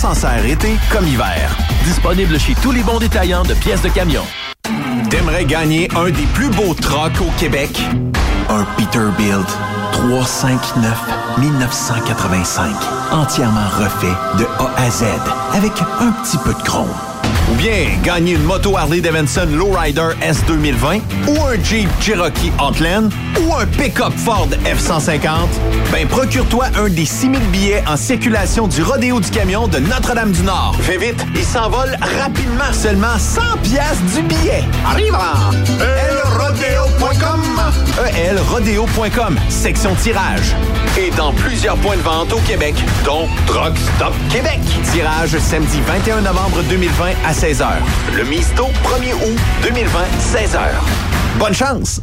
s'en sert été comme hiver. Disponible chez tous les bons détaillants de pièces de camion. T'aimerais gagner un des plus beaux trucks au Québec? Un Peterbilt 359 1985. Entièrement refait de A à Z avec un petit peu de chrome. Ou bien gagner une moto Harley Davidson Lowrider S 2020 ou un Jeep Cherokee Outland ou un pick-up Ford F-150, ben procure-toi un des 6000 billets en circulation du Rodéo du Camion de Notre-Dame-du-Nord. Fais vite, il s'envole rapidement. Seulement 100 pièces du billet. Arrive elrodeo.com elrodeo.com, section tirage. Et dans plusieurs points de vente au Québec, dont Truck Québec. Tirage samedi 21 novembre 2020 à 16h. Le Misto, 1er août 2020, 16h. Bonne chance!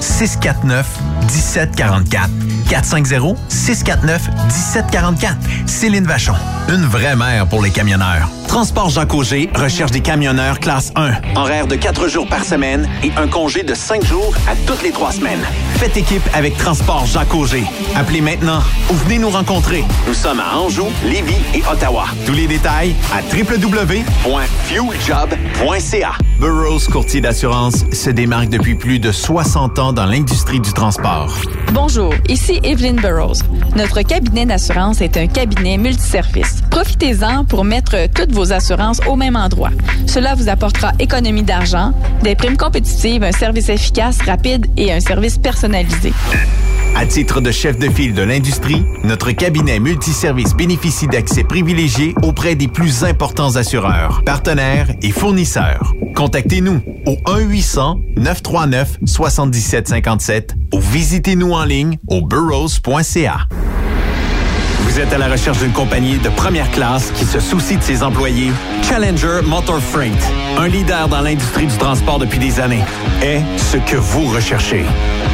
649 1744. 450 649 1744. Céline Vachon, une vraie mère pour les camionneurs. Transport Jean Cogé recherche des camionneurs classe 1. Horaire de 4 jours par semaine et un congé de 5 jours à toutes les 3 semaines. Faites équipe avec Transport Jean Cogé. Appelez maintenant ou venez nous rencontrer. Nous sommes à Anjou, Lévis et Ottawa. Tous les détails à www.fueljob.ca. Burroughs Courtier d'assurance se démarque depuis plus de 60 ans dans l'industrie du transport. Bonjour, ici Evelyn Burroughs. Notre cabinet d'assurance est un cabinet multiservice. Profitez-en pour mettre toutes vos assurances au même endroit. Cela vous apportera économie d'argent, des primes compétitives, un service efficace, rapide et un service personnalisé. À titre de chef de file de l'industrie, notre cabinet multiservice bénéficie d'accès privilégié auprès des plus importants assureurs, partenaires et fournisseurs. Contactez-nous au 1-800-939-7757 ou visitez-nous en ligne au burrows.ca. Vous êtes à la recherche d'une compagnie de première classe qui se soucie de ses employés? Challenger Motor Freight, un leader dans l'industrie du transport depuis des années, est ce que vous recherchez.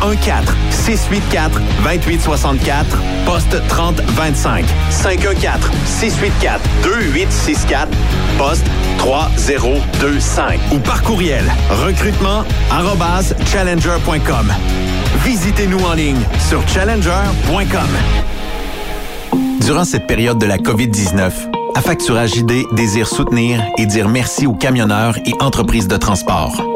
514-684-2864, poste 3025. 514-684-2864, poste 3025. Ou par courriel, recrutement challenger.com. Visitez-nous en ligne sur challenger.com. Durant cette période de la COVID-19, Affacturage ID désire soutenir et dire merci aux camionneurs et entreprises de transport.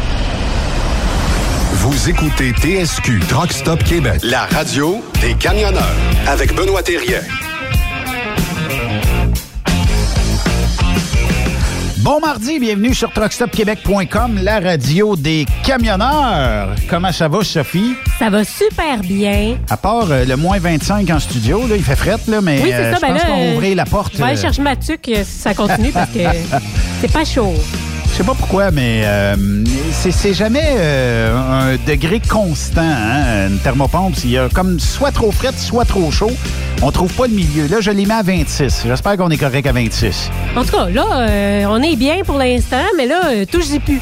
Vous écoutez TSQ Truck Stop Québec, la radio des camionneurs avec Benoît Thérien. Bon mardi, bienvenue sur truckstopquebec.com, la radio des camionneurs. Comment ça va, Sophie? Ça va super bien. À part euh, le moins 25 en studio, là, il fait fret, là, mais Oui, euh, ça, je ben pense qu'on va euh, ouvrir la porte. Je vais aller chercher ma tuque si ça continue parce que c'est pas chaud. Je sais pas pourquoi, mais euh, c'est jamais euh, un degré constant, hein, une thermopompe. Comme soit trop fret, soit trop chaud. On trouve pas le milieu. Là, je l'ai mis à 26. J'espère qu'on est correct à 26. En tout cas, là, euh, on est bien pour l'instant, mais là, euh, touche-y plus.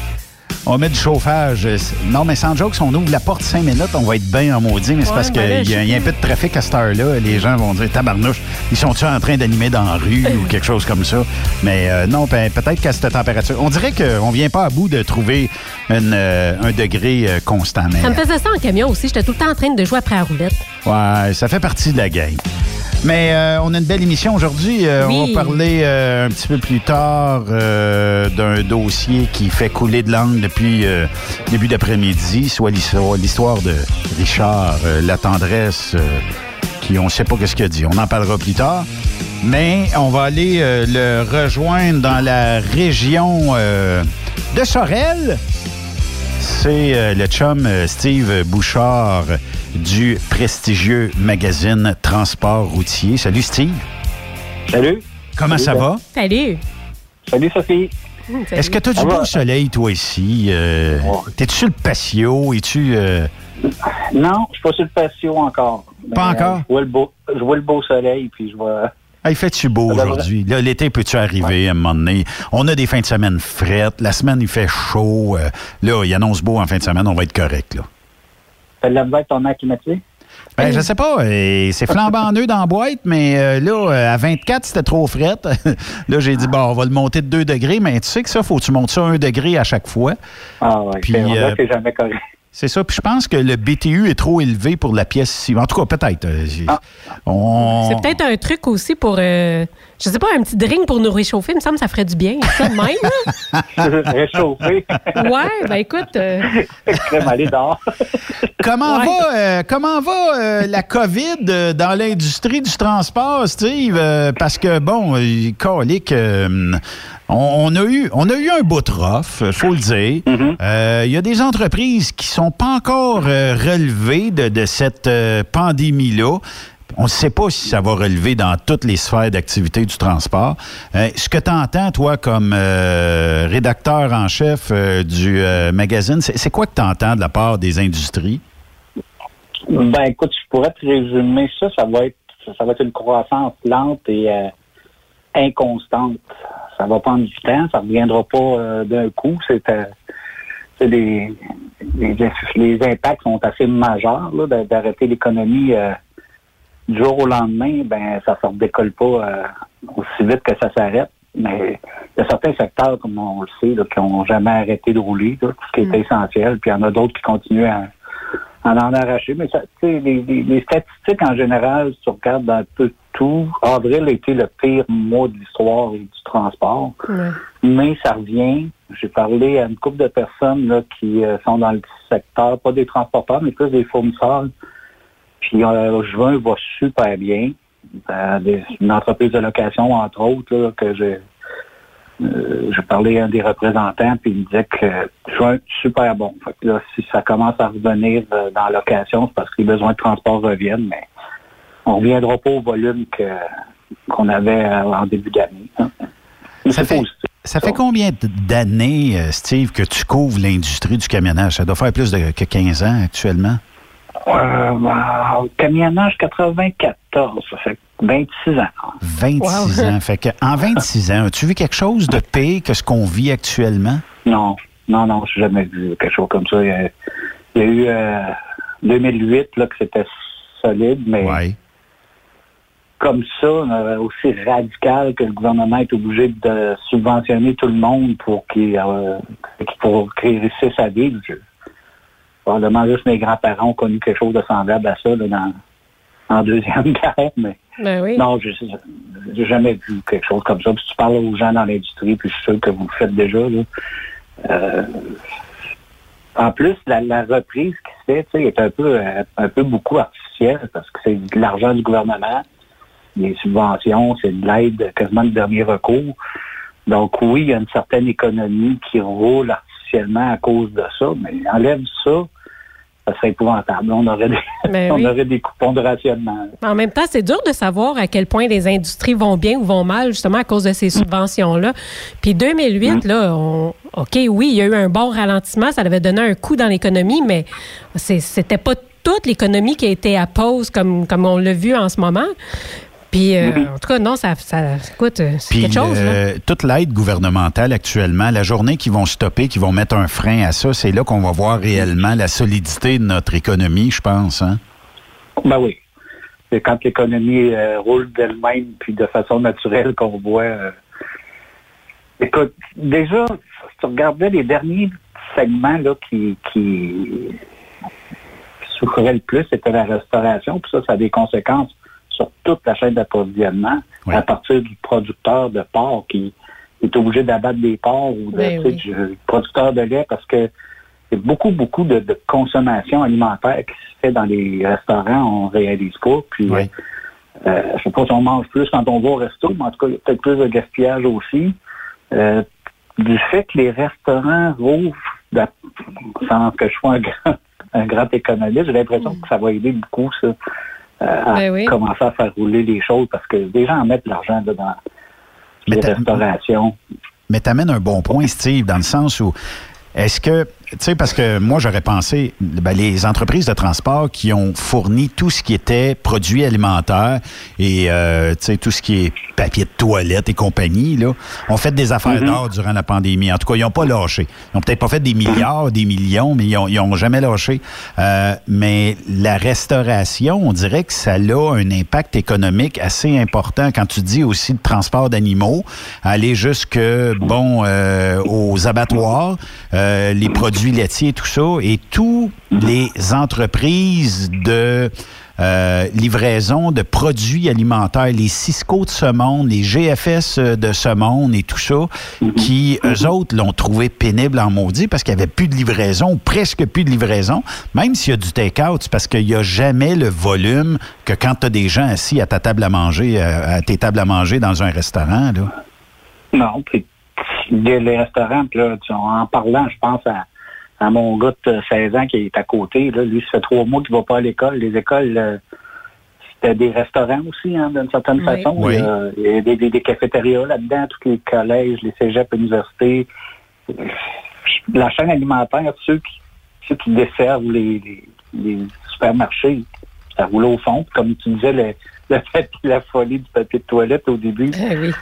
On met du chauffage. Non, mais sans joke, si on ouvre la porte 5 minutes, on va être bien en maudit, mais c'est Ouais, parce ben qu'il y, a- y un peu de trafic à cette heure-là. Les gens vont dire tabarnouche, ils sont-ils en train d'animer dans la rue ou quelque chose comme ça? Mais euh, non, ben, peut-être qu'à cette température. On dirait qu'on vient pas à bout de trouver une, euh, un degré euh, constant. Mais, Ça me faisait ça en camion aussi. J'étais tout le temps en train de jouer après la roulette. Ouais, ça fait partie de la game. Mais euh, on a une belle émission aujourd'hui. Euh, On va parler euh, un petit peu plus tard euh, d'un dossier qui fait couler de langue depuis euh, début d'après-midi, soit l'histoire, de Richard, euh, la tendresse, euh, qui on ne sait pas qu'est-ce qu'il a dit. On en parlera plus tard. Mais on va aller euh, le rejoindre dans la région euh, de Sorel. C'est euh, le chum Steve Bouchard du prestigieux magazine Transport routier. Salut Steve. Salut. Comment Salut, ça Ben. va? Salut. Salut Sophie. Salut. Est-ce que tu as du Ça va? beau soleil, toi, ici? Euh, Ouais. T'es-tu sur le patio? Es-tu. euh, Non, je suis pas sur le patio encore. Pas Mais, encore? euh, je, vois le beau, je vois le beau soleil, puis je vois... Ah, il fait-tu beau aujourd'hui? Là, l'été peut-tu arriver à un moment donné? On a des fins de semaine frettes. La semaine, il fait chaud. Là, il annonce beau en fin de semaine. On va être correct, là. T'as de la misère avec ton air climatisé? Ben, je sais pas. euh, c'est flambant neuf dans la boîte, mais euh, là, euh, à 24, c'était trop fret. là, j'ai dit, bon, on va le monter de 2 degrés, mais tu sais que ça, faut que tu montes ça 1 degré à chaque fois. Ah ouais, Puis, c'est euh, jamais correct. C'est ça. Puis je pense que le BTU est trop élevé pour la pièce ici. En tout cas, peut-être. Ah. on- C'est peut-être un truc aussi pour, euh, je sais pas, un petit drink pour nous réchauffer. Il me semble que ça ferait du bien. Ça de même, là. Réchauffé. Ouais, ben écoute, euh, aller dehors. Comment Ouais. va, euh, comment va euh, la COVID euh, dans l'industrie du transport, Steve? Euh, parce que, bon, euh, on, on a eu, on a eu un bout de rough, faut le dire. Euh, Il y a des entreprises qui sont pas encore euh, relevées de, de cette euh, pandémie-là. On ne sait pas si ça va relever dans toutes les sphères d'activité du transport. Euh, ce que tu entends, toi, comme euh, rédacteur en chef euh, du magazine, c'est quoi que tu entends de la part des industries? Ben, écoute, je pourrais te résumer ça. Ça va être, ça va être une croissance lente et inconstante. Ça va prendre du temps. Ça ne reviendra pas d'un coup. C'est des, les, impacts sont assez majeurs d'arrêter l'économie du jour au lendemain. Ben, ça ne se redécolle pas euh, aussi vite que ça s'arrête. Mais il y a certains secteurs, comme on le sait, là, qui n'ont jamais arrêté de rouler, là, tout ce qui est essentiel. Puis il y en a d'autres qui continuent à, à en arracher. Mais ça, tu sais, les, les- les statistiques en général, si tu regardes dans un peu tout, avril a été le pire mois de l'histoire et du transport. Mais ça revient. J'ai parlé à une couple de personnes là, qui euh, sont dans le secteur, pas des transporteurs, mais plus des fournisseurs. Puis euh, juin va super bien. Euh, des- une entreprise de location, entre autres, là, que j'ai euh, parlé à un des représentants, puis il me disait que juin, super bon. Fait que là, si ça commence à revenir euh, dans la location, c'est parce que les besoins de transport reviennent, mais on ne reviendra pas au volume que qu'on avait euh, en début d'année. hein. Ça fait, ça fait combien d'années, euh, Steve, que tu couvres l'industrie du camionnage? Ça doit faire plus de, que 15 ans actuellement. Euh, ben, camionnage 94, ça fait 26 ans. 26 Wow. ans. Fait que, en 26 ans, as-tu vu quelque chose de pire que ce qu'on vit actuellement? Non, non, non, j'ai jamais vu quelque chose comme ça. Il y a, il y a eu euh, 2008 là, que c'était solide, mais Oui. comme ça, euh, aussi radical que le gouvernement est obligé de subventionner tout le monde pour qu'il euh, pour qu'il réussisse à vivre. Je- Probablement juste mes grands-parents ont connu quelque chose de semblable à ça là, dans, en deuxième guerre, mais Ben oui. non, je j'ai jamais vu quelque chose comme ça. Puis si tu parles aux gens dans l'industrie, puis je suis sûr que vous le faites déjà, là, euh, en plus, la, la reprise qui se fait, est un peu, euh, un peu beaucoup artificielle parce que c'est de l'argent du gouvernement, des subventions, c'est de l'aide quasiment de dernier recours. Donc oui, il y a une certaine économie qui roule artificiellement à cause de ça, mais enlève ça, ça serait épouvantable. On aurait des, Ben on aurait des coupons de rationnement. En même temps, c'est dur de savoir à quel point les industries vont bien ou vont mal, justement, à cause de ces subventions-là. Puis 2008, là, on- OK, oui, il y a eu un bon ralentissement, ça avait donné un coup dans l'économie, mais c'était pas toute l'économie qui a été à pause comme, comme on l'a vu en ce moment. Puis, euh, en tout cas, non, ça, ça écoute, euh, Puis quelque chose. là. euh, toute l'aide gouvernementale actuellement, la journée qu'ils vont stopper, qu'ils vont mettre un frein à ça, c'est là qu'on va voir réellement la solidité de notre économie, je pense. Hein? Ben oui. C'est quand l'économie euh, roule d'elle-même puis de façon naturelle qu'on voit. euh, Écoute, déjà, si tu regardais les derniers segments là, qui, qui souffraient le plus, c'était la restauration. Puis ça, ça a des conséquences sur toute la chaîne d'approvisionnement, Oui. à partir du producteur de porc qui est obligé d'abattre des porcs ou de, Ben oui. du producteur de lait parce que il y a beaucoup, beaucoup de, de consommation alimentaire qui se fait dans les restaurants, on réalise pas. Puis, Oui. euh, je sais pas si on mange plus quand on va au resto, mais en tout cas, il y a peut-être plus de gaspillage aussi. Euh, du fait que les restaurants rouvrent, d'ap- sans que je sois un grand, un grand économiste, j'ai l'impression que ça va aider beaucoup, ça, euh, à Ben oui. commencer à faire rouler les choses parce que les gens en mettent de l'argent dans Mais les restaurations. Mais tu amènes un bon point, Steve, dans le sens où est-ce que, tu sais, parce que moi, j'aurais pensé, ben, les entreprises de transport qui ont fourni tout ce qui était produits alimentaires et, euh, tu sais, tout ce qui est papier de toilette et compagnie, là, ont fait des affaires d'or durant la pandémie. En tout cas, ils n'ont pas lâché. Ils n'ont peut-être pas fait des milliards, des millions, mais ils n'ont jamais lâché. Euh, mais la restauration, on dirait que ça a un impact économique assez important quand tu dis aussi de transport d'animaux, aller jusque, bon, euh, aux abattoirs, euh, les produits laitiers, tout ça, et tous les entreprises de euh, livraison de produits alimentaires, les Cisco de ce monde, les GFS de ce monde et tout ça, qui, eux autres, l'ont trouvé pénible en maudit parce qu'il n'y avait plus de livraison, presque plus de livraison. Même s'il y a du take-out, parce qu'il n'y a jamais le volume que quand tu as des gens assis à ta table à manger, euh, à tes tables à manger dans un restaurant. Là. Non, puis les restaurants, là, en parlant, je pense à, à mon gars de 16 ans qui est à côté. Là, lui, ça fait trois mois qu'il va pas à l'école. Les écoles, euh, T'as des restaurants aussi, hein, d'une certaine Oui. façon. Oui. Il y a, il y a des, des, des cafétérias là-dedans, tous les collèges, les cégeps, universités. La chaîne alimentaire, ceux qui, ceux qui desservent les, les, les supermarchés, ça roule au fond. Comme tu disais, le, le fait la folie du papier de toilette au début, Ah oui.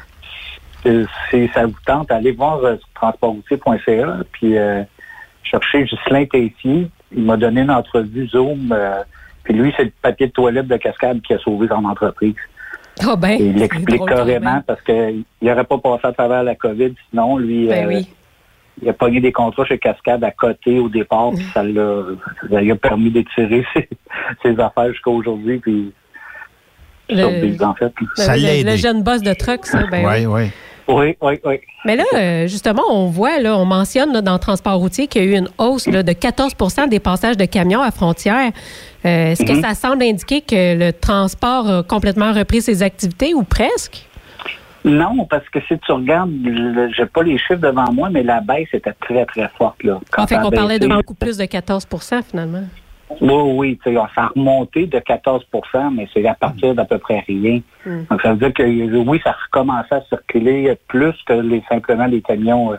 c'est ça vous tente, allez voir euh, sur puis euh, chercher Ghislain Tessier. Il m'a donné une entrevue Zoom. euh, puis lui, c'est le papier de toilette de cascade qui a sauvé son entreprise. Ah ben, Et il l'explique carrément parce qu'il n'aurait pas passé à travers la COVID. Sinon, lui, Ben euh, oui. il a pogné des contrats chez Cascade à côté au départ. puis ça, lui a permis d'étirer ses, ses affaires jusqu'à aujourd'hui. Puis, Le- en fait. Le, aidé. le jeune boss de truck, ça. Ben oui. Oui, oui. Oui, oui. Mais là, euh, justement, on voit, là, on mentionne là, dans le transport routier qu'il y a eu une hausse là, de 14% des passages de camions à frontières. Euh, Est-ce que Mhm. ça semble indiquer que le transport a complètement repris ses activités ou presque? Non, parce que si tu regardes, j'ai pas les chiffres devant moi, mais la baisse était très, très forte. Là. En fait, ça a qu'on parlait de beaucoup plus de 14% finalement. Oui, oui, tu sais, ça a remonté de 14% mais c'est à partir d'à peu près rien. Mm. Donc, ça veut dire que oui, ça a recommencé à circuler plus que les, simplement les camions, euh,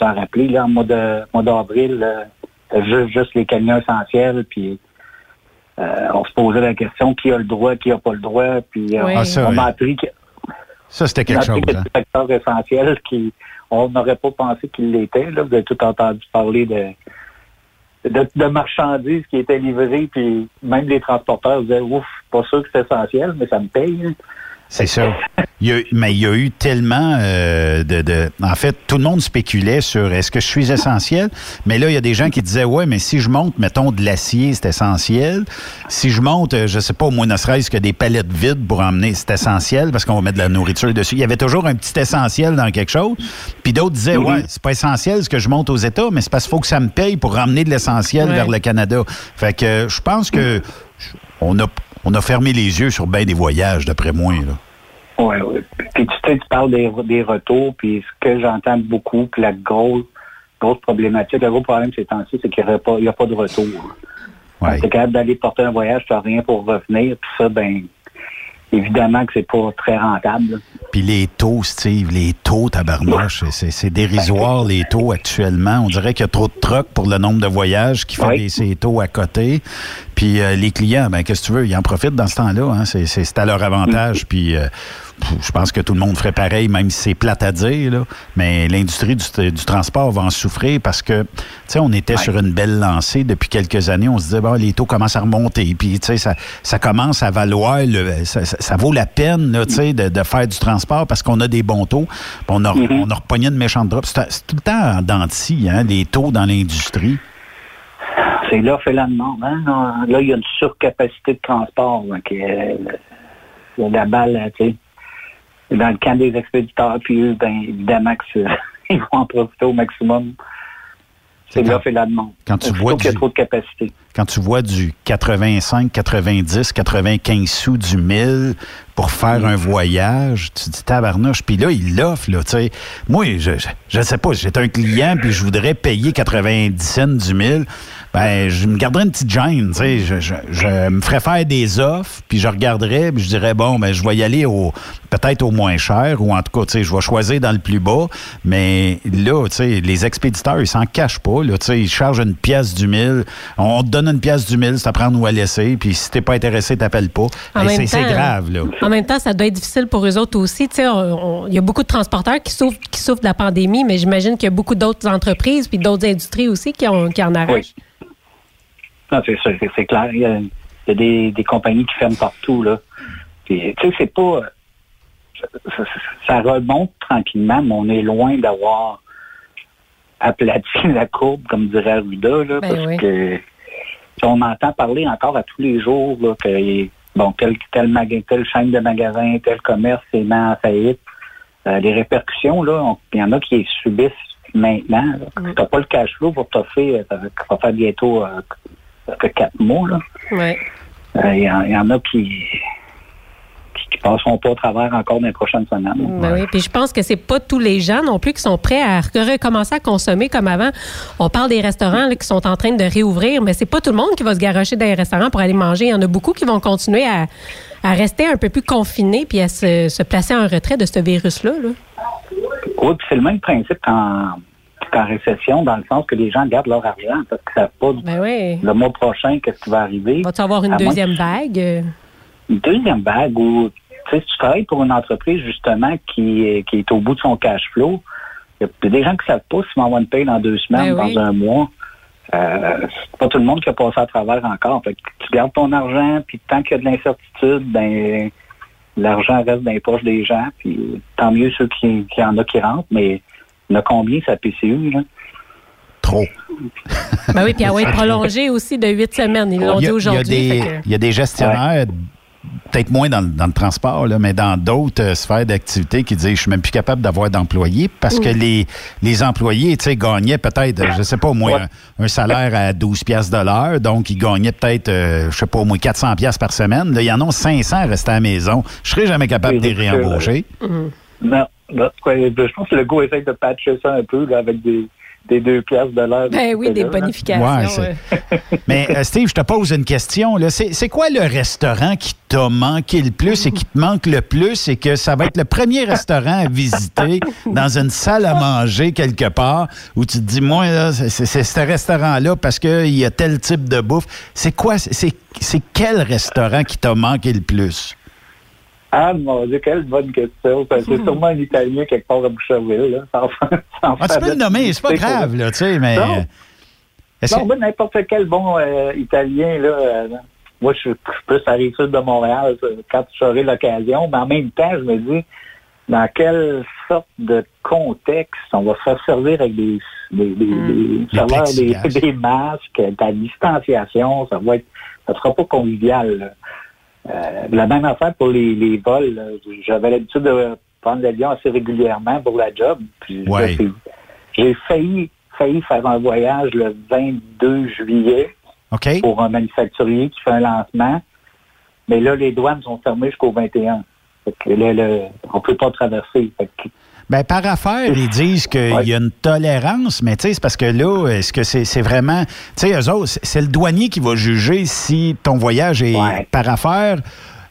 vous en rappelez, là, en mois de- mois d'avril, euh, juste, juste les camions essentiels, puis euh, on se posait la question qui a le droit, qui n'a pas le droit, puis euh, Oui. Ah, ça, on oui. m'a appris que Ça, c'était quelque chose. hein. secteur essentiel qui on n'aurait pas pensé qu'il l'était. Là. Vous avez tout entendu parler de, de, de marchandises qui étaient livrées, puis même les transporteurs disaient Ouf, pas sûr que c'est essentiel, mais ça me paye. C'est ça. Il y a, mais il y a eu tellement euh, de, de- En fait, tout le monde spéculait sur est-ce que je suis essentiel? Mais là, il y a des gens qui disaient Ouais, mais si je monte, mettons, de l'acier, c'est essentiel. Si je monte, euh, je sais pas, au moins ne serait-ce que des palettes vides pour emmener, c'est essentiel parce qu'on va mettre de la nourriture dessus. Il y avait toujours un petit essentiel dans quelque chose. Puis d'autres disaient Mhm. Ouais, c'est pas essentiel ce que je monte aux États, mais c'est parce qu'il faut que ça me paye pour ramener de l'essentiel Ouais. vers le Canada. Fait que euh, je pense que on a, on a fermé les yeux sur bien des voyages, d'après moi. Là. Oui, oui. Puis tu sais, tu parles des, des retours, puis ce que j'entends beaucoup, que la grosse, grosse problématique, le gros problème ces temps-ci, c'est qu'il n'y a, pas- il y a pas de retour. Ouais. Tu es capable d'aller porter un voyage, tu n'as rien pour revenir, puis ça, ben évidemment que c'est pas très rentable. Puis les taux, Steve, les taux, tabarnouche, c'est- dérisoire, les taux actuellement. On dirait qu'il y a trop de trucks pour le nombre de voyages qui Oui. des ces taux à côté. Puis euh, les clients, ben qu'est-ce que tu veux, ils en profitent dans ce temps-là. Hein? C'est- C'est c'est à leur avantage. Puis euh, je pense que tout le monde ferait pareil, même si c'est plate à dire. Là. Mais l'industrie du, du transport va en souffrir parce que, tu sais, on était sur une belle lancée depuis quelques années. On se disait, bon, les taux commencent à remonter. Puis, tu sais, ça, ça commence à valoir, le, ça, ça- ça vaut la peine, là, tu sais, de, de faire du transport parce qu'on a des bons taux. Puis on a, on a repogné de méchantes drops. C'est tout le temps en dents de scie, hein, les taux dans l'industrie. C'est l'offre et la demande. Hein? Là, il y a une surcapacité de transport. Donc, euh, il y a la balle, euh, tu sais, dans le camp des expéditeurs, puis eux, ben, évidemment que c'est- ils vont en profiter au maximum. C'est l'offre et la demande. quand tu vois qu'il y a trop de capacité. quand tu vois du 85, 90, 95 sous du 1000 pour faire un voyage, tu te dis tabarnouche. Puis là, il l'offre, là, tu sais. Moi, je, je, je sais pas, j'étais un client puis je voudrais payer 90 cents du 1000. Ben, je me garderais une petite gêne, tu sais. Je, je, je me ferais faire des offres puis je regarderais puis je dirais, bon, ben, je vais y aller au, peut-être au moins cher ou en tout cas, tu sais, je vais choisir dans le plus bas. Mais là, tu sais, les expéditeurs, ils s'en cachent pas, là, tu sais, ils chargent une pièce du 1000. On te donne une pièce du 1000, c'est à prendre ou à laisser. Puis si t'es pas intéressé, t'appelles pas. En Hey, même c'est grave, là. En même temps, ça doit être difficile pour eux autres aussi. Il y a beaucoup de transporteurs qui souffrent, qui souffrent de la pandémie, mais j'imagine qu'il y a beaucoup d'autres entreprises puis d'autres industries aussi qui, ont, qui en arrachent. Non, c'est sûr, c'est- c'est clair. Il y a, il y a des, des compagnies qui ferment partout, là. Puis, tu sais, c'est pas... Ça, ça remonte tranquillement, mais on est loin d'avoir aplati la courbe, comme dirait Arruda, là, Ben parce oui. que on entend parler encore à tous les jours là, que bon, tel, tel, maga- telle chaîne de magasins, tel commerce est mis en faillite. Euh, les répercussions, là, il y en a qui les subissent maintenant. Mm. Si t'as pas le cash flow pour t'offrir, ça va ça va faire bientôt euh, que quatre mois. là. Ouais. Euh, Il y, il y en a qui, qui, passeront pas au travers encore dans les prochaines semaines. Ben oui, puis je pense que c'est pas tous les gens non plus qui sont prêts à recommencer à consommer comme avant. On parle des restaurants là, qui sont en train de réouvrir, mais c'est pas tout le monde qui va se garocher dans les restaurants pour aller manger. Il y en a beaucoup qui vont continuer à, à rester un peu plus confinés puis à se, se placer en retrait de ce virus-là. Là. Oui, puis c'est le même principe qu'en qu'en récession, dans le sens que les gens gardent leur argent parce qu'ils savent pas Ben oui. le mois prochain qu'est-ce qui va arriver? Va-tu avoir une À moins deuxième vague? Une deuxième vague où tu sais, si tu travailles pour une entreprise justement qui est, qui est au bout de son cash flow, il y a des gens qui savent pas vont avoir une paye dans deux semaines, Ben oui. dans un mois. Euh, c'est pas tout le monde qui a passé à travers encore. Fait que tu gardes ton argent, puis tant qu'il y a de l'incertitude, ben l'argent reste dans les poches des gens, puis tant mieux ceux qui, qui en a qui rentrent, mais il y en a combien sa PCU, là? Trop. Ben oui, puis elle va être prolongée aussi de huit semaines. Ils l'ont dit aujourd'hui. Il y a des gestionnaires, peut-être moins dans, le- dans le transport, là, mais dans d'autres euh, sphères d'activité qui disent je suis même plus capable d'avoir d'employés parce que les, les employés, tu sais, gagnaient peut-être, euh, je sais pas, au moins un, un salaire à 12 piastres de l'heure, donc ils gagnaient peut-être, euh, je sais pas, au moins 400 piastres par semaine. Là, il y en a 500 restés à la maison. Je serais jamais capable de les réembaucher. Non, non, quoi, je pense que le go essaie de patcher ça un peu là, avec des, des deux pièces de l'heure. Ben oui, des bonifications. Ouais, c'est- ouais. Mais euh, Steve, je te pose une question. C'est quoi le restaurant qui t'a manqué le plus et qui te manque le plus et que ça va être le premier restaurant à visiter dans une salle à manger quelque part où tu te dis, moi, c'est ce restaurant-là parce qu'il y a tel type de bouffe. C'est quoi? c'est- C'est quel restaurant qui t'a manqué le plus? Ah, mon Dieu, quelle bonne question. C'est sûrement un Italien quelque part à Boucherville. Là, sans, sans Ah, tu peux le nommer, c'est pas grave, là, tu sais, mais... Non. Est-ce Non, ben, n'importe quel bon euh, Italien, là. euh, moi, je suis plus à rive de Montréal quand j'aurai l'occasion, mais en même temps, je me dis, dans quelle sorte de contexte on va se faire servir avec des, des, des, des serveurs, des, plexiglas. des masques, de la distanciation, ça va être, ça sera pas convivial. là. Euh, la même affaire pour les, les vols. J'avais l'habitude de prendre l'avion assez régulièrement pour la job. Puis Ouais. J'ai failli, failli faire un voyage le 22 juillet OK? pour un manufacturier qui fait un lancement. Mais là, les douanes sont fermées jusqu'au 21. Fait que là, là, on peut pas traverser. Fait que- Ben, par affaire, ils disent qu'il Ouais. y a une tolérance, mais tu sais, c'est parce que là, est-ce que c'est vraiment. Tu sais, eux autres, c'est- le douanier qui va juger si ton voyage est Ouais. par affaire.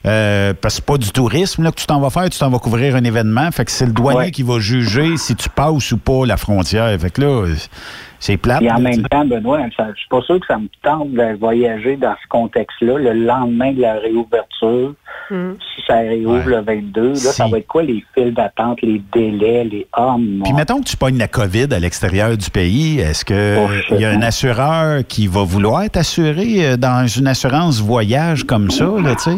euh, parce que c'est pas du tourisme là, que tu t'en vas faire, tu t'en vas couvrir un événement. Fait que c'est le douanier Ouais. qui va juger si tu passes ou pas la frontière. Fait que là, c'est plate. Et en même temps, Benoît, je suis pas sûr que ça me tente de voyager dans ce contexte-là le lendemain de la réouverture. Si ça réouvre Ouais. le 22, là, ça va être quoi les files d'attente, les délais, les hommes? Puis mettons que tu pognes la COVID à l'extérieur du pays, est-ce que Oh, y a un assureur qui va vouloir t'assurer euh, dans une assurance voyage comme ça, là, tu sais?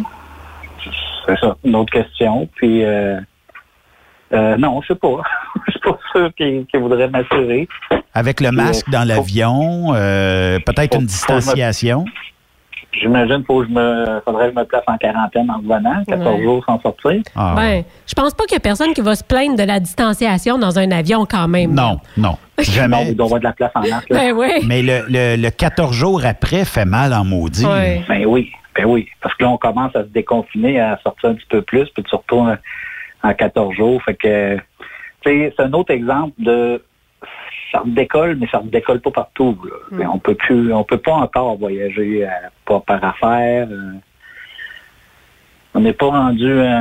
C'est ça, une autre question. Puis, euh, euh, non, je sais pas. Je suis pas sûr qu'il qu'il voudrait m'assurer. Avec le masque dans l'avion, euh, peut-être une distanciation? J'imagine qu'il faut que je me, faudrait que je me place en quarantaine en revenant, 14 Ouais. jours sans sortir. Ah, Ben, je pense pas qu'il y a personne qui va se plaindre de la distanciation dans un avion quand même. non, non, Non, jamais. il doit avoir de la place en arc. là. Ben oui. Mais le, le, le 14 jours après fait mal en maudit. Ouais. Ben oui, ben oui. Parce que là, on commence à se déconfiner, à sortir un petit peu plus, puis tu retournes en 14 jours. Fait que, c'est un autre exemple de ça redécolle, mais ça redécolle pas partout. là. Mais on peut plus, on peut pas encore voyager euh, pas par affaire. euh. on n'est pas rendu euh,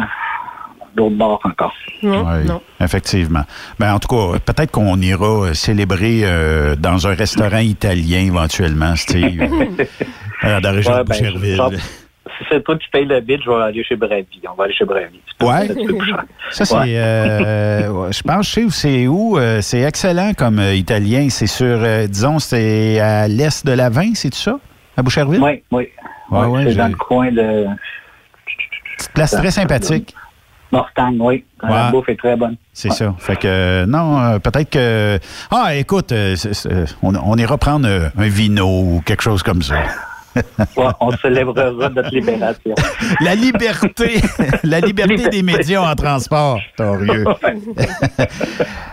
d'autre bord encore. Non, Oui, non. effectivement. Ben, en tout cas, peut-être qu'on ira euh, célébrer euh, dans un restaurant italien éventuellement, Steve. euh, dans la région Ouais, de ben, Si c'est toi qui payes le bid, je vais aller chez Bravy. On va aller chez pas- Ouais. Ça, c'est. Ouais. euh, ouais, je pense, je sais où c'est où. euh, c'est excellent comme euh, italien. C'est sur, disons, c'est à l'est de la Vin, c'est ça? À Boucherville? Oui, oui. Ouais, Ouais, ouais, c'est dans le coin de Petite place très sympathique. Mortagne, oui. La Ouais. bouffe est très bonne. C'est ça. Fait que, euh, non, euh, peut-être que. Ah, écoute, euh, on, on ira prendre un vino ou quelque chose comme ça. Ouais, on célébrera notre libération. La liberté, la liberté des médias en transport, torieux.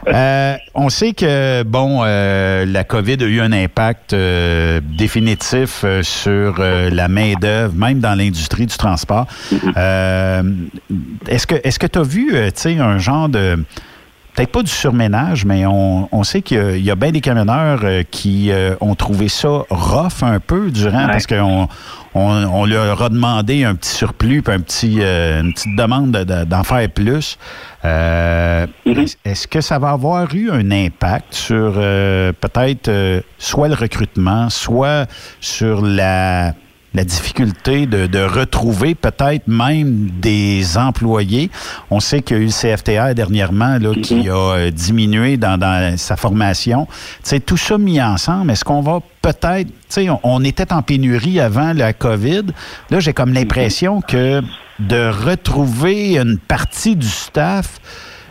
Euh, on sait que, bon, euh, la COVID a eu un impact euh, définitif sur la main-d'œuvre, même dans l'industrie du transport. Euh, est-ce que est-ce que tu as vu, tu sais, un genre de peut-être pas du surménage, mais on, on sait qu'il y a- il y a, bien des camionneurs euh, qui euh, ont trouvé ça rough un peu durant Ouais. parce qu'on on, on leur a demandé un petit surplus puis un petit, euh, une petite demande de- de- d'en faire plus. Euh, est- Est-ce que ça va avoir eu un impact sur peut-être soit le recrutement, soit sur la la difficulté de, de retrouver peut-être même des employés. On sait qu'il y a eu le CFTR dernièrement là, qui a euh, diminué dans, dans sa formation. Tu sais, tout ça mis ensemble, est-ce qu'on va peut-être, tu sais, on, on était en pénurie avant la COVID. Là, j'ai comme l'impression que de retrouver une partie du staff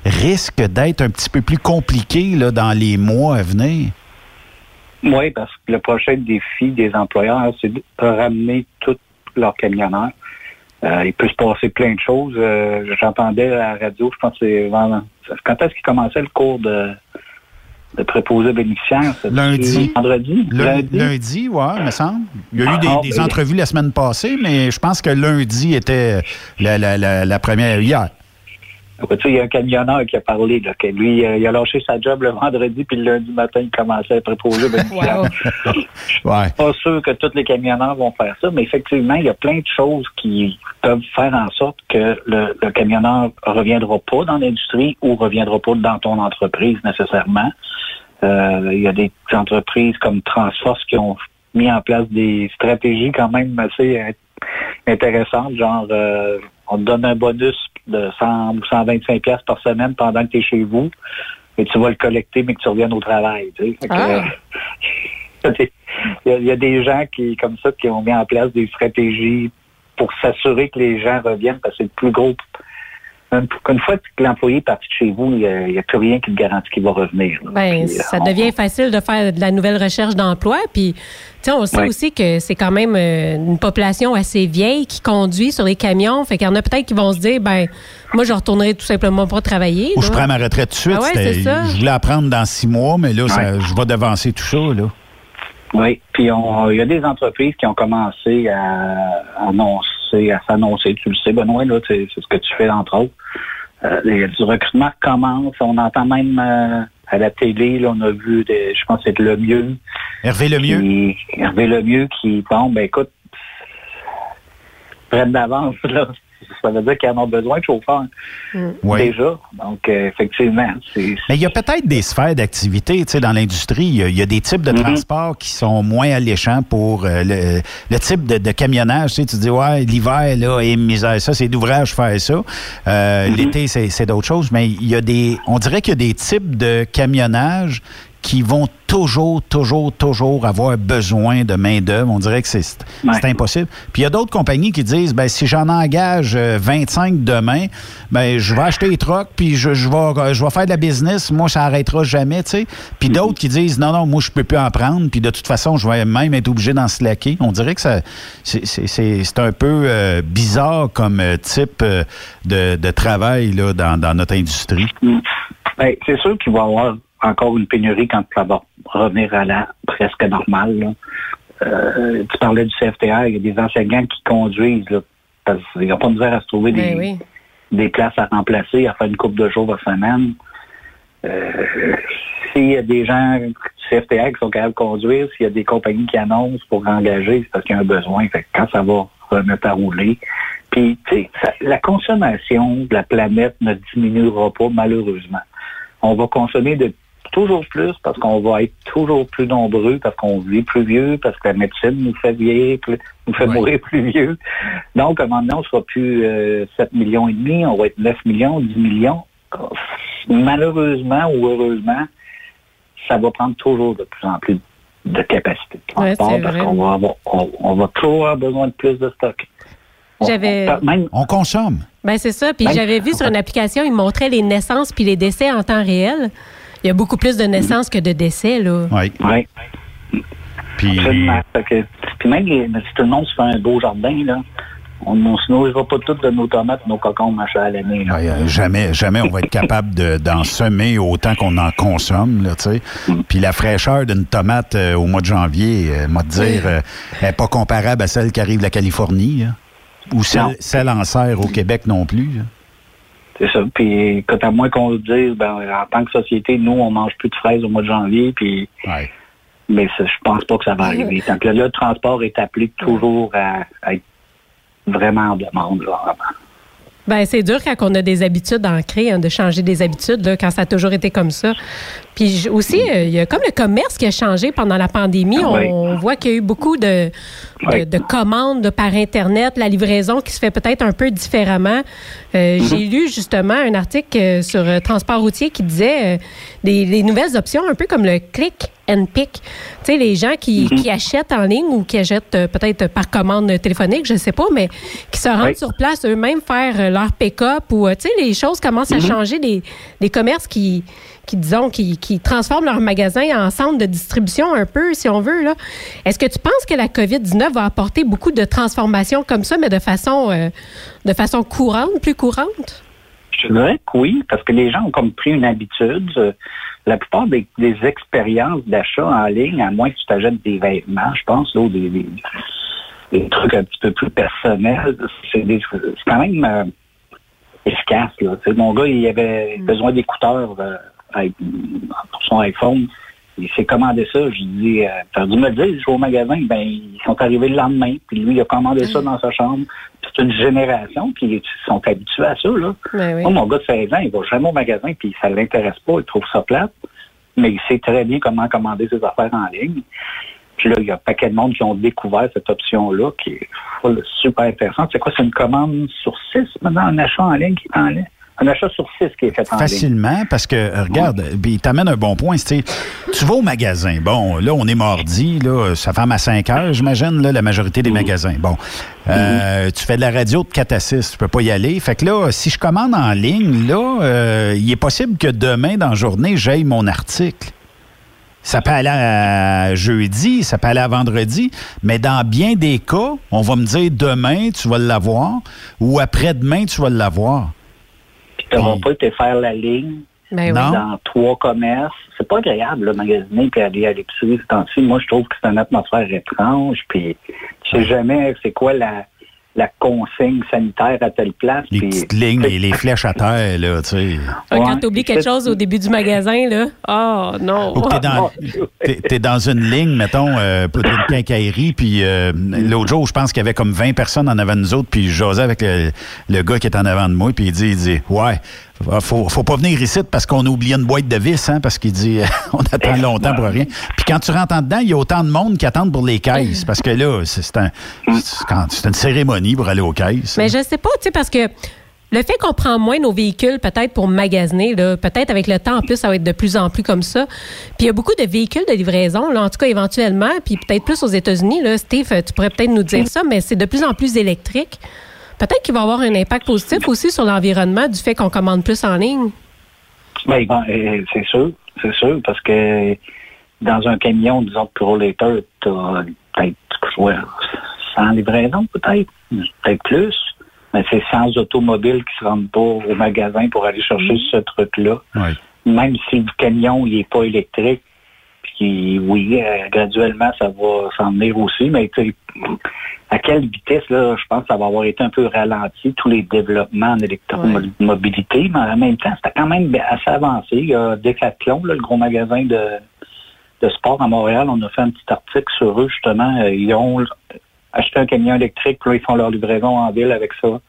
risque d'être un petit peu plus compliqué là, dans les mois à venir. Oui, parce que le prochain défi des employeurs, c'est de ramener tous leurs camionneurs. Euh, il peut se passer plein de choses. Euh, J'entendais à la radio, je pense que c'est quand est-ce qu'il commençait le cours de, de préposé bénéficiaire? Lundi. Vendredi? Lundi, lundi ouais, me semble. Il y a eu des, Ah, des entrevues la semaine passée, mais je pense que lundi était la, la- la- la première hier. Tu sais, il y a un camionneur qui a parlé, là, que lui, euh, il a lâché sa job le vendredi, puis le lundi matin, il commençait à être préposé bénéficiaire. Wow. Ouais. pas sûr que tous les camionneurs vont faire ça, mais effectivement, il y a plein de choses qui peuvent faire en sorte que le, le camionneur reviendra pas dans l'industrie ou reviendra pas dans ton entreprise nécessairement. Euh, il y a des entreprises comme Transforce qui ont mis en place des stratégies quand même assez intéressantes, genre euh, on te donne un bonus de 100 ou 125 pièces par semaine pendant que tu es chez vous et tu vas le collecter mais que tu reviennes au travail. tu sais. Fait que, euh, il y, a, il y a des gens qui, comme ça, qui ont mis en place des stratégies pour s'assurer que les gens reviennent parce que c'est le plus gros. Une, une fois que l'employé est parti de chez vous, il n'y a, a plus rien qui te garantit qu'il va revenir. Ben, Puis, ça on- devient facile de faire de la nouvelle recherche d'emploi. Puis, tu sais, on sait aussi que c'est quand même euh, une population assez vieille qui conduit sur les camions. Fait qu'il y en a peut-être qui vont se dire, ben, moi, je retournerai tout simplement pas travailler. Ou là. je prends ma retraite tout de suite. Ah ouais, C'était- c'est ça. Je voulais apprendre dans six mois, mais là, ça- je vais devancer tout ça. Là. Oui, puis on- il y a des entreprises qui ont commencé à annoncer, à s'annoncer. Tu le sais, Benoît, là, c'est c'est ce que tu fais entre autres. Euh, du recrutement commence. On entend même euh, à la télé, là, on a vu, des, je pense que c'est le mieux. Hervé Lemieux. Qui, Hervé Lemieux qui, bon, ben écoute, prennent d'avance, là. Ça veut dire qu'ils en ont besoin de chauffeurs. Ouais. Déjà. Donc, euh, effectivement, c'est. Mais il y a peut-être des sphères d'activité, tu sais, dans l'industrie. Il y a- il y, a des types de Mhm. transports qui sont moins alléchants pour euh, le, le type de, de camionnage. Tu sais, tu dis, ouais, l'hiver, là, et misère, ça, c'est d'ouvrage faire ça. Euh, Mhm. L'été, c'est c'est d'autres choses. Mais il y a des, on dirait qu'il y a des types de camionnage qui vont toujours, toujours, toujours avoir besoin de main-d'œuvre. On dirait que c'est Ouais. impossible. Puis il y a d'autres compagnies qui disent ben si j'en engage euh, 25 demain, ben je vais acheter les trucks puis je, je vais euh, je vais faire de la business, moi ça arrêtera jamais, tu sais. Puis d'autres qui disent non non, moi je peux plus en prendre puis de toute façon, je vais même être obligé d'en slacker. On dirait que c'est un peu euh, bizarre comme euh, type euh, de, de travail là dans, dans notre industrie. Ben, c'est sûr qu'il va y avoir encore une pénurie quand ça va revenir à la presque normale. là. Euh, tu parlais du CFTR, il y a des enseignants qui conduisent, là, parce qu'ils n'ont pas de misère à se trouver des, Ben oui. des places à remplacer, à faire une coupe de jours par semaine. Euh, s'il y a des gens du CFTR qui sont capables de conduire, s'il y a des compagnies qui annoncent pour engager, c'est parce qu'il y a un besoin. Fait que quand ça va remettre à rouler, puis ça- la consommation de la planète ne diminuera pas malheureusement. On va consommer de toujours plus parce qu'on va être toujours plus nombreux, parce qu'on vit plus vieux, parce que la médecine nous fait vieillir, plus- nous fait mourir plus vieux. Donc, à un moment donné, on sera plus euh, 7 millions et demi, on va être 9 millions, 10 millions. Malheureusement ou heureusement, ça va prendre toujours de plus en plus de capacité de transport parce qu'on va avoir, on, on va toujours avoir besoin de plus de stock. On- J'avais- on- même, On consomme. Ben c'est ça. Puis Ben, j'avais vu sur une application, il montrait les naissances puis les décès en temps réel. Il y a beaucoup plus de naissances que de décès, là. Oui. oui, Puis absolument. Que Puis même si tout le monde se fait un beau jardin, là, on ne se nourrira pas toutes de nos tomates, nos cocons, machin à l'année. Ouais, euh, jamais, jamais on va être capable de- d'en semer autant qu'on en consomme, là, tu sais. Puis la fraîcheur d'une tomate euh, au mois de janvier, euh, moi te dire, euh, elle n'est pas comparable à celle qui arrive de la Californie, là. ou celle, celle en serre au Québec non plus. là. C'est ça. Puis, écoute, à moins qu'on le dise, ben, en tant que société, nous, on mange plus de fraises au mois de janvier, puis, Ouais. mais ça, je pense pas que ça va arriver. Tant que là, le transport est appelé toujours à, à être vraiment en demande, là, vraiment. Ben, c'est dur quand on a des habitudes ancrées, hein, de changer des habitudes, là, quand ça a toujours été comme ça. Puis aussi, euh, il y a comme le commerce qui a changé pendant la pandémie. On, Oui. on voit qu'il y a eu beaucoup de, de, Oui. de commandes de par Internet, la livraison qui se fait peut-être un peu différemment. Euh, Mm-hmm. J'ai lu justement un article euh, sur transport routier qui disait euh, des, des nouvelles options, un peu comme le click and pick. Tu sais, les gens qui, Mm-hmm. qui achètent en ligne ou qui achètent euh, peut-être par commande téléphonique, je ne sais pas, mais qui se rendent Oui. sur place eux-mêmes faire euh, leur pick-up ou, euh, tu sais, les choses commencent à changer. Des, des commerces qui, qui disons, qui, qui transforment leur magasin en centre de distribution un peu, si on veut. là. Est-ce que tu penses que la COVID-19 va apporter beaucoup de transformations comme ça, mais de façon, euh, de façon courante, plus courante? Je dirais que oui, parce que les gens ont comme pris une habitude. Euh, La plupart des, des expériences d'achat en ligne, à moins que tu t'achètes des vêtements, je pense, là, ou des, des, des trucs un petit peu plus personnels, c'est des- c'est quand même euh, efficace. Là. Mon gars, il avait besoin d'écouteurs euh, pour son iPhone. Il s'est commandé ça. Je dis, euh, t'as dû me le dire, je vais au magasin. Ben, ils sont arrivés le lendemain. Puis lui, il a commandé ça dans sa chambre. C'est une génération, ils sont habitués à ça. Là. Ben oui. Moi, mon gars de 16 ans, il va jamais au magasin, puis ça l'intéresse pas, il trouve ça plate. Mais il sait très bien comment commander ses affaires en ligne. Puis là, il y a un paquet de monde qui ont découvert cette option-là, qui est super intéressante. C'est quoi? C'est une commande sur six maintenant, un achat en ligne qui est en ligne? Un achat sur six qui est fait en ligne. Facilement, parce que, euh, regarde, puis il t'amène un bon point. Tu vas au magasin. Bon, là, on est mardi, là, ça ferme à 5 heures, j'imagine, là, la majorité des magasins. Bon, euh, tu fais de la radio de 4 à 6, tu peux pas y aller. Fait que là, si je commande en ligne, là, euh, il est possible que demain, dans la journée, j'aille mon article. Ça peut aller à jeudi, ça peut aller à vendredi, mais dans bien des cas, on va me dire demain, tu vas l'avoir, ou après-demain, tu vas l'avoir. Tu n'auras Mm. pas été faire la ligne Ben Non. dans trois commerces. C'est pas agréable, là, magasiner puis aller à l'épicerie ce temps-ci. Moi, je trouve que c'est une atmosphère étrange. Puis tu sais jamais c'est quoi la, la consigne sanitaire à telle place. Les petites lignes et les flèches à terre, là, tu sais. Ouais, Quand Ouais. tu oublies quelque chose au début du magasin, là, oh non. Ou t'es dans, t'es- t'es dans une ligne, mettons, euh, pour une quincaillerie, puis euh, l'autre jour, je pense qu'il y avait comme 20 personnes en avant de nous autres, puis je jasais avec le, le gars qui est en avant de moi, puis il dit, il dit, ouais, faut, faut pas venir ici parce qu'on a oublié une boîte de vis, hein, parce qu'il dit, on attend longtemps pour rien. Puis quand tu rentres en dedans, il y a autant de monde qui attendent pour les caisses, parce que là, c'est un, une cérémonie pour aller aux caisses. Mais je sais pas, tu sais, parce que le fait qu'on prend moins nos véhicules peut-être pour magasiner, peut-être avec le temps, en plus, ça va être de plus en plus comme ça. Puis il y a beaucoup de véhicules de livraison, là, en tout cas éventuellement, puis peut-être plus aux États-Unis. Steve, tu pourrais peut-être nous dire ça, mais c'est de plus en plus électrique. Peut-être qu'il va avoir un impact positif aussi sur l'environnement du fait qu'on commande plus en ligne. Ben, bon, euh, c'est sûr, c'est sûr, parce que dans un camion, disons, de Pro Later, t'as peut-être ouais, 100 livraisons, peut-être, peut-être plus. Mais c'est 100 automobiles qui se rendent pas au magasin pour aller chercher ce truc-là. Même si le camion, il est pas électrique, puis oui, euh, graduellement, ça va s'en venir aussi, mais à quelle vitesse, là, je pense que ça va avoir été un peu ralenti, tous les développements en électromobilité, mais en même temps, c'était quand même assez avancé. Il y a Decathlon, là, le gros magasin de, de sport à Montréal, on a fait un petit article sur eux, justement. Euh, Ils ont acheté un camion électrique, puis là, ils font leur livraison en ville avec ça.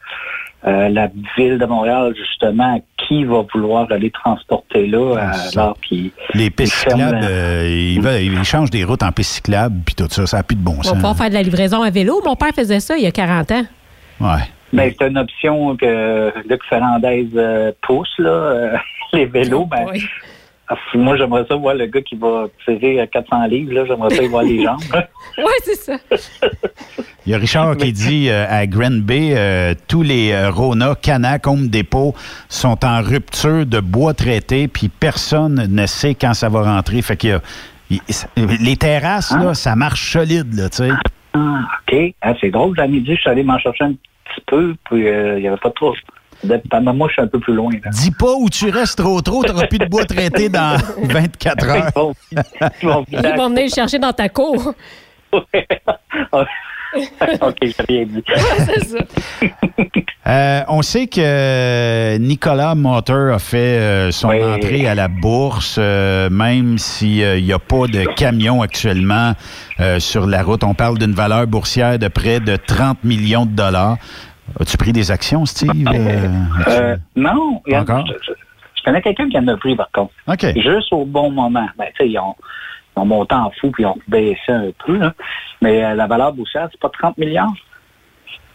Euh, la ville de Montréal, justement, qui va vouloir aller transporter là, Ah, ça. alors qu'ils Les pistes cyclables, la- euh, ils, veulent- ils changent des routes en pistes cyclables, puis tout ça, ça n'a plus de bon On va sens. pouvoir faire de la livraison à vélo. Mon père faisait ça il y a 40 ans. Ouais. Ben, c'est une option que Luc Ferrandez euh, pousse, là, euh, les vélos. Ben, Oui. Ah, moi, j'aimerais ça voir le gars qui va tirer à 400 livres, là, j'aimerais ça y voir les jambes. Oui, c'est ça. Il y a Richard qui dit euh, à Grand Bay, euh, tous les euh, Rona, Canac, Home Depot sont en rupture de bois traité, puis personne ne sait quand ça va rentrer. Fait qu'il y a- il- les terrasses, là, ça marche solide, là, tu sais. Ah, OK. Ah, c'est drôle. À midi, je suis allé m'en chercher un petit peu, puis euh, il n'y avait pas trop. Dépendamment, moi, je suis un peu plus loin. là. Dis pas où tu restes trop trop, t'auras plus de bois traité dans 24 heures. Ils vont venir le chercher dans ta cour. OK, j'ai rien dit. c'est ça. Euh, on sait que Nicolas Motor a fait euh, son Oui. entrée à la bourse, euh, même s'il n'y a pas de camion actuellement euh, sur la route. On parle d'une valeur boursière de près de 30 millions de dollars. As-tu pris des actions, Steve? Euh, as-tu- Euh, non, Encore? je, je- je connais quelqu'un qui en a pris, par contre. OK. Juste au bon moment. Ben, tu sais, ils ont, ils ont monté en fou puis ils ont baissé un peu, là. Mais euh, la valeur boursière, c'est pas 30 millions?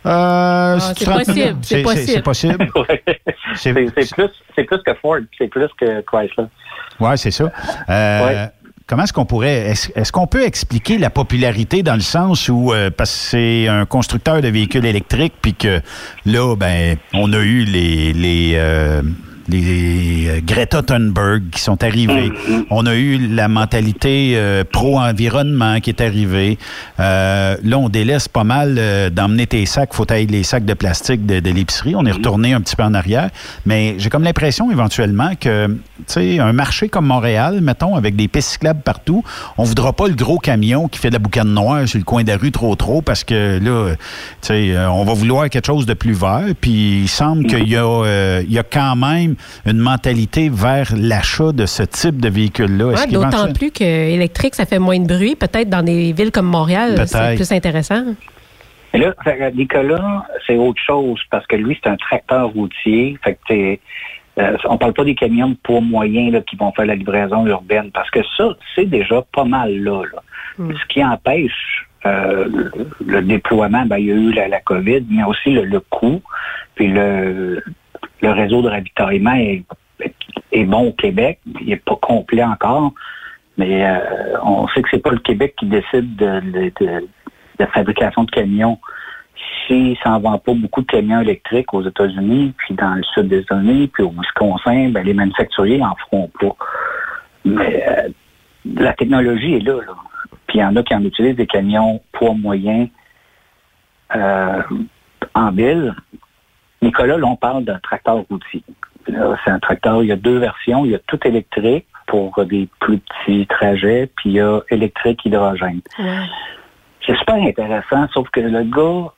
Euh, c'est 30 possible, millions. c'est possible. C'est possible. Ouais. C'est- plus, c'est plus que Ford, c'est plus que Chrysler. Oui, c'est ça. Euh, Ouais. Comment est-ce qu'on pourrait. Est-ce qu'on peut expliquer la popularité dans le sens où, euh, parce que c'est un constructeur de véhicules électriques, puis que là, ben, on a eu les. les euh, les euh, Greta Thunberg qui sont arrivés. On a eu la mentalité euh, pro-environnement qui est arrivée. Euh, là, on délaisse pas mal euh, d'emmener tes sacs. faut tailler les sacs de plastique de, de l'épicerie. On est retourné un petit peu en arrière. Mais j'ai comme l'impression éventuellement que, tu sais, un marché comme Montréal, mettons, avec des pistes cyclables partout, on voudra pas le gros camion qui fait de la boucane noire sur le coin de la rue trop trop parce que là, tu sais, euh, on va vouloir quelque chose de plus vert. Puis il semble qu'il y a, euh, il y a quand même une mentalité vers l'achat de ce type de véhicule-là. Ouais, D'autant plus que électrique, ça fait moins de bruit. Peut-être dans des villes comme Montréal, c'est plus intéressant. Mais là, Nicolas, c'est autre chose parce que lui, c'est un tracteur routier. Fait que euh, on parle pas des camions de poids moyen là, qui vont faire la livraison urbaine parce que ça, c'est déjà pas mal là. là. Ce qui empêche euh, le, le déploiement, ben, il y a eu la, la COVID, mais aussi le, le coût, puis le, le réseau de ravitaillement est, est bon au Québec. Il n'est pas complet encore, mais euh, on sait que c'est pas le Québec qui décide de, de- de- la fabrication de camions. Si ça n'en vend pas beaucoup de camions électriques aux États-Unis, puis dans le sud des États-Unis, puis au Wisconsin, ben, les manufacturiers en feront pas. Mais euh, la technologie est là, là. Puis il y en a qui en utilisent des camions poids moyen euh, en ville. Nicolas, là, on parle d'un tracteur routier. C'est un tracteur, il y a deux versions. Il y a tout électrique pour des plus petits trajets, puis il y a électrique hydrogène. C'est super intéressant, sauf que le gars,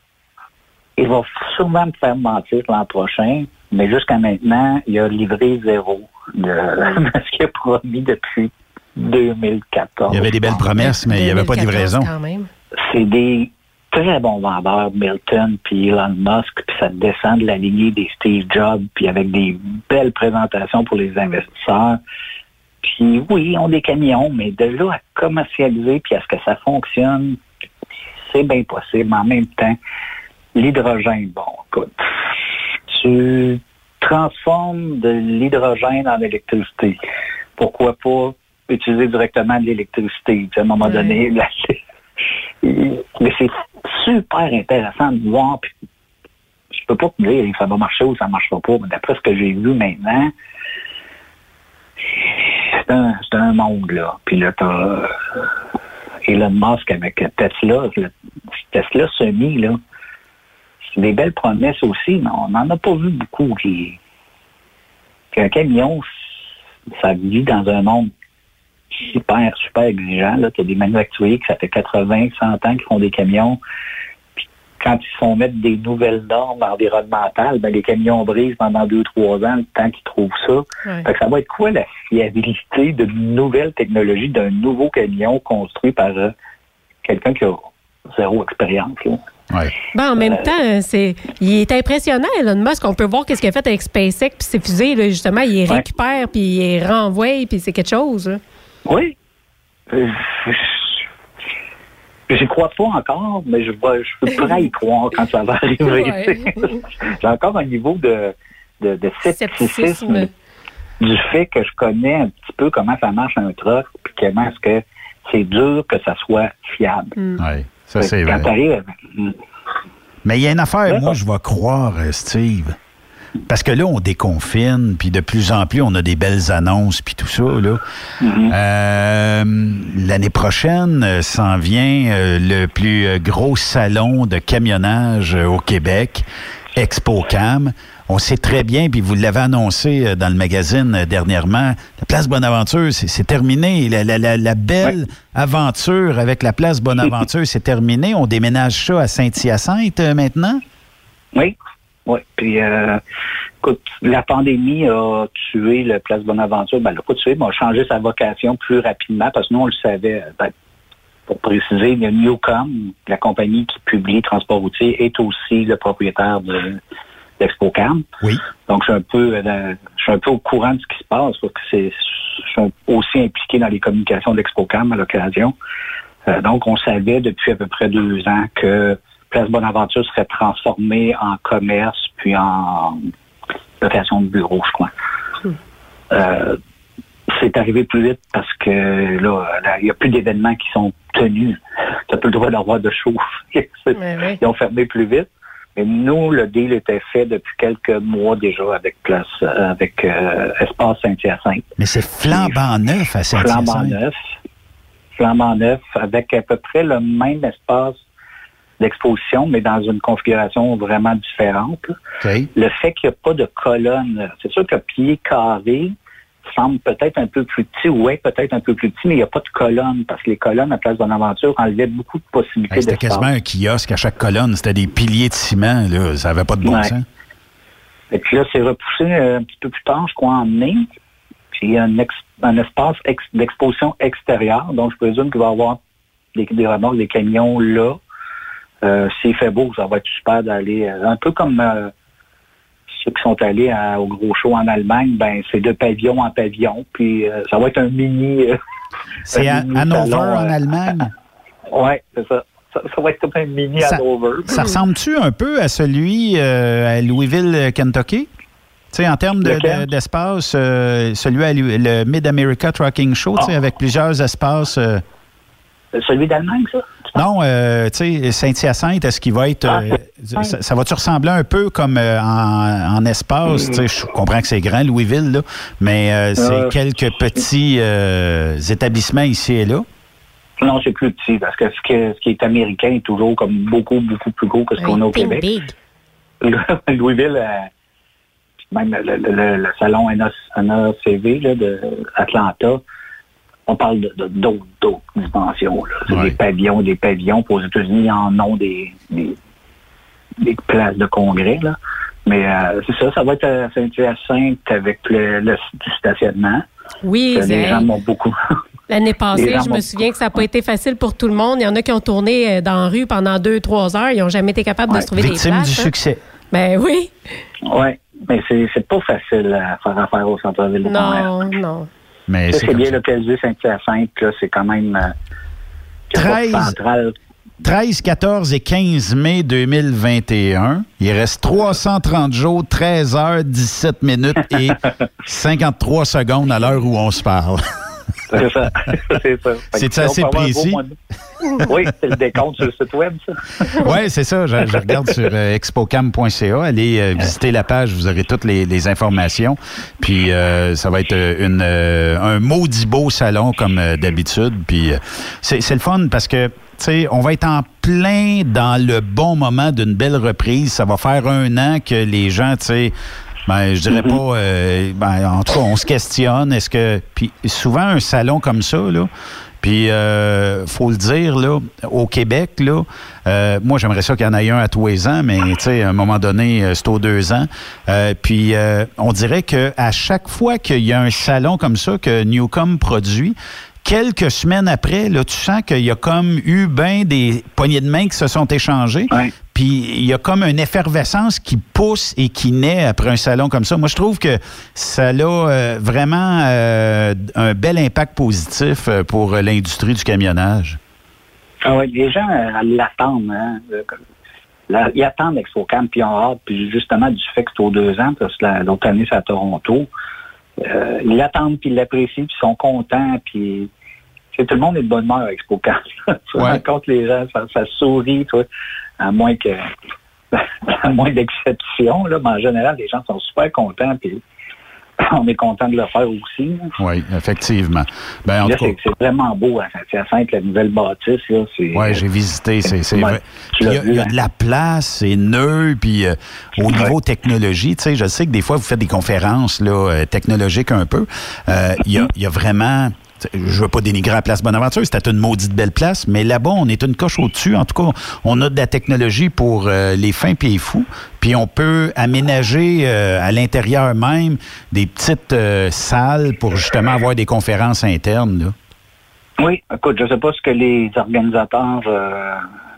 il va sûrement me faire mentir l'an prochain, mais jusqu'à maintenant, il a livré zéro de, de ce qu'il a promis depuis 2014. Il y avait des belles promesses, mais il n'y avait pas de 2014 livraison. quand même. C'est des très bons vendeurs, Milton puis Elon Musk, puis ça descend de la lignée des Steve Jobs, puis avec des belles présentations pour les investisseurs. Puis oui, ils ont des camions, mais de là à commercialiser puis à ce que ça fonctionne, c'est bien possible. En même temps, l'hydrogène, bon, écoute, tu transformes de l'hydrogène en électricité. Pourquoi pas utiliser directement de l'électricité? À un moment donné, mais c'est super intéressant de voir. puis je peux pas te dire ça va marcher ou ça marchera pas, mais d'après ce que j'ai vu maintenant, c'est un, un monde, là. Puis là, t'as euh, Elon Musk avec Tesla, Tesla semi, là. C'est des belles promesses aussi, mais on n'en a pas vu beaucoup qui. Qu'un camion, ça vit dans un monde super, super exigeant. Là, tu as des manufacturiers que ça fait 80, 100 ans qu'ils font des camions. Puis quand ils se font mettre des nouvelles normes environnementales, ben, les camions brisent pendant deux, trois ans le temps qu'ils trouvent ça. Fait que ça va être quoi la fiabilité d'une nouvelle technologie, d'un nouveau camion construit par euh, quelqu'un qui a zéro expérience? là? Ouais. Ben, en même temps, c'est, il est impressionnant, Elon Musk. On peut voir qu'est-ce qu'il a fait avec SpaceX puis ses fusées, là, justement. Il les récupère puis il les renvoie puis c'est quelque chose. là. Oui. Euh, J'y crois pas encore, mais je, vais, je suis prêt à y croire quand ça va arriver. Ouais. J'ai encore un niveau de, de, de scepticisme Scepticisme. du fait que je connais un petit peu comment ça marche un truck, puis comment est-ce que c'est dur que ça soit fiable. Ouais. Ça, c'est vrai. Mais il y a une affaire, Ouais. moi, je vais croire, euh, Steve. Parce que là, on déconfine, puis de plus en plus, on a des belles annonces, puis tout ça. Là. Mhm. Euh, L'année prochaine, euh, s'en vient euh, le plus euh, gros salon de camionnage au Québec, ExpoCam. On sait très bien, puis vous l'avez annoncé dans le magazine dernièrement, la Place Bonaventure, c'est terminé. La, la- la- la belle aventure avec la Place Bonaventure, c'est terminé. On déménage ça à Saint-Hyacinthe maintenant? Oui, oui. Puis, euh, écoute, la pandémie a tué le Place Bonaventure. Ben, elle l'a pas tué, mais a changé sa vocation plus rapidement parce que nous, on le savait. Ben, pour préciser, le Newcom, la compagnie qui publie Transport routier, est aussi le propriétaire de d'ExpoCam. Oui. Donc, je suis un peu, euh, je suis un peu au courant de ce qui se passe. parce que c'est, je suis aussi impliqué dans les communications d'ExpoCam à l'occasion. Euh, donc, on savait depuis à peu près deux ans que Place Bonaventure serait transformée en commerce puis en location de bureau, je crois. Euh, c'est arrivé plus vite parce que là, il n'y a plus d'événements qui sont tenus. Tu n'as plus le droit d'avoir de chauffe. Ils ont fermé plus vite. Mais nous, le deal était fait depuis quelques mois déjà avec Place, euh, avec euh, Espace Saint-Hyacinthe. Mais c'est flambant neuf à Flambant Saint-Hyacinthe. neuf. Flambant neuf, avec à peu près le même espace d'exposition, mais dans une configuration vraiment différente. Le fait qu'il n'y a pas de colonne, c'est sûr que pied carré semble peut-être un peu plus petit, ouais, peut-être un peu plus petit, mais il n'y a pas de colonne, parce que les colonnes à Place Bonaventure enlevaient beaucoup de possibilités Hey, C'était quasiment un kiosque à chaque colonne. C'était des piliers de ciment. Là. Ça n'avait pas de bon Ouais. sens. Et puis là, c'est repoussé euh, un petit peu plus tard, je crois, en mai. Puis il y a un, ex- un espace ex- d'exposition extérieure, donc je présume qu'il va y avoir des, des remorques, des camions là. Euh, S'il fait beau, ça va être super d'aller, euh, un peu comme euh, ceux qui sont allés à- au gros show en Allemagne, ben c'est de pavillon en pavillon, puis ça va être un mini... C'est à Hanover, en Allemagne? ouais, c'est ça. ça. ça va être comme un mini Ça- Hanover. Ça ressemble-tu un peu à celui euh, à Louisville, Kentucky? Tu sais, en termes de- Lequel? de- d'espace, euh, celui à le Mid-America Trucking Show, tu sais, Ah. avec plusieurs espaces. euh, Celui d'Allemagne, ça? Non, euh, tu sais, Saint-Hyacinthe, est-ce qu'il va être. Ah, euh, ça, ça va-tu ressembler un peu comme euh, en, en espace? Tu sais, je comprends que c'est grand, Louisville, là, mais euh, c'est Euh, quelques petits euh, établissements ici et là? Non, c'est plus petit, parce que ce, que- ce qui est américain est toujours comme beaucoup, beaucoup plus gros que ce qu'on a au Québec. big. Louisville, euh, même le, le- le- le salon NA NACV là, de Atlanta, on parle de- de- d'autres d'autres dimensions. là. C'est Ouais. des pavillons, des pavillons. Puis Aux États-Unis, ils en ont des, des, des places de congrès. Là. Mais euh, c'est ça, ça va être à Saint-Hyacinthe avec le, le- du stationnement. Oui, Que les c'est- gens m'ont beaucoup. L'année Les passée, je me souviens que ça n'a pas été facile pour tout le monde. Il y en a qui ont tourné euh, dans la rue pendant deux, trois heures. Ils n'ont jamais été capables de se trouver des Victime places. du hein. succès. Ben oui. Oui, mais c'est c'est pas facile à faire affaire au centre-ville. Non, non. Mais Ça, c'est bien ça. localisé Saint-Hyacinthe, là, c'est quand même euh, c'est pas 13. central. 13, 14 et 15 mai 2021. Il reste 330 jours, 13 heures, 17 minutes et 53 secondes à l'heure où on se parle. C'est ça. c'est ça. C'est si assez précis? oui, c'est le décompte sur le site web, ça. Oui, c'est ça. Je, je regarde sur euh, expocam.ca. Allez euh, visiter la page, vous aurez toutes les, les informations. Puis euh, ça va être euh, une, euh, un maudit beau salon comme d'habitude. Puis euh, c'est c'est le fun parce que, tu sais, on va être en plein dans le bon moment d'une belle reprise. Ça va faire un an que les gens, tu sais, ben, je dirais pas. euh, ben, en tout cas, on se questionne. Est-ce que. Puis souvent, un salon comme ça, là. Puis, euh, faut le dire, là, au Québec, là, euh, moi, j'aimerais ça qu'il y en ait un à tous les ans, mais, tu sais, à un moment donné, euh, c'est aux deux ans. Euh, puis, euh, on dirait que à chaque fois qu'il y a un salon comme ça que Newcom produit, quelques semaines après, là, tu sens qu'il y a comme eu ben des poignées de main qui se sont échangées. Ouais. Puis il y a comme une effervescence qui pousse et qui naît après un salon comme ça. Moi, je trouve que ça a euh, vraiment euh, un bel impact positif euh, pour l'industrie du camionnage. Ah ouais, les gens euh, l'attendent. Hein, la- ils attendent ExpoCam, puis ils ont hâte. Puis justement, du fait que c'est aux deux ans, parce que la- l'autre année, c'est à Toronto, euh, ils l'attendent, puis ils l'apprécient, puis ils sont contents, puis... Tout le monde est de bonne humeur à ExpoCam. tu Ouais. rencontres les gens, ça, ça sourit, toi, à moins que à moins d'exceptions, là, mais en général, les gens sont super contents, puis on est content de le faire aussi. Oui, effectivement. Ben, là, c'est, vraiment beau à Saint-Hyacinthe, la nouvelle bâtisse. Oui, j'ai visité, c'est, vrai. Il y, a, de la place, c'est neuf, puis euh, au niveau technologie, tu sais, je sais que des fois, vous faites des conférences là, euh, technologiques un peu. Euh, il y, a, y a vraiment je veux pas dénigrer la place Bonaventure, c'était une maudite belle place, mais là-bas, on est une coche au-dessus. En tout cas, on a de la technologie pour euh, les fins pieds fous, puis on peut aménager euh, à l'intérieur même des petites euh, salles pour justement avoir des conférences internes. Oui, écoute, je sais pas ce que les organisateurs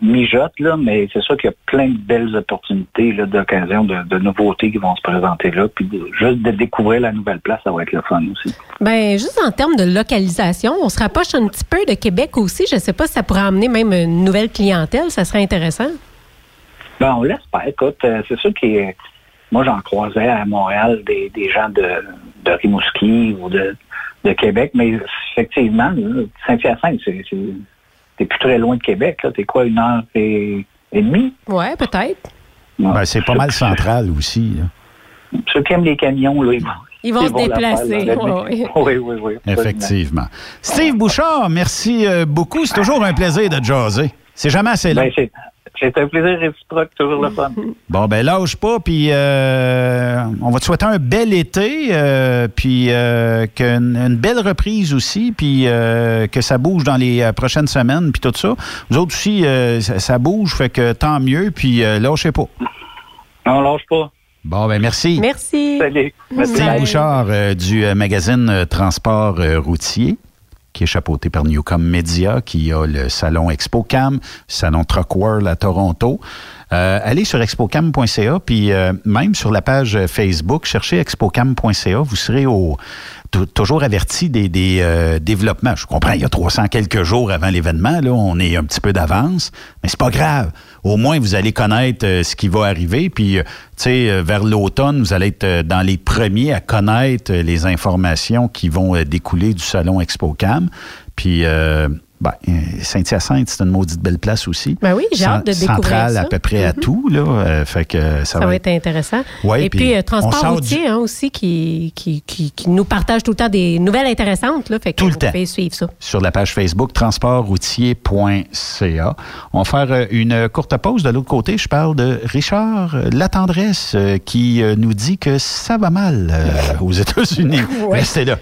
mijote, là, mais c'est sûr qu'il y a plein de belles opportunités d'occasion, de, nouveautés qui vont se présenter là. Puis juste de découvrir la nouvelle place, ça va être le fun aussi. Bien, juste en termes de localisation, on se rapproche un petit peu de Québec aussi. Je ne sais pas si ça pourrait amener même une nouvelle clientèle. Ça serait intéressant. Ben, on l'espère. Écoute, euh, c'est sûr que moi, j'en croisais à Montréal des, gens de, de Rimouski ou de, de Québec, mais effectivement, Saint-Hyacinthe, c'est t'es plus très loin de Québec. Là. T'es quoi, une heure et, demie? Oui, peut-être. Ben, c'est pas mal central aussi. Ceux qui aiment les camions, là, ils vont, se déplacer. oui, oui, oui. Effectivement. Steve Bouchard, merci euh, beaucoup. C'est toujours un plaisir de jaser. C'est jamais assez long. Ben, c'est un plaisir réciproque, toujours le fun. Bon, ben lâche pas, puis euh, on va te souhaiter un bel été, euh, puis euh, une, belle reprise aussi, puis que ça bouge dans les prochaines semaines, puis tout ça. Nous autres aussi, ça, bouge, fait que tant mieux, puis lâchez pas. Non, lâche pas. Bon, ben merci. Merci. Salut. Steve Bouchard du magazine Transport routier qui est chapeauté par Newcom Media, qui a le salon ExpoCam, salon Truck World à Toronto. Euh, allez sur expocam.ca, puis euh, même sur la page Facebook, cherchez expocam.ca, vous serez au, toujours averti des, euh, développements. Je comprends, il y a 300 quelques jours avant l'événement, là, on est un petit peu d'avance, mais c'est pas grave. Au moins, vous allez connaître ce qui va arriver, puis, tu sais, vers l'automne, vous allez être dans les premiers à connaître les informations qui vont découler du salon ExpoCam. Puis, ben, Saint-Hyacinthe, c'est une maudite belle place aussi. Ben oui, j'ai hâte de découvrir Centrale à peu près à mhm. tout, là. Euh, fait que ça, ça va, être intéressant. Et puis, euh, Transport routier hein, aussi qui, qui, qui, nous partage tout le temps des nouvelles intéressantes, là. Fait que tout le temps. suivre ça. Sur la page Facebook transportroutier.ca. On va faire une courte pause. De l'autre côté, je parle de Richard Latendresse qui nous dit que ça va mal aux États-Unis. Restez là.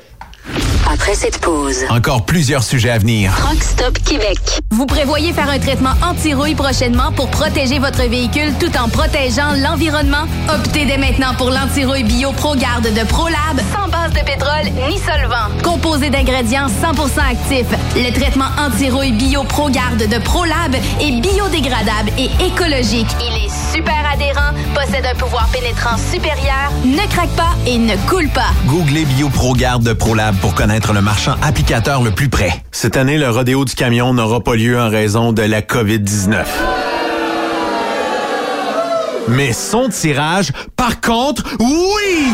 Après cette pause, encore plusieurs sujets à venir. Rockstop Québec. Vous prévoyez faire un traitement anti-rouille prochainement pour protéger votre véhicule tout en protégeant l'environnement? Optez dès maintenant pour l'anti-rouille bio ProGarde de ProLab, sans base de pétrole ni solvant. Composé d'ingrédients 100% actifs, le traitement anti-rouille bio ProGarde de ProLab est biodégradable et écologique. Il est super adhérent, possède un pouvoir pénétrant supérieur, ne craque pas et ne coule pas. Googlez bio ProGarde de ProLab pour connaître le marchand applicateur le plus près. Cette année, le rodéo du camion n'aura pas lieu en raison de la COVID-19. Mais son tirage, par contre, oui!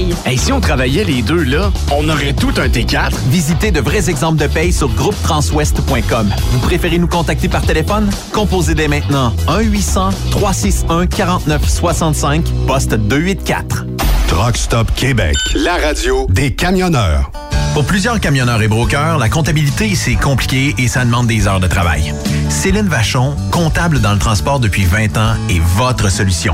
paye. Hey, si on travaillait les deux, là, on aurait tout un T4. Visitez de vrais exemples de paye sur groupetranswest.com. Vous préférez nous contacter par téléphone? Composez dès maintenant 1-800-361-4965, poste 284. Truck Stop Québec, la radio des camionneurs. Pour plusieurs camionneurs et brokers, la comptabilité, c'est compliqué et ça demande des heures de travail. Céline Vachon, comptable dans le transport depuis 20 ans, est votre solution.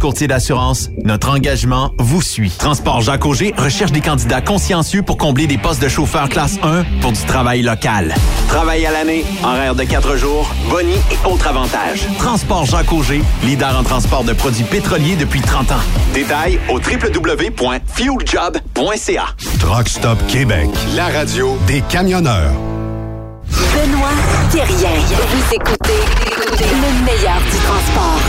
Courtier d'assurance, notre engagement vous suit. Transport Jacques Auger recherche des candidats consciencieux pour combler des postes de chauffeur classe 1 pour du travail local. Travail à l'année, horaire de 4 jours, boni et autres avantages. Transport Jacques Auger, leader en transport de produits pétroliers depuis 30 ans. Détails au www.fueljob.ca. Truck Stop Québec, la radio des camionneurs. Benoît Thérien. Vous écoutez le meilleur du transport.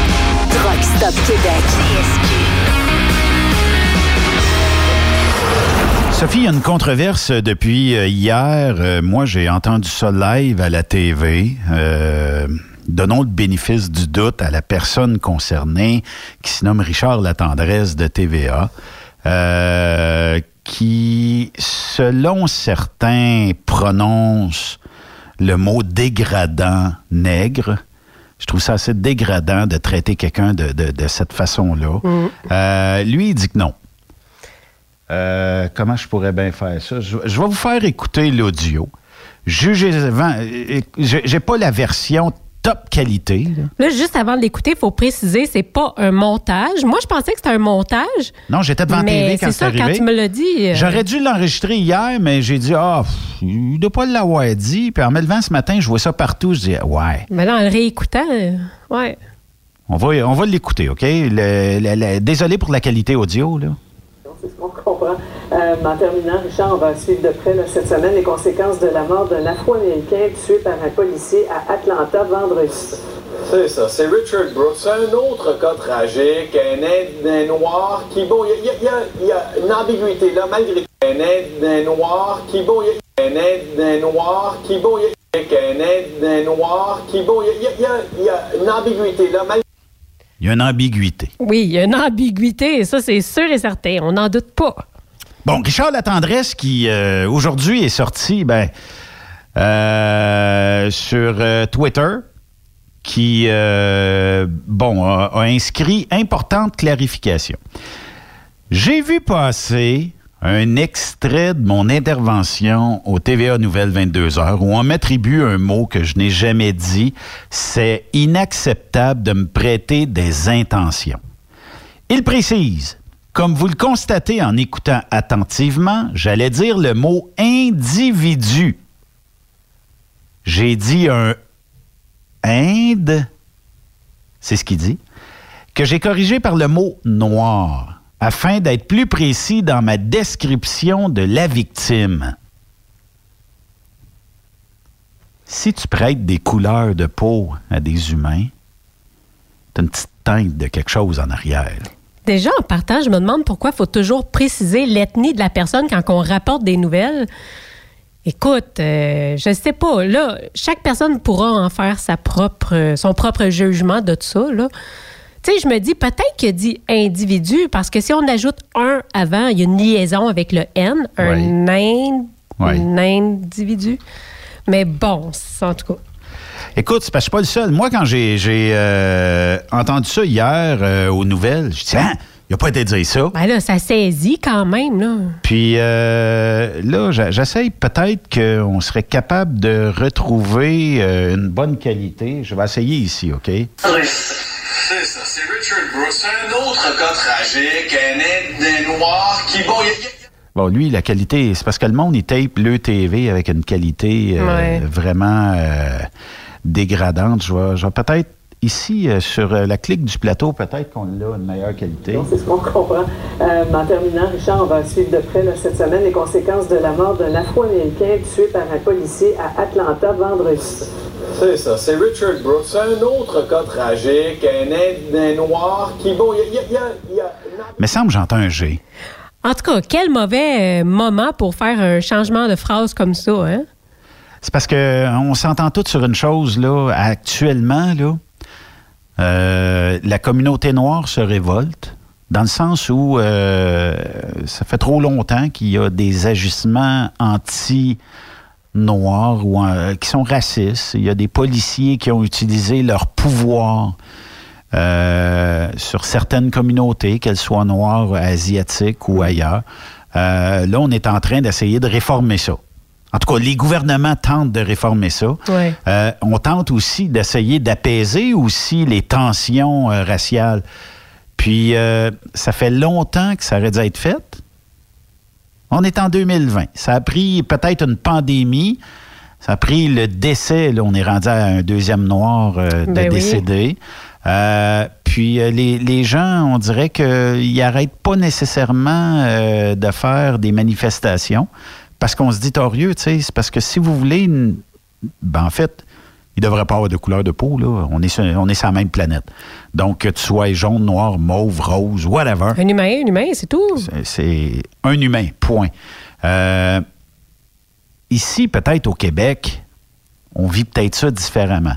Sophie, il y a une controverse depuis euh, hier. Euh, moi, j'ai entendu ça live à la TV. Euh, donnons le bénéfice du doute à la personne concernée qui se nomme Richard Latendresse de TVA. Euh, qui, selon certains, prononce le mot dégradant nègre. Je trouve ça assez dégradant de traiter quelqu'un de, de- de cette façon-là. Euh, lui, il dit que non. Euh, comment je pourrais bien faire ça? Je, je vais vous faire écouter l'audio. Jugez avant. euh, j'ai pas la version top qualité. là. Là, juste avant de l'écouter, il faut préciser, c'est pas un montage. Moi, je pensais que c'était un montage. Non, j'étais devant mais TV quand c'est c'est ça, arrivé. quand tu me l'as dit. euh, J'aurais dû l'enregistrer hier, mais j'ai dit, ah, pff, il ne doit pas l'avoir dit. Puis en me levant ce matin, je vois ça partout. Je dis, ouais, Mais là, en le réécoutant, euh, ouais. on va, on va l'écouter, OK? Le- le- le- désolé pour la qualité audio, là. C'est ce qu'on comprend. Euh, en terminant, Richard, on va suivre de près cette semaine les conséquences de la mort d'un Afro-Américain tué par un policier à Atlanta vendredi. C'est ça, c'est Richard Brooks. C'est un autre cas tragique, un Indien noir qui, bon, il y, a- une ambiguïté là, malgré. Un Indien noir qui, bon, il y a un noir qui, bon, il y a un noir qui, bon, il y a une ambiguïté là, malgré Il y a une ambiguïté. Oui, il y a une ambiguïté, et ça, c'est sûr et certain. On n'en doute pas. Bon, Richard Latendresse, qui euh, aujourd'hui est sorti ben, euh, sur euh, Twitter, qui, bon, a, a inscrit importante clarification. J'ai vu passer un extrait de mon intervention au TVA Nouvelle 22h où on m'attribue un mot que je n'ai jamais dit. C'est inacceptable de me prêter des intentions. Il précise, comme vous le constatez en écoutant attentivement, j'allais dire le mot individu. J'ai dit un Inde, c'est ce qu'il dit, que j'ai corrigé par le mot noir, afin d'être plus précis dans ma description de la victime. Si tu prêtes des couleurs de peau à des humains, t'as une petite teinte de quelque chose en arrière. Déjà, en partant, je me demande pourquoi il faut toujours préciser l'ethnie de la personne quand on rapporte des nouvelles. Écoute, euh, je sais pas. Là, chaque personne pourra en faire sa propre, son propre jugement de tout ça. Là. Tu sais, je me dis peut-être qu'il a dit individu parce que si on ajoute un avant, il y a une liaison avec le N, un ind- Ouais. individu. Mais bon, c'est- en tout cas. Écoute, c'est parce que je suis pas le seul. Moi, quand j'ai euh, entendu ça hier euh, aux nouvelles, je dis, ah, il a pas été dire ça. Ben là, ça saisit quand même, là. Puis euh, là, j'essaye peut-être qu'on serait capable de retrouver euh, une bonne qualité. Je vais essayer ici, OK? C'est ça, c'est un autre cas tragique, un Indien noir qui, bon, y a- il y a- Bon, lui, la qualité, c'est parce que le monde, il tape le TV avec une qualité euh, Ouais. vraiment euh, dégradante. Je vais, je vais peut-être, ici, euh, sur euh, la clique du plateau, peut-être qu'on a une meilleure qualité. C'est ce qu'on comprend. Euh, en terminant, Richard, on va suivre de près là, cette semaine les conséquences de la mort d'un Afro-Américain tué par un policier à Atlanta vendredi. C'est ça, c'est Richard Brooks. C'est un autre cas tragique, un Indien noir qui, bon, il y a- y a- il y a Mais semble que j'entends un G. En tout cas, quel mauvais euh, moment pour faire un changement de phrase comme ça, hein? C'est parce que euh, on s'entend tous sur une chose, là, actuellement, là. euh, la communauté noire se révolte, dans le sens où euh, ça fait trop longtemps qu'il y a des agissements anti-noirs ou euh, qui sont racistes. Il y a des policiers qui ont utilisé leur pouvoir euh, sur certaines communautés, qu'elles soient noires, asiatiques ou ailleurs. Euh, là, on est en train d'essayer de réformer ça. En tout cas, les gouvernements tentent de réformer ça. Euh, on tente aussi d'essayer d'apaiser aussi les tensions raciales. Puis, ça fait longtemps que ça aurait dû être fait. On est en 2020. Ça a pris peut-être une pandémie. Ça a pris le décès. Là, on est rendu à un deuxième noir euh, de Ben oui. décédé. Euh, puis euh, les, les gens, on dirait qu'ils n'arrêtent pas nécessairement de faire des manifestations parce qu'on se dit torieux, tu sais. C'est parce que si vous voulez, ben, en fait, il ne devrait pas avoir de couleur de peau, là. On est, sur, on est sur la même planète. Donc, que tu sois jaune, noir, mauve, rose, whatever. Un humain, un humain, c'est tout. C'est un humain, point. Euh, ici, peut-être au Québec, on vit peut-être ça différemment.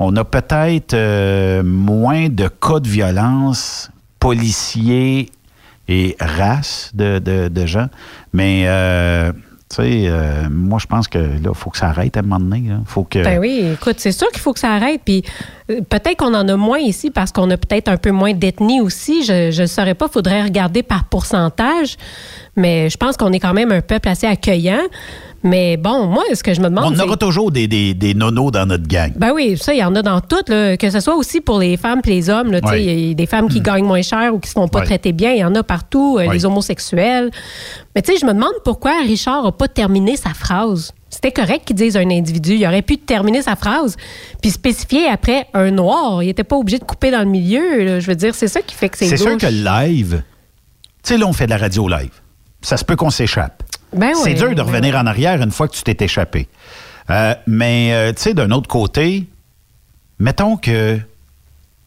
On a peut-être euh, moins de cas de violence policiers et race de, de- de gens. Mais, euh, tu sais, euh, moi, je pense que là, faut que ça arrête à un moment donné. Faut que. Ben oui, écoute, c'est sûr qu'il faut que ça arrête. Puis euh, peut-être qu'on en a moins ici parce qu'on a peut-être un peu moins d'ethnie aussi. Je ne saurais pas, faudrait regarder par pourcentage. Mais je pense qu'on est quand même un peuple assez accueillant. Mais bon, moi, ce que je me demande. On aura toujours des, des, des nonos dans notre gang. Ben oui, ça, il y en a dans toutes, là, que ce soit aussi pour les femmes et les hommes. Ouais. Il y a des femmes qui gagnent moins cher ou qui se font pas Ouais. traiter bien. Il y en a partout, euh, Ouais. les homosexuels. Mais tu sais, je me demande pourquoi Richard n'a pas terminé sa phrase. C'était correct qu'il dise un individu. Il aurait pu terminer sa phrase puis spécifier après un noir. Il n'était pas obligé de couper dans le milieu. là. Je veux dire, c'est ça qui fait que c'est C'est sûr que live, tu sais, là, on fait de la radio live. Ça se peut qu'on s'échappe. Ben c'est dur de ben revenir en arrière une fois que tu t'es échappé. Euh, mais, euh, tu sais, d'un autre côté, mettons que.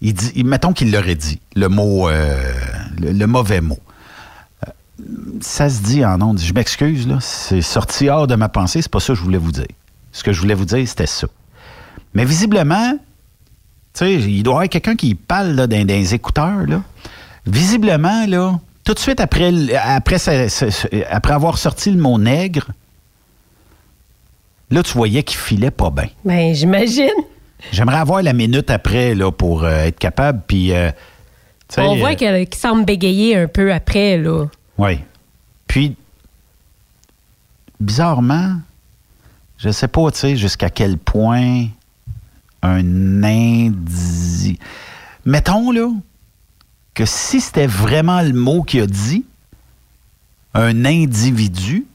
Il dit, mettons qu'il l'aurait dit, le mot, euh, le, le mauvais mot. Ça se dit en ondes. Je m'excuse, là. C'est sorti hors de ma pensée. C'est pas ça que je voulais vous dire. Ce que je voulais vous dire, c'était ça. Mais visiblement, tu sais, il doit y avoir quelqu'un qui parle là, dans, dans les écouteurs. Là. Visiblement, là, tout de suite après, après, après avoir sorti le mot nègre, là, tu voyais qu'il filait pas bien. Ben, j'imagine. J'aimerais avoir la minute après là, pour euh, être capable. Puis, euh, On voit euh, qu'il semble bégayer un peu après, là. Oui. Puis, bizarrement, je sais pas, tu sais, jusqu'à quel point un indi... Mettons, là, que si c'était vraiment le mot qu'il a dit, un individu,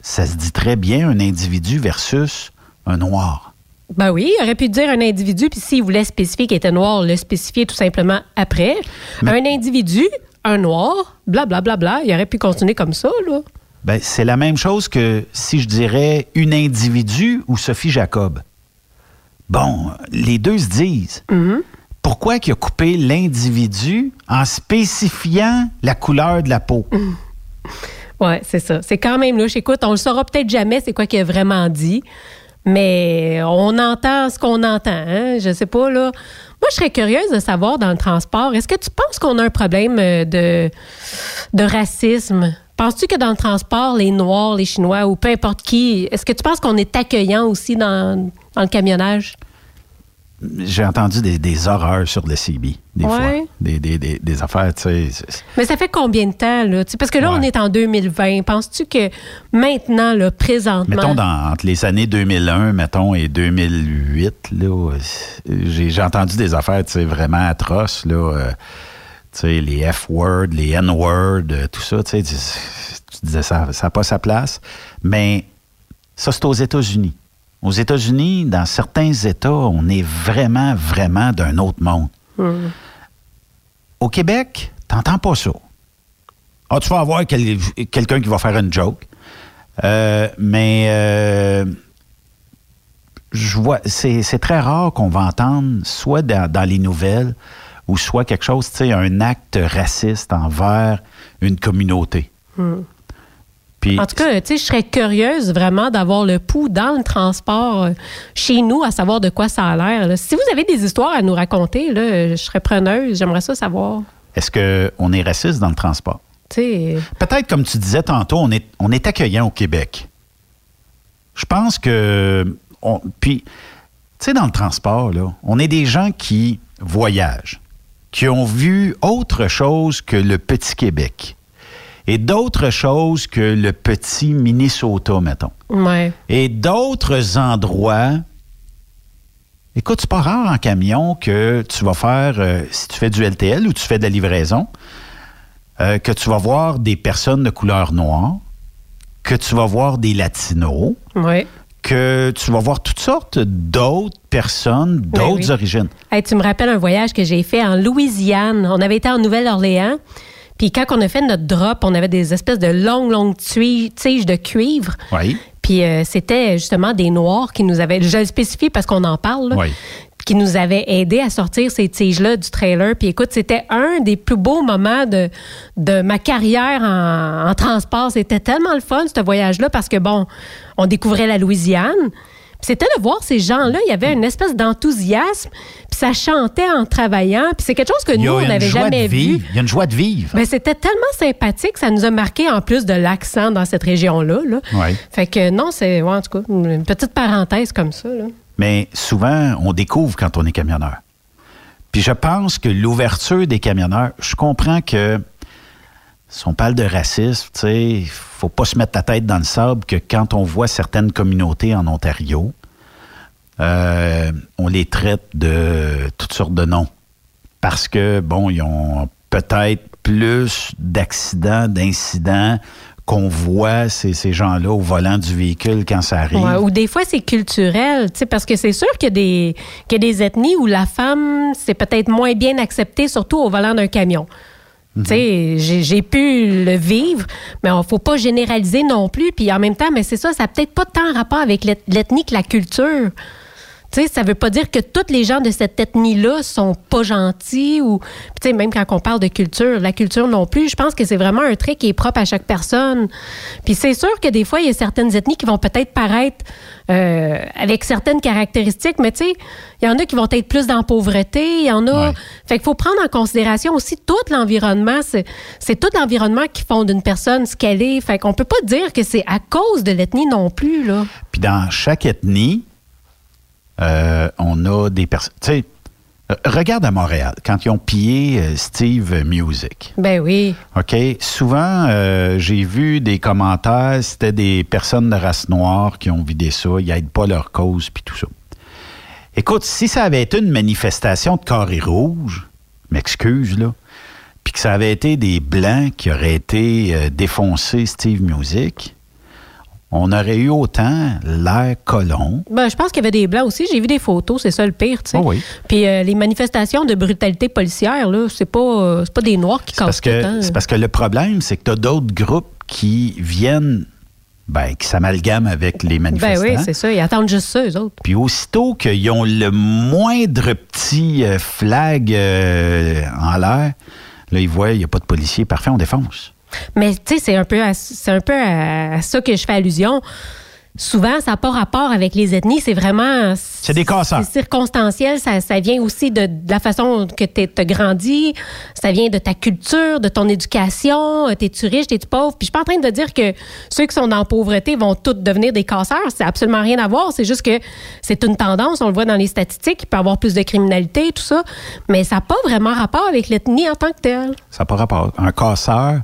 ça se dit très bien un individu versus un noir. Ben oui, il aurait pu dire un individu, puis s'il voulait spécifier qu'il était noir, le spécifier tout simplement après. Un individu, un noir, blablabla, bla, bla, bla, il aurait pu continuer comme ça, là. Ben, c'est la même chose que si je dirais une individu ou Sophie Jacob. Bon, les deux se disent. Pourquoi qu'il a coupé l'individu en spécifiant la couleur de la peau? Ouais, c'est ça. C'est quand même louche. Écoute, on le saura peut-être jamais, c'est quoi qu'il a vraiment dit. Mais on entend ce qu'on entend, hein? Je sais pas, là. Moi, je serais curieuse de savoir dans le transport, est-ce que tu penses qu'on a un problème euh, de, racisme? Penses-tu que dans le transport, les Noirs, les Chinois ou peu importe qui, est-ce que tu penses qu'on est accueillant aussi dans le camionnage? J'ai entendu des, des horreurs sur le CB, des Ouais. fois. Des, des- des- des affaires, tu sais. Mais ça fait combien de temps, là? Parce que là, Ouais. on est en 2020. Penses-tu que maintenant, là, présentement. Mettons, dans, entre les années 2001, mettons, et 2008, là, euh, j'ai entendu des affaires, tu sais, vraiment atroces, là. euh, tu sais, les F-words, les N-words, euh, tout ça, tu sais, tu, tu disais ça n'a pas sa place. Mais ça, c'est aux États-Unis. Aux États-Unis, dans certains États, on est vraiment, vraiment d'un autre monde. Hmm. Au Québec, t'entends pas ça. Ah, tu vas avoir quel- quelqu'un qui va faire une joke. Euh, mais euh, je vois, c'est très rare qu'on va entendre, soit dans, dans les nouvelles, ou soit quelque chose, tu sais, un acte raciste envers une communauté. Hmm. Puis, En tout cas, tu sais, je serais curieuse vraiment d'avoir le pouls dans le transport euh, chez nous, à savoir de quoi ça a l'air. là. Si vous avez des histoires à nous raconter, là, je serais preneuse. J'aimerais ça savoir. est-ce qu'on est raciste dans le transport? Euh, Peut-être, comme tu disais tantôt, on est, on est accueillant au Québec. Je pense que. on- puis, tu sais, dans le transport, là, on est des gens qui voyagent, qui ont vu autre chose que le petit Québec et d'autres choses que le petit Minnesota, mettons. ouais. Et d'autres endroits. Écoute, c'est pas rare en camion que tu vas faire, euh, si tu fais du LTL ou tu fais de la livraison, euh, que tu vas voir des personnes de couleur noire, que tu vas voir des latinos, Ouais. que tu vas voir toutes sortes d'autres personnes, d'autres oui. origines. Hey, tu me rappelles un voyage que j'ai fait en Louisiane. On avait été en Nouvelle-Orléans. Puis quand on a fait notre drop, on avait des espèces de longues, longues tiges de cuivre. Oui. Puis euh, c'était justement des Noirs qui nous avaient, je le spécifie parce qu'on en parle, là, Oui. qui nous avaient aidés à sortir ces tiges-là du trailer. Puis écoute, c'était un des plus beaux moments de, de ma carrière en, en transport. C'était tellement le fun, ce voyage-là, parce que bon, on découvrait la Louisiane. C'était de voir ces gens-là, il y avait une espèce d'enthousiasme. Puis ça chantait en travaillant, puis c'est quelque chose que Il y nous, a on une n'avait joie de jamais vu. vivre. Il y a une joie de vivre. Ben, c'était tellement sympathique, ça nous a marqué en plus de l'accent dans cette région-là. Là. Ouais. Fait que non, c'est ouais, en tout cas une petite parenthèse comme ça. Là. Mais souvent, on découvre quand on est camionneur. Puis je pense que l'ouverture des camionneurs, je comprends que si on parle de racisme, tu sais, faut pas se mettre la tête dans le sable que quand on voit certaines communautés en Ontario, euh, on les traite de toutes sortes de noms. Parce que, bon, ils ont peut-être plus d'accidents, d'incidents qu'on voit ces, gens-là au volant du véhicule quand ça arrive. Ou des fois, c'est culturel, parce que c'est sûr qu'il y a des ethnies où la femme, c'est peut-être moins bien accepté, surtout au volant d'un camion. Tu sais, j'ai pu le vivre, mais il faut pas généraliser non plus. Puis en même temps, mais c'est ça, ça n'a peut-être pas tant rapport avec l'eth- l'ethnie que la culture. Tu sais, ça veut pas dire que tous les gens de cette ethnie-là sont pas gentils ou, tu sais, même quand on parle de culture, la culture non plus, je pense que c'est vraiment un trait qui est propre à chaque personne. Puis c'est sûr que des fois, il y a certaines ethnies qui vont peut-être paraître euh, avec certaines caractéristiques, mais tu sais, il y en a qui vont être plus dans la pauvreté, il y en a... Fait qu'il faut prendre en considération aussi tout l'environnement. C'est c'est tout l'environnement qui fonde une personne ce qu'elle est. Fait qu'on peut pas dire que c'est à cause de l'ethnie non plus, là. Puis dans chaque ethnie, euh, on a des personnes. Tu sais, euh, regarde à Montréal, quand ils ont pillé euh, Steve Music. Ben oui. OK? Souvent, euh, j'ai vu des commentaires, c'était des personnes de race noire qui ont vidé ça, ils n'aident pas leur cause, puis tout ça. Écoute, si ça avait été une manifestation de carré rouge, m'excuse, là, puis que ça avait été des Blancs qui auraient été euh, défoncés Steve Music, on aurait eu autant l'air colon. Ben, je pense qu'il y avait des blancs aussi. J'ai vu des photos, c'est ça le pire, tu sais. Oh oui. Puis euh, les manifestations de brutalité policière, là, c'est pas, euh, c'est pas des noirs qui cassent tout. hein. c'est parce que le problème, c'est que tu as d'autres groupes qui viennent, ben, qui s'amalgament avec les Ben manifestants. oui, c'est ça. Ils attendent juste ça, eux autres. Puis aussitôt qu'ils ont le moindre petit euh, flag euh, en l'air, là, ils voient, il n'y a pas de policier. Parfait, on défonce. Mais tu sais, c'est un peu, à, c'est un peu à, à ça que je fais allusion. Souvent, ça n'a pas rapport avec les ethnies. C'est vraiment. C'est des casseurs. C'est circonstanciel. Ça, ça vient aussi de, de la façon que tu as grandi. Ça vient de ta culture, de ton éducation. Euh, T'es-tu riche, t'es-tu pauvre? Puis je suis pas en train de dire que ceux qui sont la pauvreté vont tous devenir des casseurs. C'est absolument rien à voir. C'est juste que c'est une tendance. On le voit dans les statistiques. Il peut y avoir plus de criminalité, tout ça. Mais ça n'a pas vraiment rapport avec l'ethnie en tant que telle. Ça n'a pas rapport. Un casseur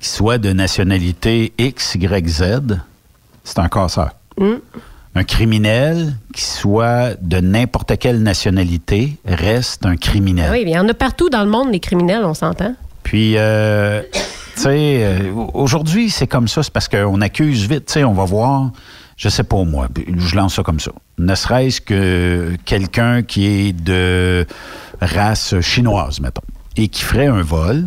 qui soit de nationalité X, Y, Z, c'est un casseur. Mm. Un criminel qui soit de n'importe quelle nationalité reste un criminel. Oui, mais il y en a partout dans le monde, les criminels, on s'entend. Puis, euh, tu sais, euh, aujourd'hui, c'est comme ça, c'est parce qu'on accuse vite. Tu sais, on va voir, je sais pas moi, je lance ça comme ça. Ne serait-ce que quelqu'un qui est de race chinoise, mettons, et qui ferait un vol.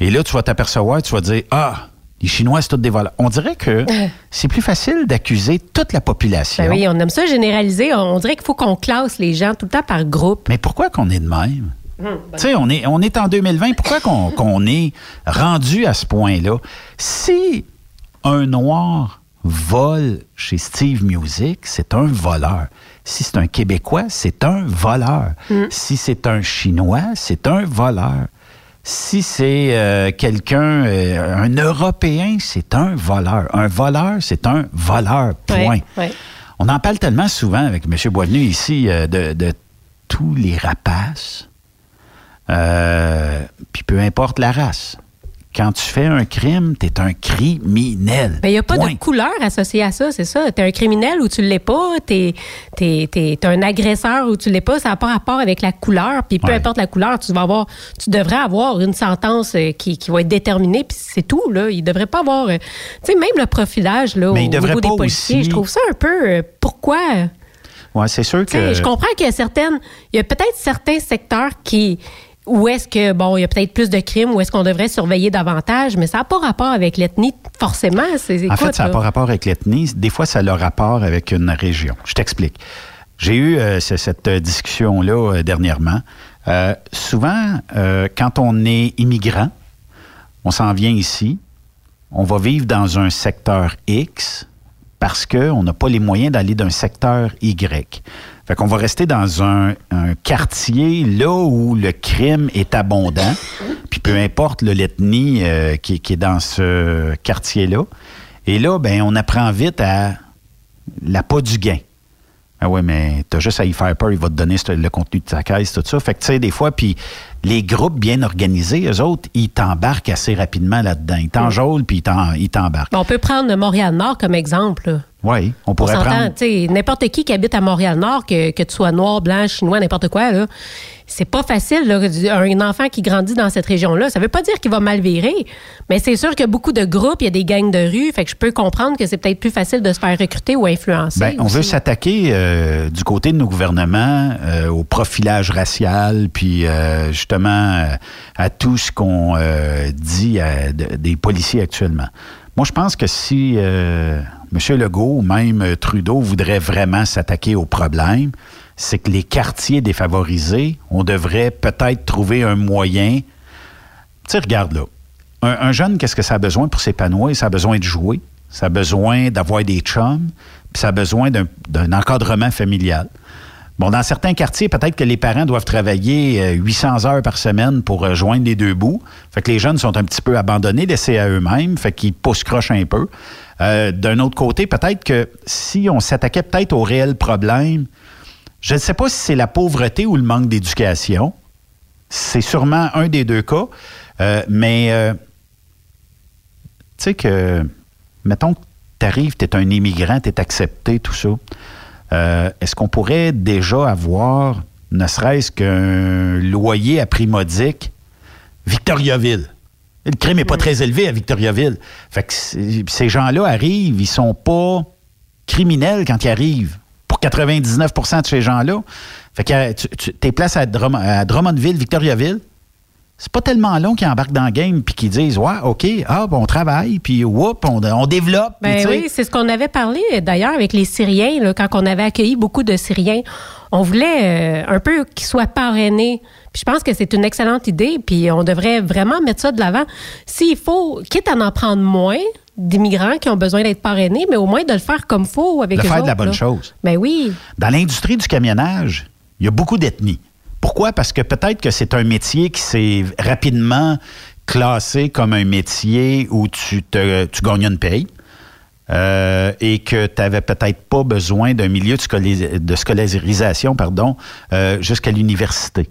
Et là, tu vas t'apercevoir, tu vas dire, ah, les Chinois, c'est tous des voleurs. On dirait que c'est plus facile d'accuser toute la population. Ben oui, on aime ça généraliser. On dirait qu'il faut qu'on classe les gens tout le temps par groupe. Mais pourquoi qu'on est de même? Hum, Tu sais, on est, on est en 2020. Pourquoi qu'on qu'on est rendu à ce point-là? Si un noir vole chez Steve Music, c'est un voleur. Si c'est un Québécois, c'est un voleur. Hum. Si c'est un Chinois, c'est un voleur. Si c'est euh, quelqu'un, euh, un Européen, c'est un voleur. Un voleur, c'est un voleur. Point. Ouais. On en parle tellement souvent avec M. Boisvenu ici euh, de, de tous les rapaces. Euh, Puis peu importe la race. Quand tu fais un crime, tu es un criminel. Ben, il n'y a pas Point. de couleur associée à ça, c'est ça. Tu es un criminel ou tu ne l'es pas, tu es, un agresseur ou tu ne l'es pas, ça n'a pas rapport avec la couleur. Puis peu Ouais. importe la couleur, tu vas avoir, tu devrais avoir une sentence euh, qui, qui va être déterminée, puis c'est tout. Là. Il ne devrait pas avoir. euh, tu sais, même le profilage là, Mais au il devrait niveau des policiers, aussi- je trouve ça un peu. euh, pourquoi? Ouais, c'est sûr que. Je comprends qu'il y a certaines. Il y a peut-être certains secteurs qui. Où est-ce que, bon, il y a peut-être plus de crimes, où est-ce qu'on devrait surveiller davantage, mais ça n'a pas rapport avec l'ethnie, forcément. C'est, En fait, ça n'a pas rapport avec l'ethnie. Des fois, ça a le rapport avec une région. Je t'explique. J'ai eu euh, ce- cette discussion-là euh, dernièrement. Euh, souvent, quand on est immigrant, on s'en vient ici, on va vivre dans un secteur X, parce qu'on n'a pas les moyens d'aller d'un secteur Y. Fait qu'on va rester dans un, quartier là où le crime est abondant, puis peu importe l'ethnie euh, qui, est dans ce quartier-là. Et là, ben, on apprend vite à l'appât du gain. Ah ouais, mais t'as juste à y faire peur, il va te donner le contenu de ta caisse, tout ça. Fait que, tu sais, des fois, puis les groupes bien organisés, eux autres, ils t'embarquent assez rapidement là-dedans. Ils t'enjôlent, puis ils t'embarquent. On peut prendre Montréal-Nord comme exemple. Oui, on On pourrait s'entend, prendre... n'importe qui qui habite à Montréal-Nord, que, que tu sois noir, blanc, chinois, n'importe quoi, là, c'est pas facile. là. un enfant qui grandit dans cette région-là, ça veut pas dire qu'il va mal virer, mais c'est sûr qu'il y a beaucoup de groupes, il y a des gangs de rue, fait que je peux comprendre que c'est peut-être plus facile de se faire recruter ou influencer. Ben, on veut s'attaquer euh, du côté de nos gouvernements euh, au profilage racial, puis euh, justement à tout ce qu'on dit à de- des policiers actuellement. Moi, je pense que si M. Legault ou même Trudeau voudrait vraiment s'attaquer au problème, c'est que les quartiers défavorisés, on devrait peut-être trouver un moyen. Tu sais, regarde là. Un, un jeune, qu'est-ce que ça a besoin pour s'épanouir? Ça a besoin de jouer, ça a besoin d'avoir des chums, puis ça a besoin d'un- encadrement familial. Bon, dans certains quartiers, peut-être que les parents doivent travailler euh, 800 heures par semaine pour euh, joindre les deux bouts. Fait que les jeunes sont un petit peu abandonnés, laissés à eux-mêmes, fait qu'ils poussent-crochent un peu. Euh, D'un autre côté, peut-être que si on s'attaquait peut-être au réel problème, je ne sais pas si c'est la pauvreté ou le manque d'éducation. C'est sûrement un des deux cas. Euh, mais, euh, tu sais que, mettons que tu arrives, tu es un immigrant, tu es accepté, tout ça. Euh, Est-ce qu'on pourrait déjà avoir, ne serait-ce qu'un loyer à prix modique, Victoriaville? Le crime n'est pas très élevé à Victoriaville. Fait que c'est- ces gens-là arrivent, ils sont pas criminels quand ils arrivent. Pour 99% de ces gens-là. Fait que euh, tu, tu t'es place à, Drum- à Drummondville, Victoriaville. C'est pas tellement long qu'ils embarquent dans le game puis qu'ils disent Ouais, OK, ah, bon, on travaille, puis whoop, on, on développe. Ben oui, c'est ce qu'on avait parlé d'ailleurs avec les Syriens, là, quand on avait accueilli beaucoup de Syriens. On voulait euh, un peu qu'ils soient parrainés. Puis je pense que c'est une excellente idée, puis on devrait vraiment mettre ça de l'avant. S'il faut, quitte à en prendre moins d'immigrants qui ont besoin d'être parrainés, mais au moins de le faire comme faut avec de eux faire de la bonne là. chose. Ben oui. Dans l'industrie du camionnage, il y a beaucoup d'ethnies. Pourquoi? Parce que peut-être que c'est un métier qui s'est rapidement classé comme un métier où tu, te, tu gagnes une paye. euh, et que tu n'avais peut-être pas besoin d'un milieu de scolarisation pardon, euh, jusqu'à l'université.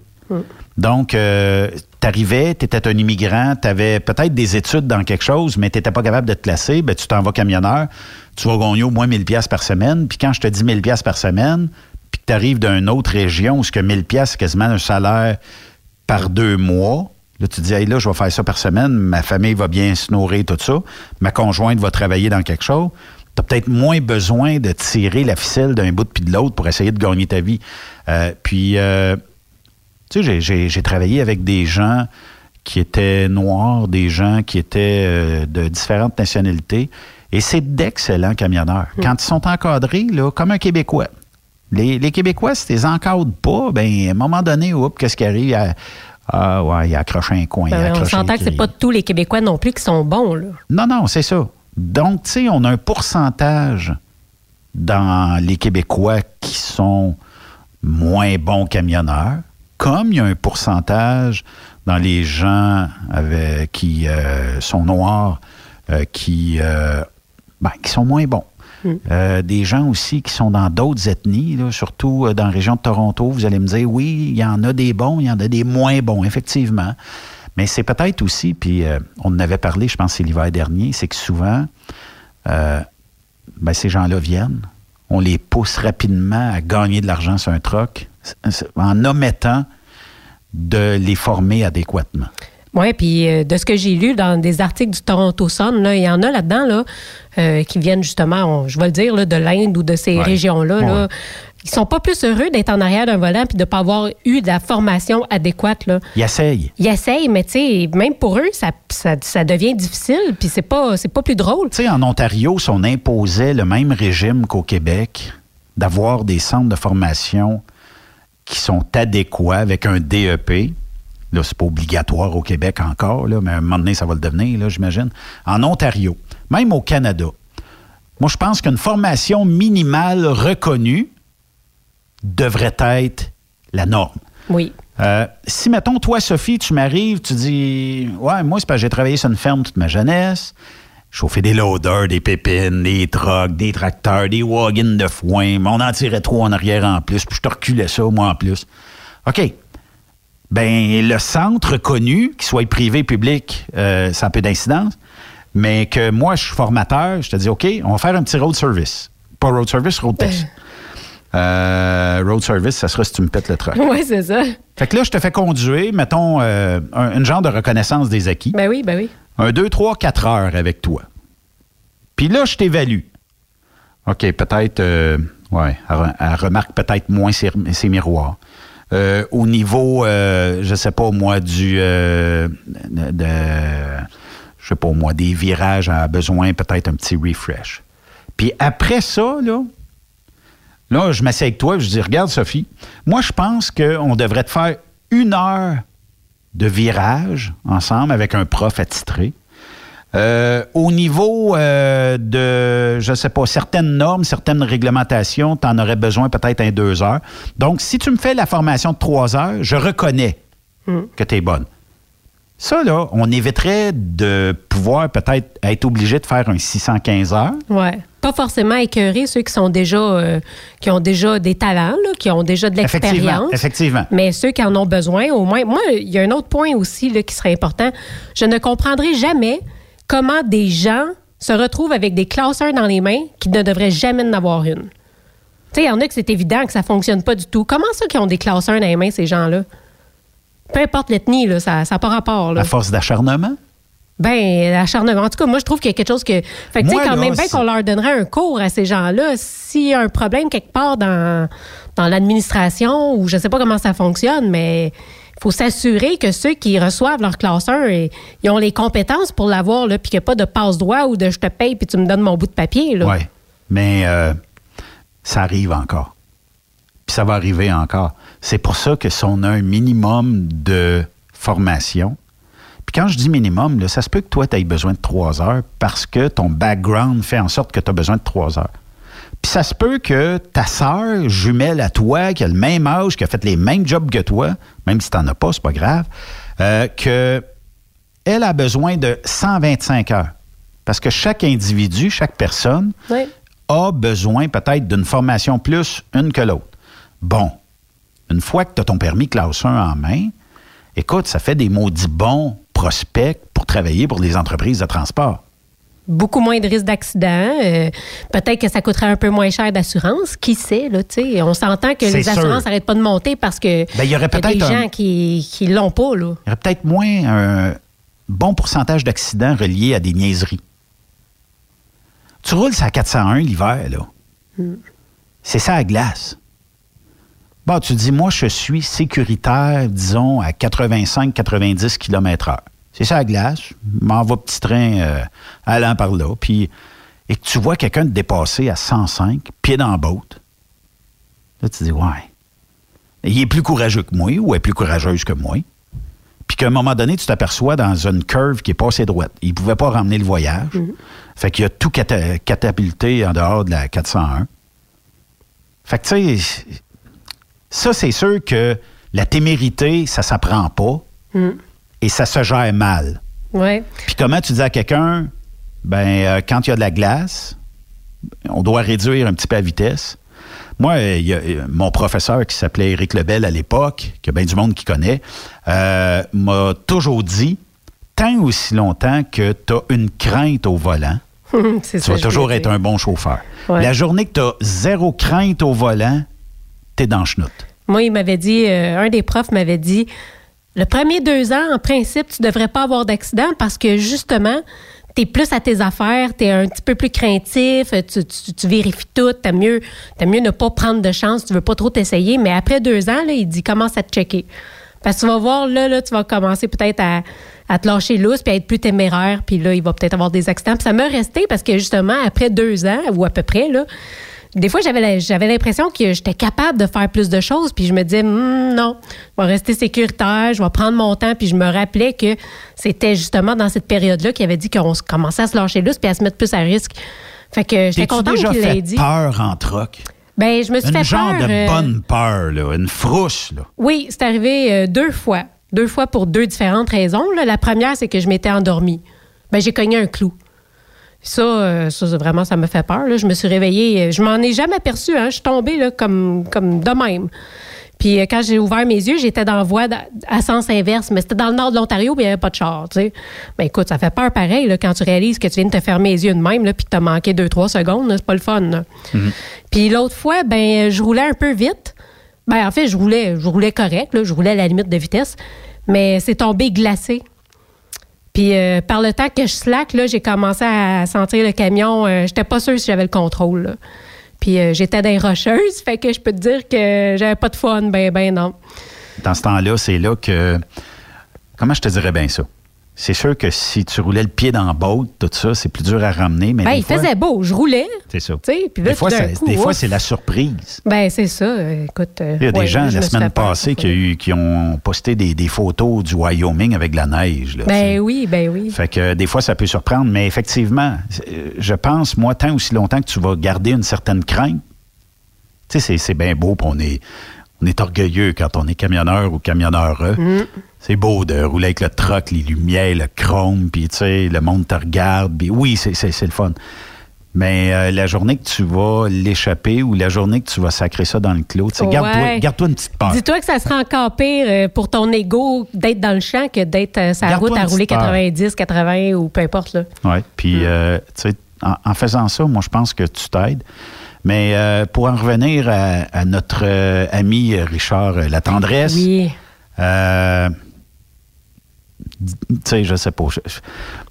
Donc, euh, tu arrivais, tu étais un immigrant, tu avais peut-être des études dans quelque chose, mais tu n'étais pas capable de te placer, ben, tu t'en vas camionneur, tu vas gagner au moins 1000 pièces par semaine. Puis quand je te dis 1000 pièces par semaine, puis que tu arrives d'une autre région où ce que 1000 pièces c'est quasiment un salaire par deux mois, là, tu te dis, hey, là, je vais faire ça par semaine, ma famille va bien se nourrir, tout ça, ma conjointe va travailler dans quelque chose. Tu peut-être moins besoin de tirer la ficelle d'un bout puis de l'autre pour essayer de gagner ta vie. Euh, puis, euh, tu sais, j'ai- travaillé avec des gens qui étaient noirs, des gens qui étaient euh, de différentes nationalités, et c'est d'excellents camionneurs. Quand ils sont encadrés, là, comme un Québécois. Les, les Québécois, si tu les encadres pas, ben, à un moment donné, qu'est-ce qui arrive? à- Ah, ouais, il a accroché un coin. il a Ben, on accroché s'entend que c'est pas tous les Québécois non plus qui sont bons, là. Non, non, c'est ça. Donc, tu sais, on a un pourcentage dans les Québécois qui sont moins bons camionneurs, comme il y a un pourcentage dans les gens avec- qui euh, sont noirs, euh, qui, euh, ben, qui sont moins bons. Euh, des gens aussi qui sont dans d'autres ethnies, là, surtout dans la région de Toronto, vous allez me dire, oui, il y en a des bons, il y en a des moins bons, effectivement. Mais c'est peut-être aussi, puis on en avait parlé, je pense c'est l'hiver dernier, c'est que souvent, ben, ces gens-là viennent, on les pousse rapidement à gagner de l'argent sur un troc en omettant de les former adéquatement. Oui, puis euh, de ce que j'ai lu dans des articles du Toronto Sun, là, il y en a là-dedans là, euh, qui viennent justement, on- je vais le dire, là, de l'Inde ou de ces Ouais. régions-là. Là. Ouais. Ils sont pas plus heureux d'être en arrière d'un volant puis de ne pas avoir eu de la formation adéquate. Là. Ils essayent. Ils essayent, mais tu sais, même pour eux, ça, ça, ça devient difficile, puis c'est pas, c'est pas plus drôle. Tu sais, en Ontario, si on imposait le même régime qu'au Québec, d'avoir des centres de formation qui sont adéquats avec un DEP, là, c'est pas obligatoire au Québec encore, là, mais à un moment donné, ça va le devenir, là, j'imagine. En Ontario, même au Canada, Moi, je pense qu'une formation minimale reconnue devrait être la norme. Oui. Euh, si, mettons, toi, Sophie, tu m'arrives, tu dis Ouais, moi, c'est parce que j'ai travaillé sur une ferme toute ma jeunesse. Chauffer des loaders, des pépines, des trucks, des tracteurs, des wagons de foin. On en tirait trop en arrière en plus, puis je te reculais ça, moi, en plus. OK. Ben, le centre connu, qu'il soit privé, public, euh, ça a peu d'incidence. Mais que moi, je suis formateur, je te dis OK, on va faire un petit road service. Pas road service, road test. Euh, road service, ça sera si tu me pètes le truck. Oui, c'est ça. Fait que là, je te fais conduire, mettons, euh, un, une genre de reconnaissance des acquis. Ben oui, ben oui. Un 2, 3, 4 heures avec toi. Puis là, je t'évalue. OK, peut-être, euh, ouais, elle, re- elle remarque peut-être moins ses, ses miroirs. Euh, au niveau, euh, je sais pas moi, du, euh, de, de- je sais pas moi, des virages, elle a besoin peut-être un petit refresh. Puis après ça, là, Là, je m'assieds avec toi et je dis Regarde, Sophie, moi, je pense qu'on devrait te faire une heure de virage ensemble avec un prof attitré. Euh, au niveau euh, de, je sais pas, certaines normes, certaines réglementations, tu en aurais besoin peut-être un deux heures. Donc, si tu me fais la formation de trois heures, je reconnais que tu es bonne. Ça, là, on éviterait de pouvoir peut-être être obligé de faire un 615 heures. Ouais. Pas forcément écœurer ceux qui sont déjà euh, qui ont déjà des talents, là, qui ont déjà de l'expérience. effectivement. Mais ceux qui en ont besoin, au moins. Moi, il y a un autre point aussi là, qui serait important. Je ne comprendrai jamais comment des gens se retrouvent avec des classeurs dans les mains qui ne devraient jamais en avoir une. Tu sais, il y en a que c'est évident que ça fonctionne pas du tout. Comment ça qu'ils ont des classeurs dans les mains, ces gens-là? Peu importe l'ethnie, là, ça n'a pas rapport. Là. À force d'acharnement? Ben, l'acharnement. En tout cas, moi, je trouve qu'il y a quelque chose que. Fait que, tu sais, quand là, même bien qu'on leur donnerait un cours à ces gens-là, s'il y a un problème quelque part dans, dans l'administration ou je sais pas comment ça fonctionne, mais il faut s'assurer que ceux qui reçoivent leur classeur, et- ils ont les compétences pour l'avoir, là, puis qu'il n'y a pas de passe-droit ou de je te paye puis tu me donnes mon bout de papier, là. Oui. Mais euh, ça arrive encore. Puis ça va arriver encore. C'est pour ça que si on a un minimum de formation, puis quand je dis minimum, là, ça se peut que toi, tu aies besoin de trois heures parce que ton background fait en sorte que tu as besoin de trois heures. Puis ça se peut que ta sœur jumelle à toi, qui a le même âge, qui a fait les mêmes jobs que toi, même si tu n'en as pas, c'est pas grave, euh, que elle a besoin de 125 heures. Parce que chaque individu, chaque personne Oui. a besoin peut-être d'une formation plus une que l'autre. Bon, une fois que tu as ton permis classe 1 en main, écoute, ça fait des maudits bons prospects pour travailler pour les entreprises de transport. Beaucoup moins de risques d'accident. euh, Peut-être que ça coûterait un peu moins cher d'assurance. Qui sait, là, tu sais. On s'entend que les assurances n'arrêtent pas de monter parce que Ben, il y aurait y a des un- gens qui qui l'ont pas, là. Il y aurait peut-être moins un bon pourcentage d'accidents reliés à des niaiseries. Tu roules ça à 401 l'hiver, là. C'est ça à glace. Bon, tu dis, moi, je suis sécuritaire, disons, à 85-90 km/h. C'est ça à glace. M'en va petit train euh, allant par là. Puis, et que tu vois quelqu'un te dépasser à 105, pied dans la botte. Là, tu dis, ouais. Il est plus courageux que moi ou elle est plus courageuse que moi. Puis qu'à un moment donné, tu t'aperçois dans une curve qui est pas assez droite. Il pouvait pas ramener le voyage. Fait qu'il a tout cata- catapulté en dehors de la 401. Fait que, tu sais, ça, c'est sûr que la témérité, ça s'apprend pas Mm. et ça se gère mal. Ouais. Puis comment tu dis à quelqu'un, ben, euh, quand il y a de la glace, on doit réduire un petit peu la vitesse. Moi, euh, il y a, euh, mon professeur qui s'appelait Éric Lebel à l'époque, a bien du monde qui connaît, euh, m'a toujours dit, tant aussi longtemps que tu as une crainte au volant, tu ça, vas toujours être un bon chauffeur. Ouais. La journée que tu as zéro crainte au volant, t'es dans chenoute. Moi, il m'avait dit, euh, un des profs m'avait dit, le premier deux ans, en principe, tu devrais pas avoir d'accident parce que justement, tu es plus à tes affaires, tu es un petit peu plus craintif, tu, tu- vérifies tout, t'as mieux, t'as mieux ne pas prendre de chance, tu veux pas trop t'essayer. Mais après deux ans, là, il dit, commence à te checker. Parce que tu vas voir, là, là tu vas commencer peut-être à, à te lâcher lousse puis à être plus téméraire, puis là, il va peut-être avoir des accidents. Puis ça m'a resté parce que justement, après deux ans, ou à peu près, là, des fois, j'avais l'impression que j'étais capable de faire plus de choses, puis je me disais, Hum, non, je vais rester sécuritaire, je vais prendre mon temps, puis je me rappelais que c'était justement dans cette période-là qu'il avait dit qu'on commençait à se lâcher lousse puis à se mettre plus à risque. Fait que j'étais contente qu'il l'ait dit. peur en troc? Ben, je me suis Une fait genre peur. de euh, bonne peur, là. Une frousse, là. Oui, c'est arrivé euh, deux fois. Deux fois pour deux différentes raisons. là. La première, c'est que je m'étais endormie. Ben, j'ai cogné un clou. Ça, euh, ça, vraiment, ça me fait peur. là. Je me suis réveillée. euh, Je m'en ai jamais aperçu. Hein. Je suis tombée là, comme, comme de même. Puis euh, quand j'ai ouvert mes yeux, j'étais dans la voie à sens inverse. Mais c'était dans le nord de l'Ontario, puis il n'y avait pas de char. Tu sais. Ben écoute, ça fait peur pareil là, quand tu réalises que tu viens de te fermer les yeux de même, là, puis que tu as manqué deux, trois secondes. C'est pas le fun. là. Puis l'autre fois, ben je roulais un peu vite. Ben en fait, je roulais, je roulais correct, là, je roulais à la limite de vitesse, mais c'est tombé glacé. Puis euh, par le temps que je slack, là, j'ai commencé à sentir le camion. Euh, J'étais pas sûre si j'avais le contrôle. là. Puis euh, j'étais dans rocheuses, fait que je peux te dire que j'avais pas de fun, ben ben non. Dans ce temps-là, c'est là que. Comment je te dirais bien ça? C'est sûr que si tu roulais le pied dans la botte, tout ça, c'est plus dur à ramener. Mais ben il fois, faisait beau, je roulais. C'est ça. Puis là, Des fois, c'est- fois, la surprise. Ben c'est ça. Écoute, euh, Il y a des gens la semaine passée qui, a eu- qui ont posté des, des photos du Wyoming avec de la neige. là, Ben oui, ben oui. Fait que des fois, ça peut surprendre, mais effectivement, euh, je pense, moi, tant aussi longtemps que tu vas garder une certaine crainte, tu sais, c'est- c'est bien beau, puis on est, on est orgueilleux quand on est camionneur ou camionneur. Mm. C'est beau de rouler avec le truck, les lumières, le chrome, puis tu sais, le monde te regarde. puis oui, c'est le fun. Mais euh, la journée que tu vas l'échapper ou la journée que tu vas sacrer ça dans le clos, garde-toi une petite peur. Dis-toi que ça sera encore pire euh, pour ton ego d'être dans le champ que d'être euh, Garde-toi route à rouler petite peur. 90, 80 ou peu importe. Là. Oui. Puis, Mm. euh, en faisant ça, moi, je pense que tu t'aides. Mais euh, pour en revenir à, à notre euh, ami Richard euh, La Tendresse. Oui. euh, tu sais, je sais pas. je-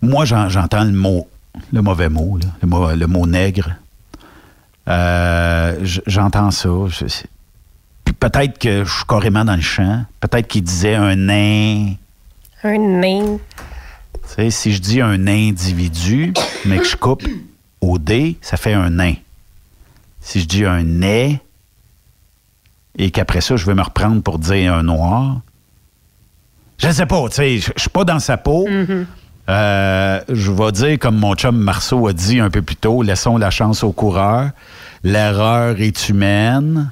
moi, j'en- j'entends le mot, le mauvais mot, là, le, mot le mot nègre. J'entends ça. Je- puis peut-être que je suis carrément dans le champ. Peut-être qu'il disait un nain. Un nain. Tu sais, si je dis un individu, mais que je coupe au dé, ça fait un nain. Si je dis un nez, et qu'après ça, je vais me reprendre pour dire un noir, je ne sais pas, tu sais, je suis pas dans sa peau. Euh, je vais dire, comme mon chum Marceau a dit un peu plus tôt, laissons la chance au coureur. L'erreur est humaine.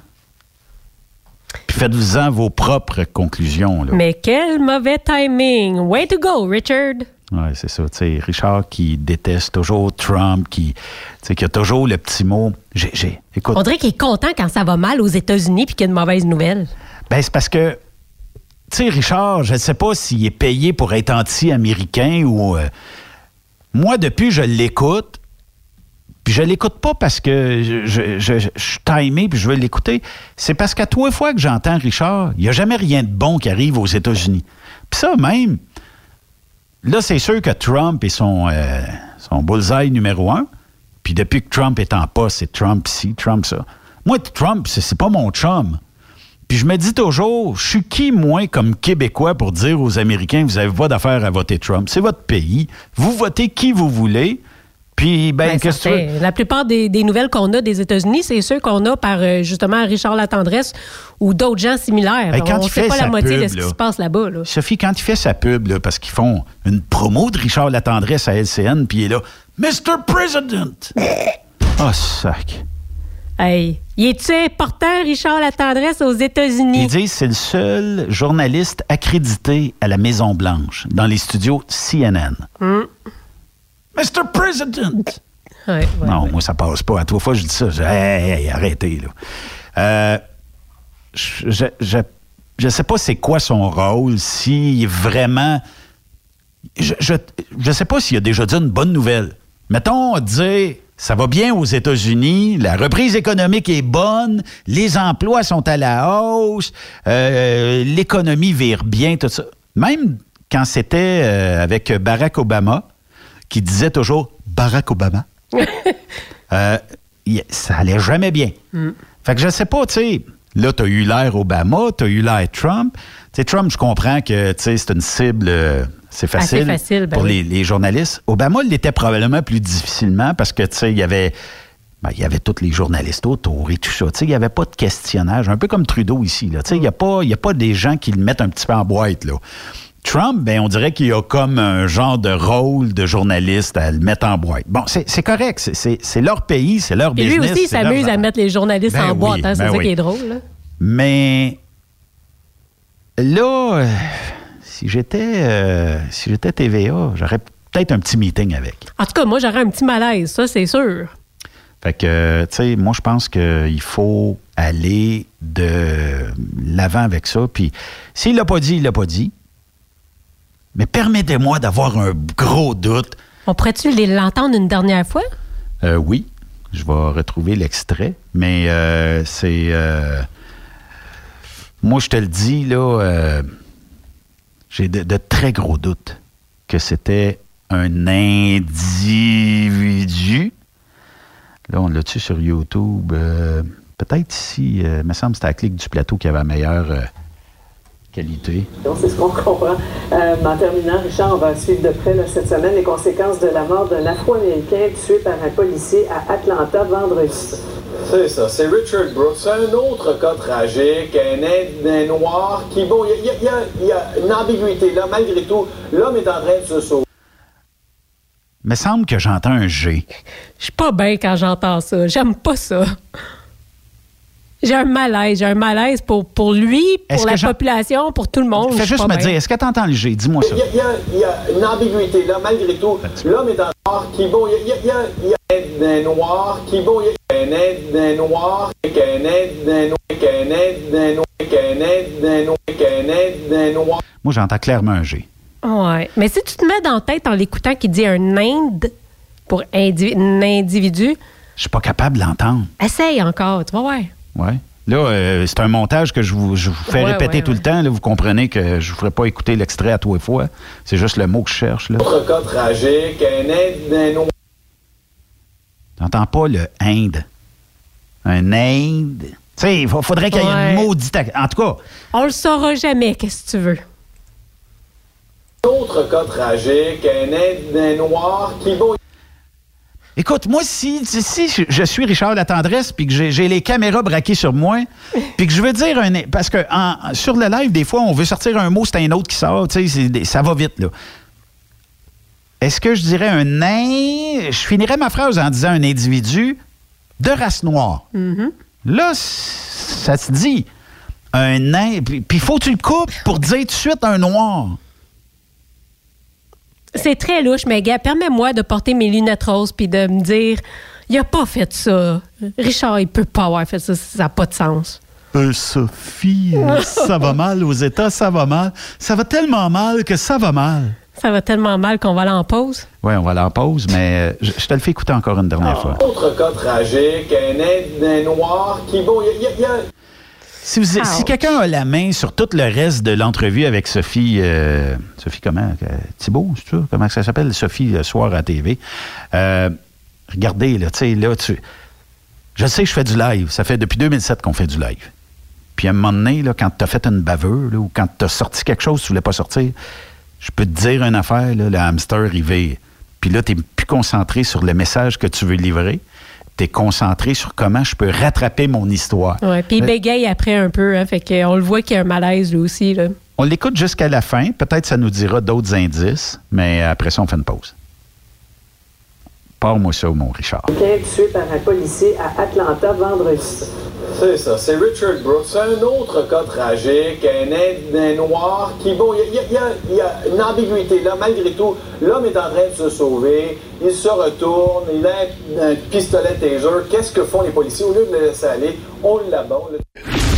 Puis faites-vous-en vos propres conclusions. Là. Mais quel mauvais timing. Way to go, Richard. Oui, c'est ça. Tu sais, Richard qui déteste toujours Trump, qui, qui a toujours le petit mot. J'ai, j'ai- écoute, On dirait qu'il est content quand ça va mal aux États-Unis puis qu'il y a une mauvaise nouvelle. ben, c'est parce que, tu sais, Richard, je ne sais pas s'il est payé pour être anti-américain ou. euh, moi, depuis, je l'écoute. Puis je l'écoute pas parce que je, je, je- je suis timé puis je veux l'écouter. C'est parce qu'à trois fois que j'entends Richard, il n'y a jamais rien de bon qui arrive aux États-Unis. Puis ça même, là, c'est sûr que Trump est son, euh, son bullseye numéro un. Puis depuis que Trump est en poste, c'est Trump ci, Trump ça. Moi, Trump, c'est pas mon chum. Puis je me dis toujours, je suis qui, moi, comme Québécois, pour dire aux Américains, vous n'avez pas d'affaire à voter Trump? C'est votre pays. Vous votez qui vous voulez. Puis, ben, Ben, qu'est-ce que. La plupart des, des nouvelles qu'on a des États-Unis, c'est ceux qu'on a par euh, justement Richard Latendresse ou d'autres gens similaires. Ben, quand On ne il sait pas la moitié de ce là. qui se passe là-bas. là. Sophie, quand il fait sa pub, là, parce qu'ils font une promo de Richard Latendresse à LCN, puis il est là, Mr. President! Ah, sac. Hey, y est-tu important, Richard Latendresse, aux États-Unis? Ils disent que c'est le seul journaliste accrédité à la Maison-Blanche, dans les studios CNN. Mr. President! Ouais, ouais, non, ouais. moi, ça passe pas. À trois fois, je dis ça. Je dis, hey, hey, arrêtez, là. Euh, je, je, je, je sais pas c'est quoi son rôle, si vraiment. Je, je, je sais pas s'il a déjà dit une bonne nouvelle. Mettons, dire, ça va bien aux États-Unis, la reprise économique est bonne, les emplois sont à la hausse, euh, l'économie vire bien, tout ça. Même quand c'était euh, avec Barack Obama, qui disait toujours Barack Obama. Euh, ça allait jamais bien. Fait que je sais pas, tu sais, là, tu as eu l'air Obama, tu as eu l'air Trump. Tu sais, Trump, je comprends que, c'est une cible, euh, c'est facile, ben pour oui. les, les journalistes. Obama l'était probablement plus difficilement parce que, tu sais, il y avait... ben, il y avait tous les journalistes autour et tout ça. Tu sais, il n'y avait pas de questionnage, un peu comme Trudeau ici. là. Tu sais, Il n'y a, pas- il y a pas des gens qui le mettent un petit peu en boîte. Là. Trump, ben, on dirait qu'il a comme un genre de rôle de journaliste à le mettre en boîte. Bon, c'est correct. c'est- leur pays, c'est leur Et business. lui aussi, il leur s'amuse à mettre les journalistes Ben en boîte. hein, c'est ben ça oui. qui est drôle. là. Mais là, euh, si j'étais euh, si j'étais TVA, j'aurais peut-être un petit meeting avec. En tout cas, moi, j'aurais un petit malaise, ça, c'est sûr. Fait que, tu sais, moi, je pense qu'il faut aller de l'avant avec ça. Puis, s'il l'a pas dit, il l'a pas dit. Mais permettez-moi d'avoir un gros doute. On pourrait-tu les- l'entendre une dernière fois? Euh, oui, je vais retrouver l'extrait, mais euh, c'est. euh, moi, je te le dis, là, j'ai de, de très gros doutes que c'était un individu. Là, on l'a-tu sur YouTube? Euh, Peut-être ici, euh, il me semble que c'était à Clic du Plateau qui avait la meilleure euh, qualité. Donc, c'est ce qu'on comprend. Euh, en terminant, Richard, on va suivre de près là, cette semaine les conséquences de la mort d'un Afro-Américain tué par un policier à Atlanta vendredi. C'est ça, c'est Richard Brooks. C'est un autre cas tragique, un, un noir qui, bon, il y, y a- il y a une ambiguïté là, malgré tout. L'homme est en train de se sauver. Il me semble que j'entends un G. Je suis pas bien quand j'entends ça. J'aime pas ça. J'ai un malaise. J'ai un malaise pour, pour lui, pour la population, pour tout le monde. Je Fais juste me bien. dire, est-ce que tu entends le G? Dis-moi ça. Il y, a, il y une ambiguïté là, malgré tout. L'homme est en noir qui, bon, il y a, il y a- il y a un, noir qui, bon, il y a un, noir, qu'un Ind- un noir, qu'un qu'un qu'un. Moi, j'entends clairement un G. Ouais. Mais si tu te mets dans la tête en l'écoutant qui dit un Inde pour indi- un individu, Je suis pas capable de l'entendre. essaye encore, tu vas voir. Ouais. Là, euh, c'est un montage que je vous, je vous fais Ouais, répéter ouais, tout le temps. Là, vous comprenez que je ne vous ferai pas écouter l'extrait à tous les fois. C'est juste le mot que je cherche. Là. Autre cas tragique, un Ind- un noir. T'entends pas le Inde. Un Inde. Tu sais, il fa- faudrait qu'il y ait une maudite... En tout cas, On le saura jamais, qu'est-ce que tu veux? Autre cas tragique, un, noir qui, bon, écoute, moi, si, si- je, suis Richard Latendresse puis que j'ai les caméras braquées sur moi, puis que je veux dire un... Parce que en- sur le live, des fois, on veut sortir un mot, c'est un autre qui sort. Tu sais, ça va vite, là. Est-ce que je dirais un nain? Je finirais ma phrase en disant un individu de race noire. Là, c- ça se dit un nain. Puis puis faut que tu le coupes pour dire tout de suite un noir. C'est très louche, mais gars, permets-moi de porter mes lunettes roses puis de me dire, il a pas fait ça. Richard, il peut pas avoir fait ça, ça n'a pas de sens. Euh, Sophie, euh, ça va mal aux États, ça va mal. Ça va tellement mal que ça va mal. Ça va tellement mal qu'on va aller en pause? Oui, on va aller en pause, mais euh, je, je te le fais écouter encore une dernière fois. Autre cas tragique, un, noir qui, bon, a- y a, Si, vous- si Ouch. quelqu'un a la main sur tout le reste de l'entrevue avec Sophie, euh, Sophie comment? euh, Thibault, c'est ça? Comment ça s'appelle? Sophie, le soir à TV. Euh, regardez, là, tu sais, là, tu... Je sais je fais du live. Ça fait depuis 2007 qu'on fait du live. Puis à un moment donné, là, quand tu as fait une baveur là, ou quand tu as sorti quelque chose que tu voulais pas sortir, je peux te dire une affaire, là, le hamster, il. Puis là, tu plus concentré sur le message que tu veux livrer. Tu es concentré sur comment je peux rattraper mon histoire. Ouais, puis il Euh, bégaye après un peu, hein, fait qu'on le voit qu'il y a un malaise lui aussi. Là. On l'écoute jusqu'à la fin. Peut-être ça nous dira d'autres indices, mais après ça, on fait une pause. Parle-moi ça, mon Richard. Tué par un policier à Atlanta vendredi. C'est ça, c'est Richard Brooks. C'est un autre cas tragique, un, noir qui, bon, il y a, y y une ambiguïté là, malgré tout. L'homme est en train de se sauver, il se retourne, il a un, un pistolet taser. Qu'est-ce que font les policiers? Au lieu de le laisser aller, on l'abonde.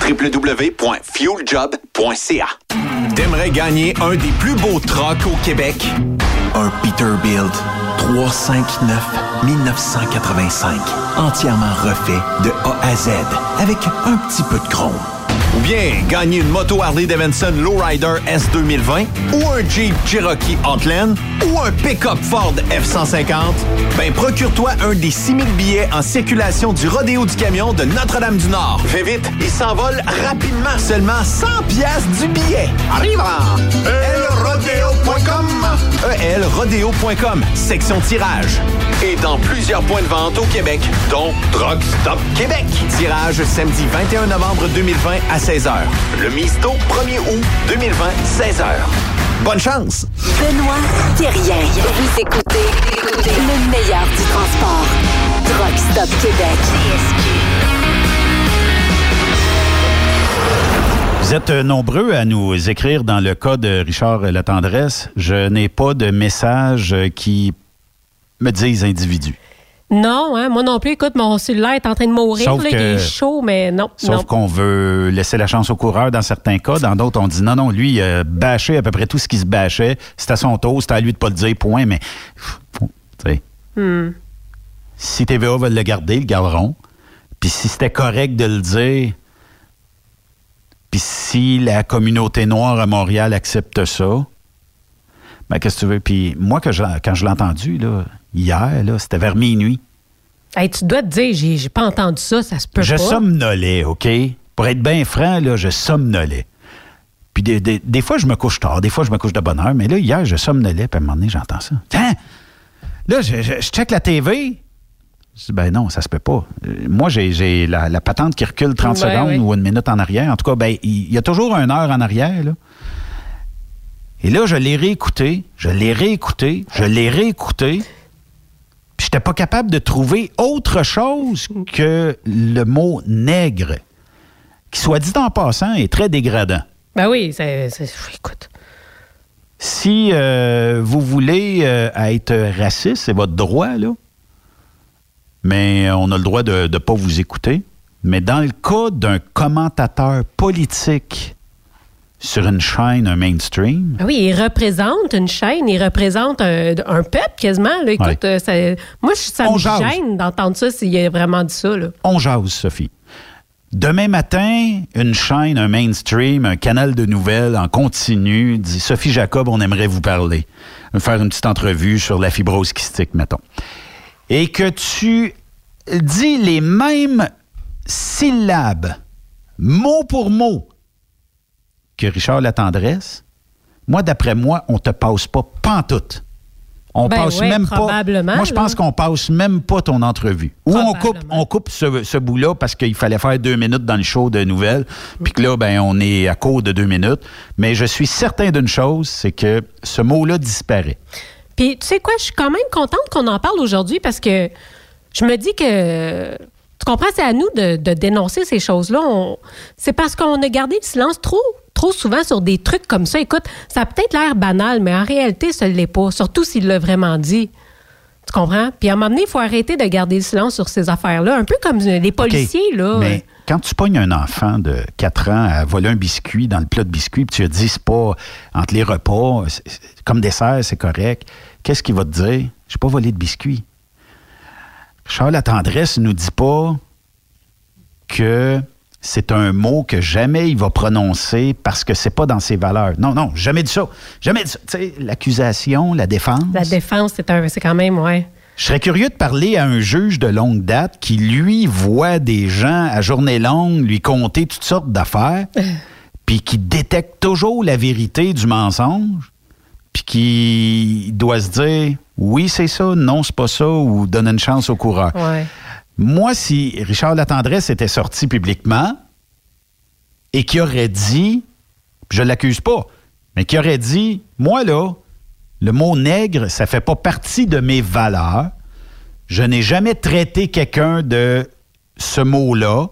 www.fueljob.ca T'aimerais gagner un des plus beaux trucks au Québec? Un Peterbilt 359 1985. Entièrement refait de A à Z avec un petit peu de chrome. Ou bien gagner une moto Harley Davidson Lowrider S 2020 ou un Jeep Cherokee Outland ou un pick-up Ford F-150, ben procure-toi un des 6000 billets en circulation du Rodéo du Camion de Notre-Dame-du-Nord. Fais vite, il s'envole rapidement, seulement 100 pièces du billet. Arrive elrodeo.com elrodeo.com, section tirage. Et dans plusieurs points de vente au Québec, dont Drug Stop Québec. Tirage samedi 21 novembre 2020 à 16h. Le Misto 1er août 2020, 16h. Bonne chance! Benoît Thérien. Vous écoutez le meilleur du transport. Truck Stop Québec. Vous êtes euh, nombreux à nous écrire dans le cas de Richard Latendresse. Je n'ai pas de message euh, qui me disent individu. Non, hein, moi non plus. Écoute, mon cellulaire est en train de mourir. Sauf là, Il que- est chaud, mais non. Sauf qu'on veut laisser la chance au coureur dans certains cas. Dans d'autres, on dit non, non, lui, il a bâché à peu près tout ce qui se bâchait. C'est à son tour, c'est à lui de pas le dire, point. Mais, tu sais, Hmm. si TVA veut le garder, ils le garderont. Puis si c'était correct de le dire, puis si la communauté noire à Montréal accepte ça, ben qu'est-ce que tu veux? Puis moi, que je- quand je l'ai entendu, là, hier, là, c'était vers minuit. Hey, tu dois te dire, j'ai j'ai pas entendu ça, ça se peut Je pas. somnolais, OK? Pour être bien franc, là, je somnolais. Puis des, des- des fois, je me couche tard, des fois, je me couche de bonne heure, mais là, hier, je somnolais, puis à un moment donné, j'entends ça. Tiens! Là, je, je- je check la TV. Je dis, ben non, ça se peut pas. Euh, moi, j'ai j'ai la, la patente qui recule 30 Ouais, secondes ou une minute en arrière. En tout cas, ben, il il y a toujours une heure en arrière, là. Et là, je l'ai réécouté, je l'ai réécouté, je l'ai réécouté. Puis j'étais pas capable de trouver autre chose que le mot nègre, qui, soit dit en passant, est très dégradant. Ben oui, c'est. Écoute. Si euh, vous voulez euh, être raciste, c'est votre droit, là. Mais on a le droit de ne pas vous écouter. Mais dans le cas d'un commentateur politique sur une chaîne, un mainstream, Ben oui, il représente une chaîne, il représente un, un peuple quasiment. Là. Écoute, Ouais. euh, ça- moi, ça On me jase. gêne d'entendre ça s'il a vraiment dit ça. Là. on jase, Sophie. Demain matin, une chaîne, un mainstream, un canal de nouvelles en continu dit Sophie Jacob, on aimerait vous parler. Faire une petite entrevue sur la fibrose kystique, mettons. Et que tu dis les mêmes syllabes, mot pour mot, que Richard Latendresse, moi, d'après moi, on te passe pas pantoute. On Ben passe ouais, même pas. Moi, je pense qu'on passe même pas ton entrevue. Ou on coupe, on coupe ce, ce bout-là parce qu'il fallait faire deux minutes dans le show de nouvelles, puis que là, ben, on est à court de deux minutes. Mais je suis certain d'une chose, c'est que ce mot-là disparaît. Puis, tu sais quoi, je suis quand même contente qu'on en parle aujourd'hui parce que je me dis que. Tu comprends, c'est à nous de, de dénoncer ces choses-là. C'est parce qu'on a gardé le silence trop, trop souvent sur des trucs comme ça. Écoute, ça a peut-être l'air banal, mais en réalité, ça ne l'est pas. Surtout s'il l'a vraiment dit. Tu comprends? Puis à un moment donné, il faut arrêter de garder le silence sur ces affaires-là. Un peu comme les policiers, là. Mais quand tu pognes un enfant de 4 ans à voler un biscuit dans le plat de biscuit, puis tu lui dis, c'est pas entre les repas, comme dessert, c'est correct, qu'est-ce qu'il va te dire? Je pas volé de biscuit. Charles La Tendresse ne nous dit pas que c'est un mot que jamais il va prononcer parce que c'est pas dans ses valeurs. Non, non, jamais dit ça. Jamais dit ça. Tu sais, l'accusation, la défense. La défense, c'est un- c'est quand même, ouais. Je serais curieux de parler à un juge de longue date qui, lui, voit des gens à journée longue lui conter toutes sortes d'affaires, puis qui détecte toujours la vérité du mensonge, puis qui doit se dire oui, c'est ça, non, c'est pas ça, ou donne une chance au coureur. Ouais. Moi, si Richard Latendresse était sorti publiquement et qui aurait dit, je l'accuse pas, mais qui aurait dit, moi là, Le mot nègre, ça fait pas partie de mes valeurs. Je n'ai jamais traité quelqu'un de ce mot-là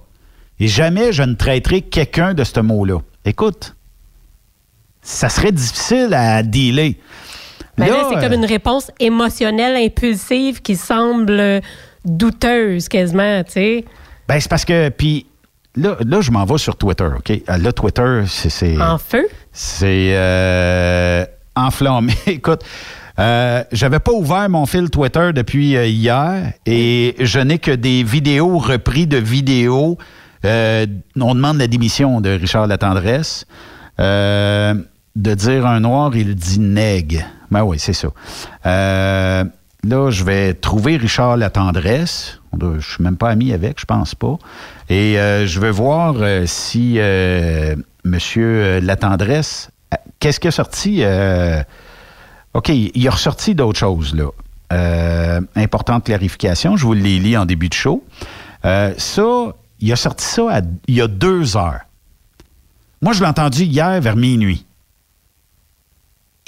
et jamais je ne traiterai quelqu'un de ce mot-là. Écoute, ça serait difficile à dealer. Ben là, Là, c'est comme euh, une réponse émotionnelle, impulsive qui semble douteuse quasiment, tu sais. Ben, c'est parce que, puis là, là je m'en vais sur Twitter, OK? Euh, Là, Twitter, c'est... En feu? C'est euh, enflammé. Écoute, euh, j'avais pas ouvert mon fil Twitter depuis euh, hier et je n'ai que des vidéos repris de vidéos. Euh, on demande la démission de Richard Latendresse. Euh, de dire un noir, il dit nègre. Ben oui, c'est ça. Là, je vais trouver Richard Latendresse. On doit- Je suis même pas ami avec, je pense pas. Et euh, je vais voir euh, si euh, Monsieur euh, Latendresse, euh, qu'est-ce qui est sorti? OK, il a ressorti d'autres choses, là. Importante clarification, je vous les lis en début de show. Ça, il a sorti ça il y a deux heures. Moi, je l'ai entendu hier vers minuit.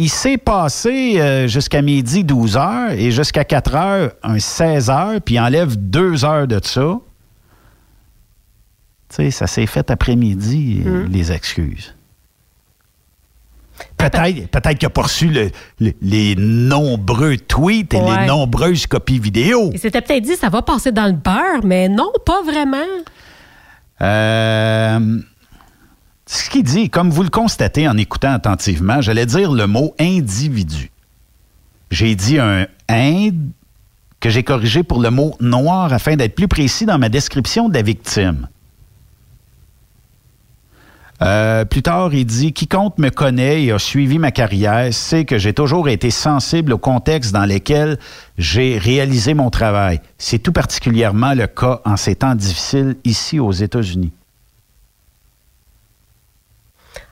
Il s'est passé euh, jusqu'à midi 12 heures et jusqu'à 4 heures, un 16 heures, puis il enlève deux heures de ça. Tu sais, ça s'est fait après-midi, euh, les excuses. Peut-être peut qu'il n'a pas reçu le- le- les nombreux tweets et Ouais. les nombreuses copies vidéo. Il s'était peut-être dit ça va passer dans le beurre, mais non, pas vraiment. Euh, ce qu'il dit, comme vous le constatez en écoutant attentivement, j'allais dire le mot individu. J'ai dit un Inde que j'ai corrigé pour le mot noir afin d'être plus précis dans ma description de la victime. Euh, plus tard, il dit Quiconque me connaît et a suivi ma carrière sait que j'ai toujours été sensible au contexte dans lequel j'ai réalisé mon travail. C'est tout particulièrement le cas en ces temps difficiles ici aux États-Unis.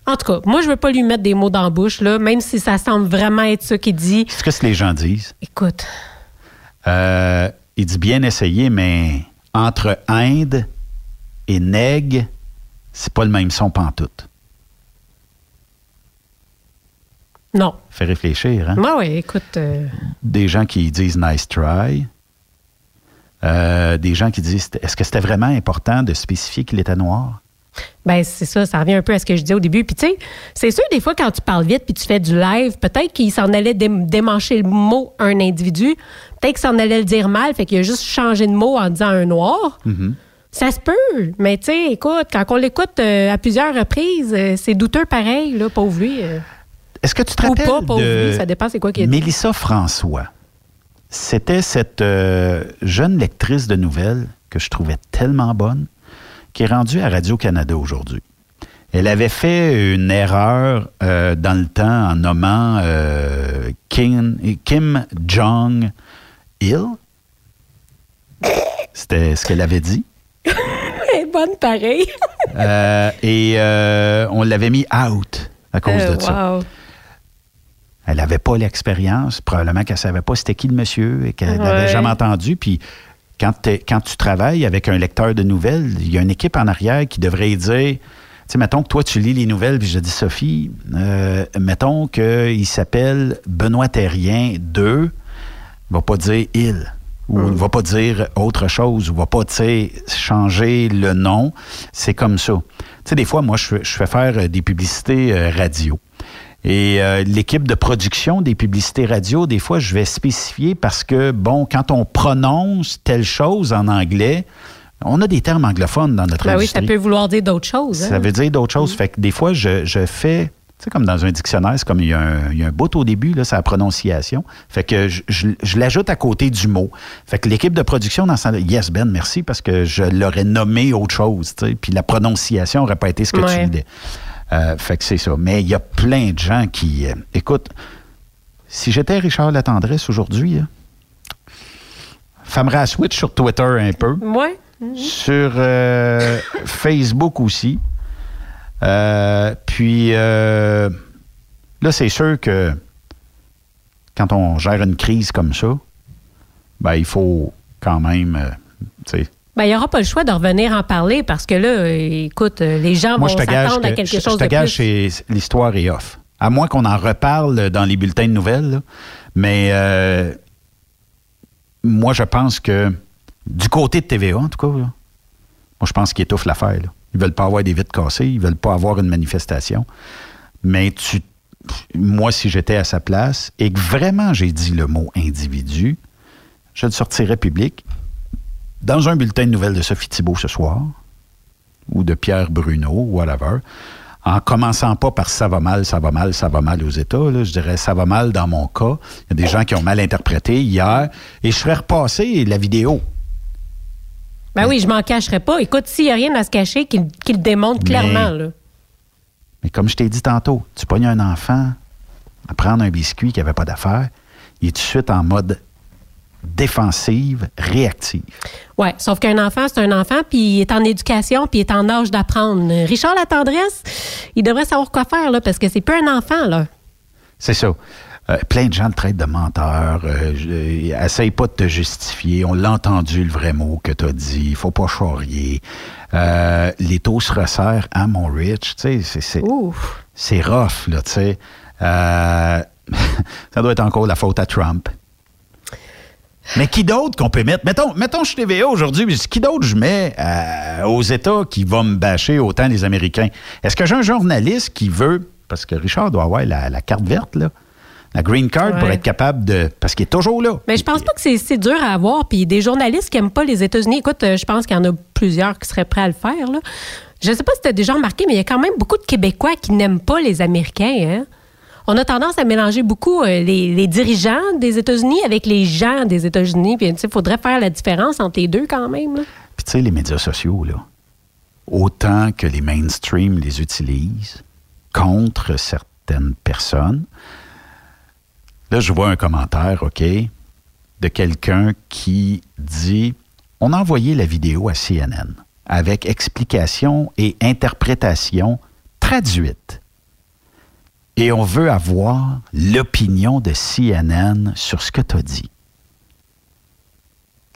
En tout cas, moi, je veux pas lui mettre des mots dans la bouche, là, même si ça semble vraiment être ça qu'il dit. C'est ce que les gens disent. Écoute, Euh, il dit bien essayé, mais entre Inde et nègre, c'est pas le même son pantoute. non. Fait réfléchir, hein? Moi, oui, écoute. euh, Des gens qui disent nice try. Euh, des gens qui disent est-ce que c'était vraiment important de spécifier qu'il était noir? Ben, c'est ça, ça revient un peu à ce que je disais au début. Puis, tu sais, c'est sûr, des fois, quand tu parles vite puis tu fais du live, peut-être qu'il s'en allait dé- démancher le mot un individu. Peut-être qu'il s'en allait le dire mal, fait qu'il a juste changé de mot en disant un noir. Ça se peut. Mais, tu sais, écoute, quand on l'écoute euh, à plusieurs reprises, euh, c'est douteux pareil, là, pauvre lui. euh. Est-ce que tu te Ou rappelles pas, pauvre de lui, ça dépend c'est quoi qui est. Mélissa François? C'était cette jeune lectrice de nouvelles que je trouvais tellement bonne qui est rendue à Radio-Canada aujourd'hui. Elle avait fait une erreur euh, dans le temps en nommant euh, Kim, Kim Jong-il. C'était ce qu'elle avait dit. Elle est bonne pareil. Euh, et on l'avait mis out à cause de ça. Elle n'avait pas l'expérience. Probablement qu'elle ne savait pas c'était qui le monsieur et qu'elle n'avait Ouais. jamais entendu. Puis quand, quand tu travailles avec un lecteur de nouvelles, il y a une équipe en arrière qui devrait dire. Tu sais, mettons que toi, tu lis les nouvelles, puis je dis, Sophie, euh, mettons qu'il s'appelle Benoît Terrien 2, il va pas dire il, ou il va pas dire autre chose, ou va pas, tu sais, changer le nom. C'est comme ça. Tu sais, des fois, moi, je, fais- je fais faire euh, des publicités euh, radio. Et euh, l'équipe de production des publicités radio, des fois, je vais spécifier parce que, bon, quand on prononce telle chose en anglais, on a des termes anglophones dans notre Ben oui, ça industrie. peut vouloir dire d'autres choses. Ça hein. veut dire d'autres choses. Fait que des fois, je, je fais, tu sais, comme dans un dictionnaire, c'est comme il y a un, il y a un bout au début, là, c'est la prononciation. Fait que je, je- je l'ajoute à côté du mot. Fait que l'équipe de production, dans ce yes, Ben, merci, parce que je l'aurais nommé autre chose, tu sais, puis la prononciation n'aurait pas été ce que tu Ouais. Euh, fait que c'est ça. Mais il y a plein de gens qui. euh, écoute, si j'étais Richard Latendresse aujourd'hui, là, femerais la switch sur Twitter un peu Ouais. sur euh, Facebook aussi. Puis euh, là, c'est sûr que quand on gère une crise comme ça, ben, il faut quand même, sais, Ben, il n'y aura pas le choix de revenir en parler parce que là, écoute, euh, les gens moi, vont s'attendre à que- quelque je- chose je te de gage plus. c'est- l'histoire est off. À moins qu'on en reparle dans les bulletins de nouvelles. là. Mais euh, moi, je pense que du côté de TVA, en tout cas, là, moi, je pense qu'ils étouffent l'affaire. là. Ils veulent pas avoir des vitres cassées, ils veulent pas avoir une manifestation. Mais tu, moi, si j'étais à sa place et que vraiment j'ai dit le mot individu, je le sortirais public dans un bulletin de nouvelles de Sophie Thibault ce soir ou de Pierre Bruno, whatever, en commençant pas par ça va mal, ça va mal, ça va mal aux États. là. je dirais ça va mal dans mon cas. Il y a des gens qui ont mal interprété hier et je ferais repasser la vidéo. Ben oui, je m'en cacherai pas. Écoute, s'il n'y a rien à se cacher, qu'il le démontre Mais- clairement. Là. Mais comme je t'ai dit tantôt, tu pognes un enfant à prendre un biscuit qui n'avait pas d'affaire, il est tout de suite en mode défensive, réactive. Ouais, sauf qu'un enfant, c'est un enfant, puis il est en éducation, puis il est en âge d'apprendre. Richard La Tendresse, il devrait savoir quoi faire, là, parce que c'est plus un enfant, là. C'est ça. Euh, plein de gens te traitent de menteur. Euh, je- essaye pas de te justifier. On l'a entendu, le vrai mot que tu as dit. Il faut pas charrier. Euh, les taux se resserrent à mon Rich. C'est- rough, là, tu sais. Euh, ça doit être encore la faute à Trump. Mais qui d'autre qu'on peut mettre? Mettons, mettons je suis TVA aujourd'hui, mais qui d'autre je mets euh, aux États qui va me bâcher autant les Américains? Est-ce que j'ai un journaliste qui veut, parce que Richard doit avoir la, la carte verte, là, la green card pour être capable de... Parce qu'il est toujours là. Mais je pense pas que c'est dur à avoir. Puis des journalistes qui aiment pas les États-Unis, écoute, euh, je pense qu'il y en a plusieurs qui seraient prêts à le faire. Là. Je sais pas si tu as déjà remarqué, mais il y a quand même beaucoup de Québécois qui n'aiment pas les Américains. Hein? On a tendance à mélanger beaucoup euh, les, dirigeants des États-Unis avec les gens des États-Unis. Puis, il faudrait faire la différence entre les deux quand même. Puis tu sais, les médias sociaux, là, autant que les mainstream les utilisent contre certaines personnes, là, je vois un commentaire, OK, de quelqu'un qui dit On a envoyé la vidéo à CNN avec explication et interprétation traduite. Et on veut avoir l'opinion de CNN sur ce que tu as dit.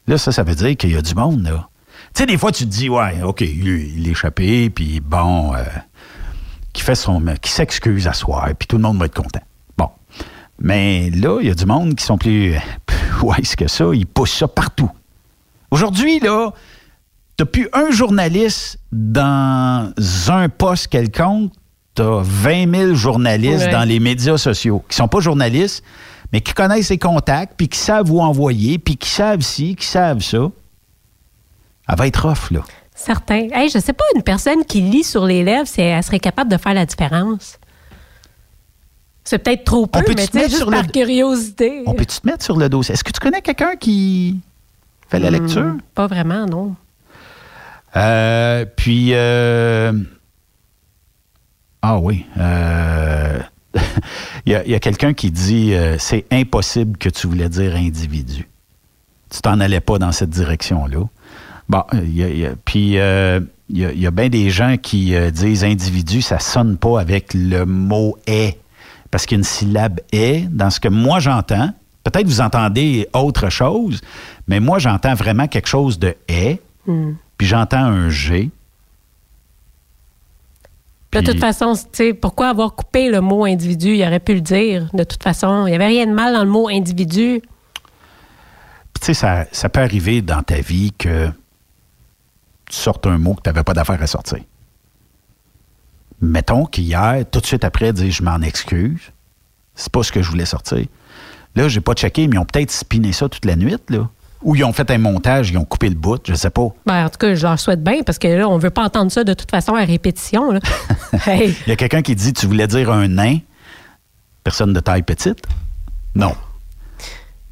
Là, ça, ça veut dire qu'il y a du monde, là. Tu sais, des fois, tu te dis, ouais, OK, il est échappé, puis bon, euh, qui fait son. qui s'excuse à soir, puis tout le monde va être content. Bon. Mais là, il y a du monde qui sont plus, plus wise que ça, ils poussent ça partout. Aujourd'hui, là, t'as plus un journaliste dans un poste quelconque, t'as 20 000 journalistes Ouais. dans les médias sociaux qui sont pas journalistes, mais qui connaissent les contacts, puis qui savent où envoyer, puis qui savent ci, qui savent ça. Elle va être off, là. Certain. Hey, je sais pas, une personne qui lit sur les lèvres, elle serait capable de faire la différence. C'est peut-être trop peu, peut-tu mais tu juste sur par le- curiosité. On peut-tu te mettre sur le dossier? Est-ce que tu connais quelqu'un qui fait la Hmm, lecture? Pas vraiment, non. Euh, puis, euh, ah oui, euh, il y a, quelqu'un qui dit euh, c'est impossible que tu voulais dire individu. Tu t'en allais pas dans cette direction-là. Bon, y a- il y a- puis euh, il y a, bien des gens qui euh, disent individu, ça sonne pas avec le mot est. Parce qu'il y a une syllabe est dans ce que moi j'entends. Peut-être vous entendez autre chose, mais moi j'entends vraiment quelque chose de est Hmm. puis j'entends un G. De toute façon, tu sais, pourquoi avoir coupé le mot individu? Il aurait pu le dire. De toute façon, il n'y avait rien de mal dans le mot individu. Puis tu sais, ça, ça peut arriver dans ta vie que tu sortes un mot que tu n'avais pas d'affaire à sortir. Mettons qu'hier, tout de suite après, dire je m'en excuse. C'est pas ce que je voulais sortir. Là, j'ai pas checké, mais ils ont peut-être spiné ça toute la nuit, là. Ou ils ont fait un montage, ils ont coupé le bout, je sais pas. Ben, en tout cas, je leur souhaite bien parce que là, on ne veut pas entendre ça de toute façon à répétition. là. Hey. Il y a quelqu'un qui dit Tu voulais dire un nain Personne de taille petite? Non.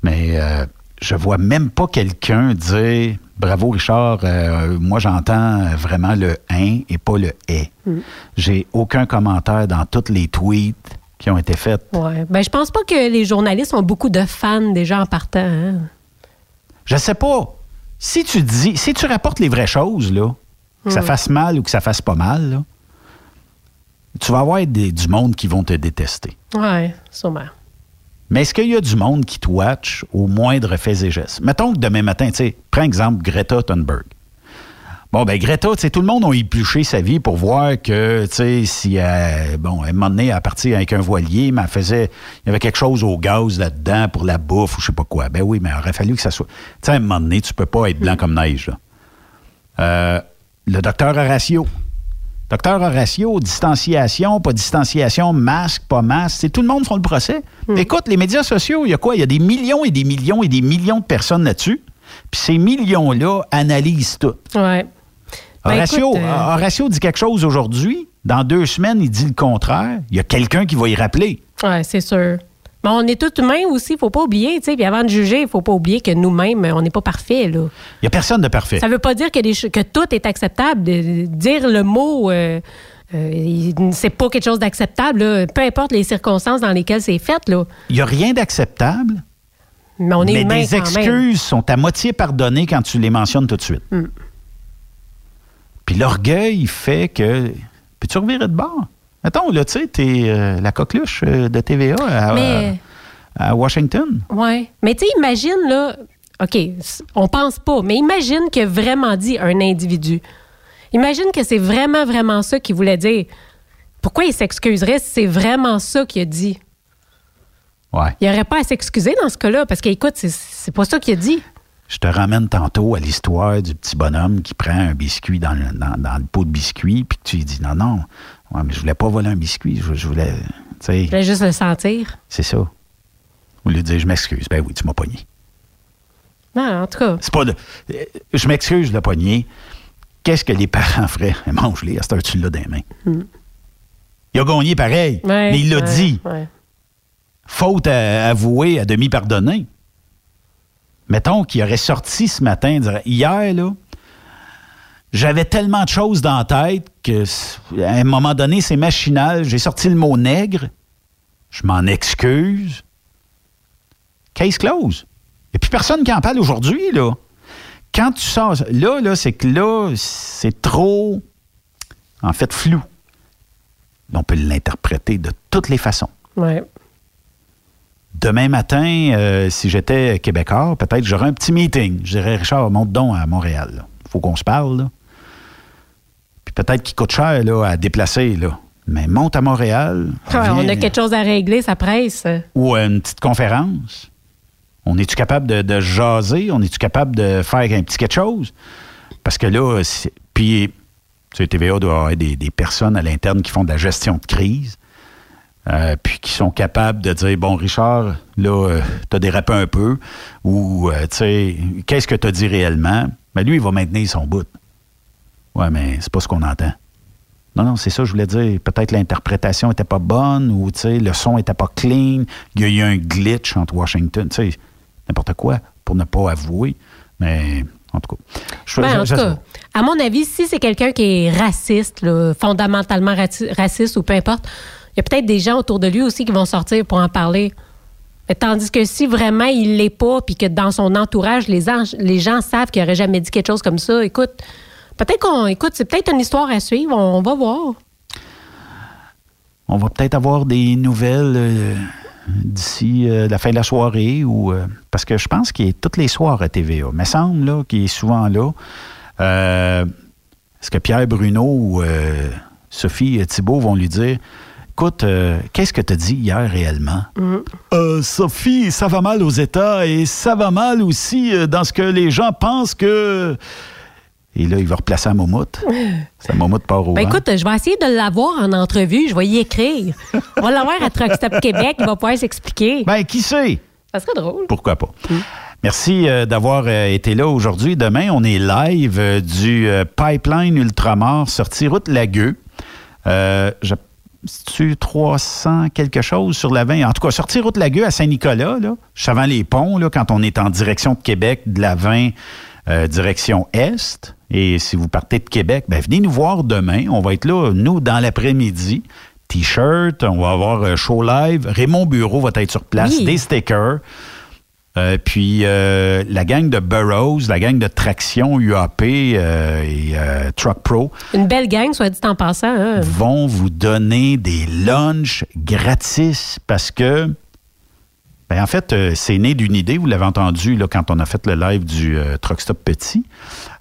Mais euh, je vois même pas quelqu'un dire Bravo Richard, euh, moi j'entends vraiment le un et pas le est. Mm. J'ai aucun commentaire dans tous les tweets qui ont été faits. Ouais. Ben, je pense pas que les journalistes ont beaucoup de fans déjà en partant. hein. Je sais pas. Si tu dis, si tu rapportes les vraies choses, là, que ça fasse mal ou que ça fasse pas mal, là, tu vas avoir des- du monde qui vont te détester. Ouais, sûrement. Mais est-ce qu'il y a du monde qui te watch au moindre fait et geste? Mettons que demain matin, tu sais, prends exemple Greta Thunberg. Bon, ben Greta, tu sais, tout le monde a épluché sa vie pour voir que, tu sais, si, elle, bon, elle m'a donné à partir avec un voilier, mais elle faisait, il y avait quelque chose au gaz là-dedans pour la bouffe ou je sais pas quoi. Ben oui, mais il aurait fallu que ça soit. Tu sais, à un moment donné, tu peux pas être blanc comme neige, là. Euh, le docteur Horacio. Docteur Horacio, distanciation, pas distanciation, masque, pas masque. Tout le monde font le procès. Écoute, les médias sociaux, il y a quoi? Il y a des millions et des millions et des millions de personnes là-dessus. Puis ces millions-là analysent tout. Ouais. Ben, écoute, euh, dit quelque chose aujourd'hui. Dans deux semaines, il dit le contraire. Il y a quelqu'un qui va y rappeler. Oui, c'est sûr. Mais on est tous humains aussi, il faut pas oublier, tu sais. Puis avant de juger, il faut pas oublier que nous-mêmes, on n'est pas parfaits, là. Il n'y a personne de parfait. Ça veut pas dire que, tout est acceptable. De- dire le mot, euh, euh, c'est pas quelque chose d'acceptable. Peu importe les circonstances dans lesquelles c'est fait, là. Il n'y a rien d'acceptable. Mais on est mais humain excuses même. sont à moitié pardonnées quand tu les mentionnes tout de suite. Mm. Puis l'orgueil fait que. Puis tu revirais de bord? Mettons, là, tu sais, t'es euh, la coqueluche euh, de TVA à, Mais- à Washington. Ouais. Mais tu sais, imagine, là, OK, on pense pas, mais imagine que vraiment dit un individu. Imagine que c'est vraiment, vraiment ça qu'il voulait dire. Pourquoi il s'excuserait si c'est vraiment ça qu'il a dit? Ouais. Il n'y aurait pas à s'excuser dans ce cas-là, parce qu'écoute, c'est- c'est pas ça qu'il a dit. Je te ramène tantôt à l'histoire du petit bonhomme qui prend un biscuit dans le, dans, dans le pot de biscuit, puis que tu lui dis non, non, ouais, mais je voulais pas voler un biscuit, je, je voulais. Tu sais, Je voulais juste le sentir. c'est ça. Au lieu de dire je m'excuse, ben oui, tu m'as pogné. Non, en tout cas. C'est pas de. Je m'excuse le pogner. Qu'est-ce que les parents feraient? Mange-les, à cette heure, tu l'as dans les mains. Hmm. Il a gagné pareil, Ouais, mais il l'a ouais, dit. Faute à avouer, à demi pardonner. Mettons qu'il aurait sorti ce matin, dirait, hier, là, j'avais tellement de choses dans la tête que, à un moment donné, c'est machinal. J'ai sorti le mot nègre. Je m'en excuse. Case close. Et puis personne qui en parle aujourd'hui, là. Quand tu sors, là, là, c'est que là, c'est trop, en fait, flou. On peut l'interpréter de toutes les façons. Ouais. Demain matin, euh, si j'étais québécois, peut-être j'aurais un petit meeting. Je dirais, Richard, monte donc à Montréal. Il faut qu'on se parle. là. Puis peut-être qu'il coûte cher là, à déplacer. Là. Mais monte à Montréal. Ouais, on a quelque chose à régler, ça presse. Ou une petite conférence. On est-tu capable de, de jaser? On est-tu capable de faire un petit quelque chose? Parce que là, puis, tu sais, TVA doit avoir des, des personnes à l'interne qui font de la gestion de crise, euh, puis qui sont capables de dire, bon, Richard, là, tu as dérapé un peu, ou, euh, tu sais, qu'est-ce que tu as dit réellement? Mais lui, il va maintenir son bout. Ouais, mais c'est pas ce qu'on entend. Non, non, c'est ça, je voulais dire. Peut-être l'interprétation n'était pas bonne ou tu sais, le son n'était pas clean. Il y a eu un glitch entre Washington. Tu sais, n'importe quoi pour ne pas avouer. Mais en tout cas. je- Ben, en je- tout cas, à mon avis, si c'est quelqu'un qui est raciste, là, fondamentalement raciste ou peu importe, il y a peut-être des gens autour de lui aussi qui vont sortir pour en parler. Mais tandis que si vraiment il l'est pas, puis que dans son entourage, les, gens- les gens savent qu'il n'aurait jamais dit quelque chose comme ça, écoute, peut-être qu'on. Écoute, c'est peut-être une histoire à suivre, on va voir. on va peut-être avoir des nouvelles euh, d'ici euh, la fin de la soirée ou euh, parce que je pense qu'il est toutes les soirs à TVA. Me semble là, qu'il est souvent là. Est-ce que Pierre Bruno ou Sophie Thibault vont lui dire Écoute, euh, qu'est-ce que tu as dit hier réellement? Euh, Sophie, ça va mal aux États et ça va mal aussi euh, dans ce que les gens pensent que. Et là, il va replacer la moumoute. Sa moumoute part au Ben vent. écoute, je vais essayer de l'avoir en entrevue, je vais y écrire. On va l'avoir à Truck Stop Québec, il va pouvoir s'expliquer. Ben, qui sait? Ça serait drôle. Pourquoi pas? Merci euh, d'avoir euh, été là aujourd'hui. Demain, on est live euh, du euh, Pipeline Ultramar sorti route Lagueux. Euh, je tu 300 quelque chose sur la 20. En tout cas, sorti route Lagueux à Saint-Nicolas, là, avant les ponts, là, quand on est en direction de Québec, de la 20, euh, direction Est. Et si vous partez de Québec, ben, venez nous voir demain. On va être là, nous, dans l'après-midi. T-shirt, on va avoir euh, show live. Raymond Bureau va être sur place, Oui. des stickers. Euh, puis euh, la gang de Burroughs, la gang de Traction UAP euh, et Truck Pro Une belle gang, soit dit en passant. hein. vont vous donner des lunchs gratis parce que Ben, en fait, c'est né d'une idée, vous l'avez entendu là, quand on a fait le live du Truck Stop Petit.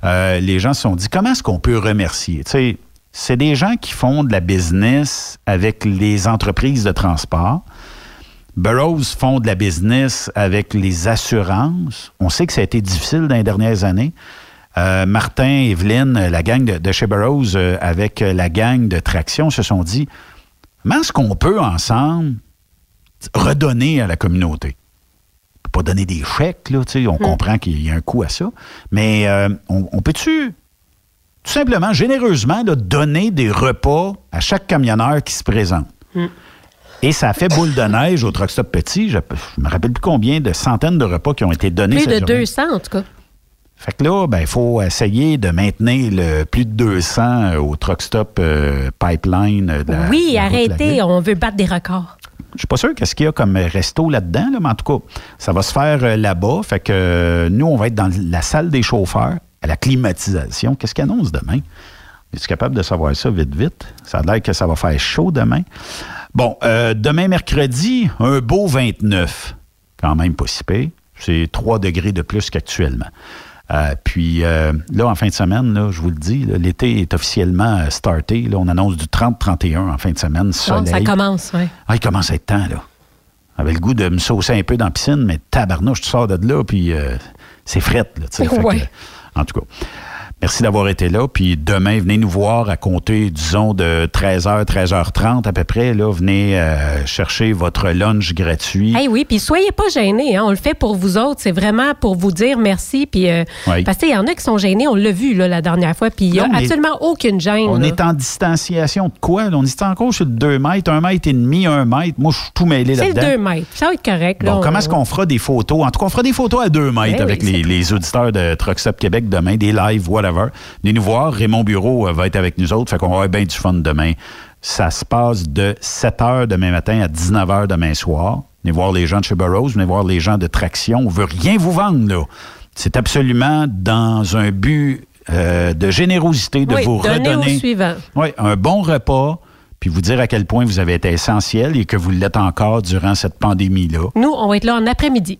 Les gens se sont dit, comment est-ce qu'on peut remercier? Tu sais, c'est des gens qui font de la business avec les entreprises de transport. Burroughs font de la business avec les assurances. On sait que ça a été difficile dans les dernières années. Euh, Martin, Evelyne, la gang de, de chez Burroughs euh, avec la gang de Traction se sont dit comment est-ce qu'on peut ensemble redonner à la communauté? On peut pas donner des chèques, là, on comprend qu'il y a un coût à ça, mais euh, on, on peut-tu tout simplement, généreusement, là, donner des repas à chaque camionneur qui se présente? Et ça a fait boule de neige au Truck Stop Petit. Je ne me rappelle plus combien de centaines de repas qui ont été donnés. Plus cette de journée. 200, en tout cas. Fait que là, ben, il faut essayer de maintenir le plus de 200 au Truck Stop euh, Pipeline. euh, de la- oui, de la route de la arrêtez, on veut battre des records. Je suis pas sûr qu'est-ce qu'il y a comme resto là-dedans, là, mais en tout cas, ça va se faire euh, là-bas. Fait que euh, nous, on va être dans la salle des chauffeurs, à la climatisation. Qu'est-ce qu'il annonce demain? Es-tu capable de savoir ça vite, vite? Ça a l'air que ça va faire chaud demain. Bon, euh, demain, mercredi, un beau 29. Quand même pas si pire. C'est 3 degrés de plus qu'actuellement. Euh, puis euh, là, en fin de semaine, là, je vous le dis, l'été est officiellement starté. Là, on annonce du 30-31 en fin de semaine. Non, Soleil. ça commence, oui. Ah, il commence à être temps, là. J'avais le goût de me saucer un peu dans la piscine, mais tabarnouche, tu sors de là, puis c'est frette, là. Fait que, Ouais. en tout cas, merci d'avoir été là. Puis demain, venez nous voir à compter, disons, de 13h, 13h30 à peu près. Là, venez euh, chercher votre lunch gratuit. Hey, oui, puis soyez pas gênés. hein. On le fait pour vous autres. C'est vraiment pour vous dire merci. Puis, euh, Oui. Parce qu'il y en a qui sont gênés. On l'a vu là, la dernière fois. Puis il n'y a absolument aucune gêne. On là. est en distanciation de quoi? là? On est encore sur le 2 mètres, 1 mètre et demi, 1 mètre. Moi, je suis tout mêlé C'est là-dedans. 2 mètres. Ça va être correct. là. Bon, On- comment est-ce qu'on fera des photos? En tout cas, on fera des photos à deux mètres Ben avec oui, les, les auditeurs de Truck Stop Québec demain, des lives, whatever. Venez nous voir. Raymond Bureau euh, va être avec nous autres. Fait qu'on va avoir bien du fun demain. Ça se passe de 7 h demain matin à 19 h demain soir. Venez voir les gens de chez Burroughs, venez voir les gens de Traction. On veut rien vous vendre, là. C'est absolument dans un but euh, de générosité de Oui, vous donner redonner. au suivant. Oui, un bon repas, puis vous dire à quel point vous avez été essentiel et que vous l'êtes encore durant cette pandémie-là. Nous, on va être là en après-midi.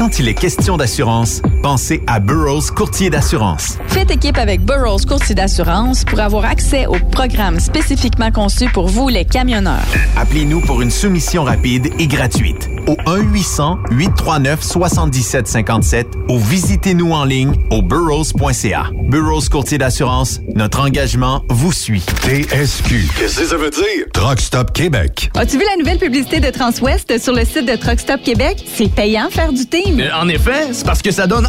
Quand il est question d'assurance, pensez à Burroughs Courtier d'assurance. Faites équipe avec Burroughs Courtier d'assurance pour avoir accès au programme spécifiquement conçu pour vous, les camionneurs. Appelez-nous pour une soumission rapide et gratuite au 1-800-839-7757 ou visitez-nous en ligne au burrows.ca. Burrows Courtier d'assurance, notre engagement vous suit. TSQ. Qu'est-ce que ça veut dire? Truck Stop Québec. As-tu vu la nouvelle publicité de Transwest sur le site de Truck Stop Québec? C'est payant faire du team. Euh, en effet, c'est parce que ça donne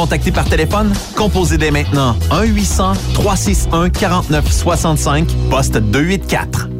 contacter par téléphone? Composez dès maintenant 1-800-361-4965, poste 284.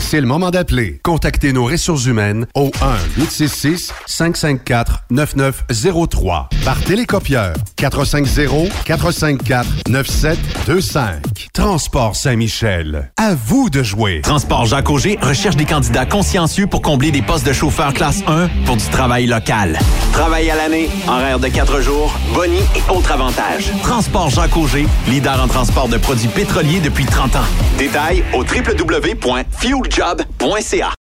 C'est le moment d'appeler. Contactez nos ressources humaines au 1-866-554-9903 par télécopieur 450-454-9725. Transport Saint-Michel. À vous de jouer. Transport Jacques Auger recherche des candidats consciencieux pour combler des postes de chauffeur classe 1 pour du travail local. Travail à l'année, horaire de 4 jours, boni et autres avantages. Transport Jacques Auger, leader en transport de produits pétroliers depuis 30 ans. Détails au www.fueljob.ca.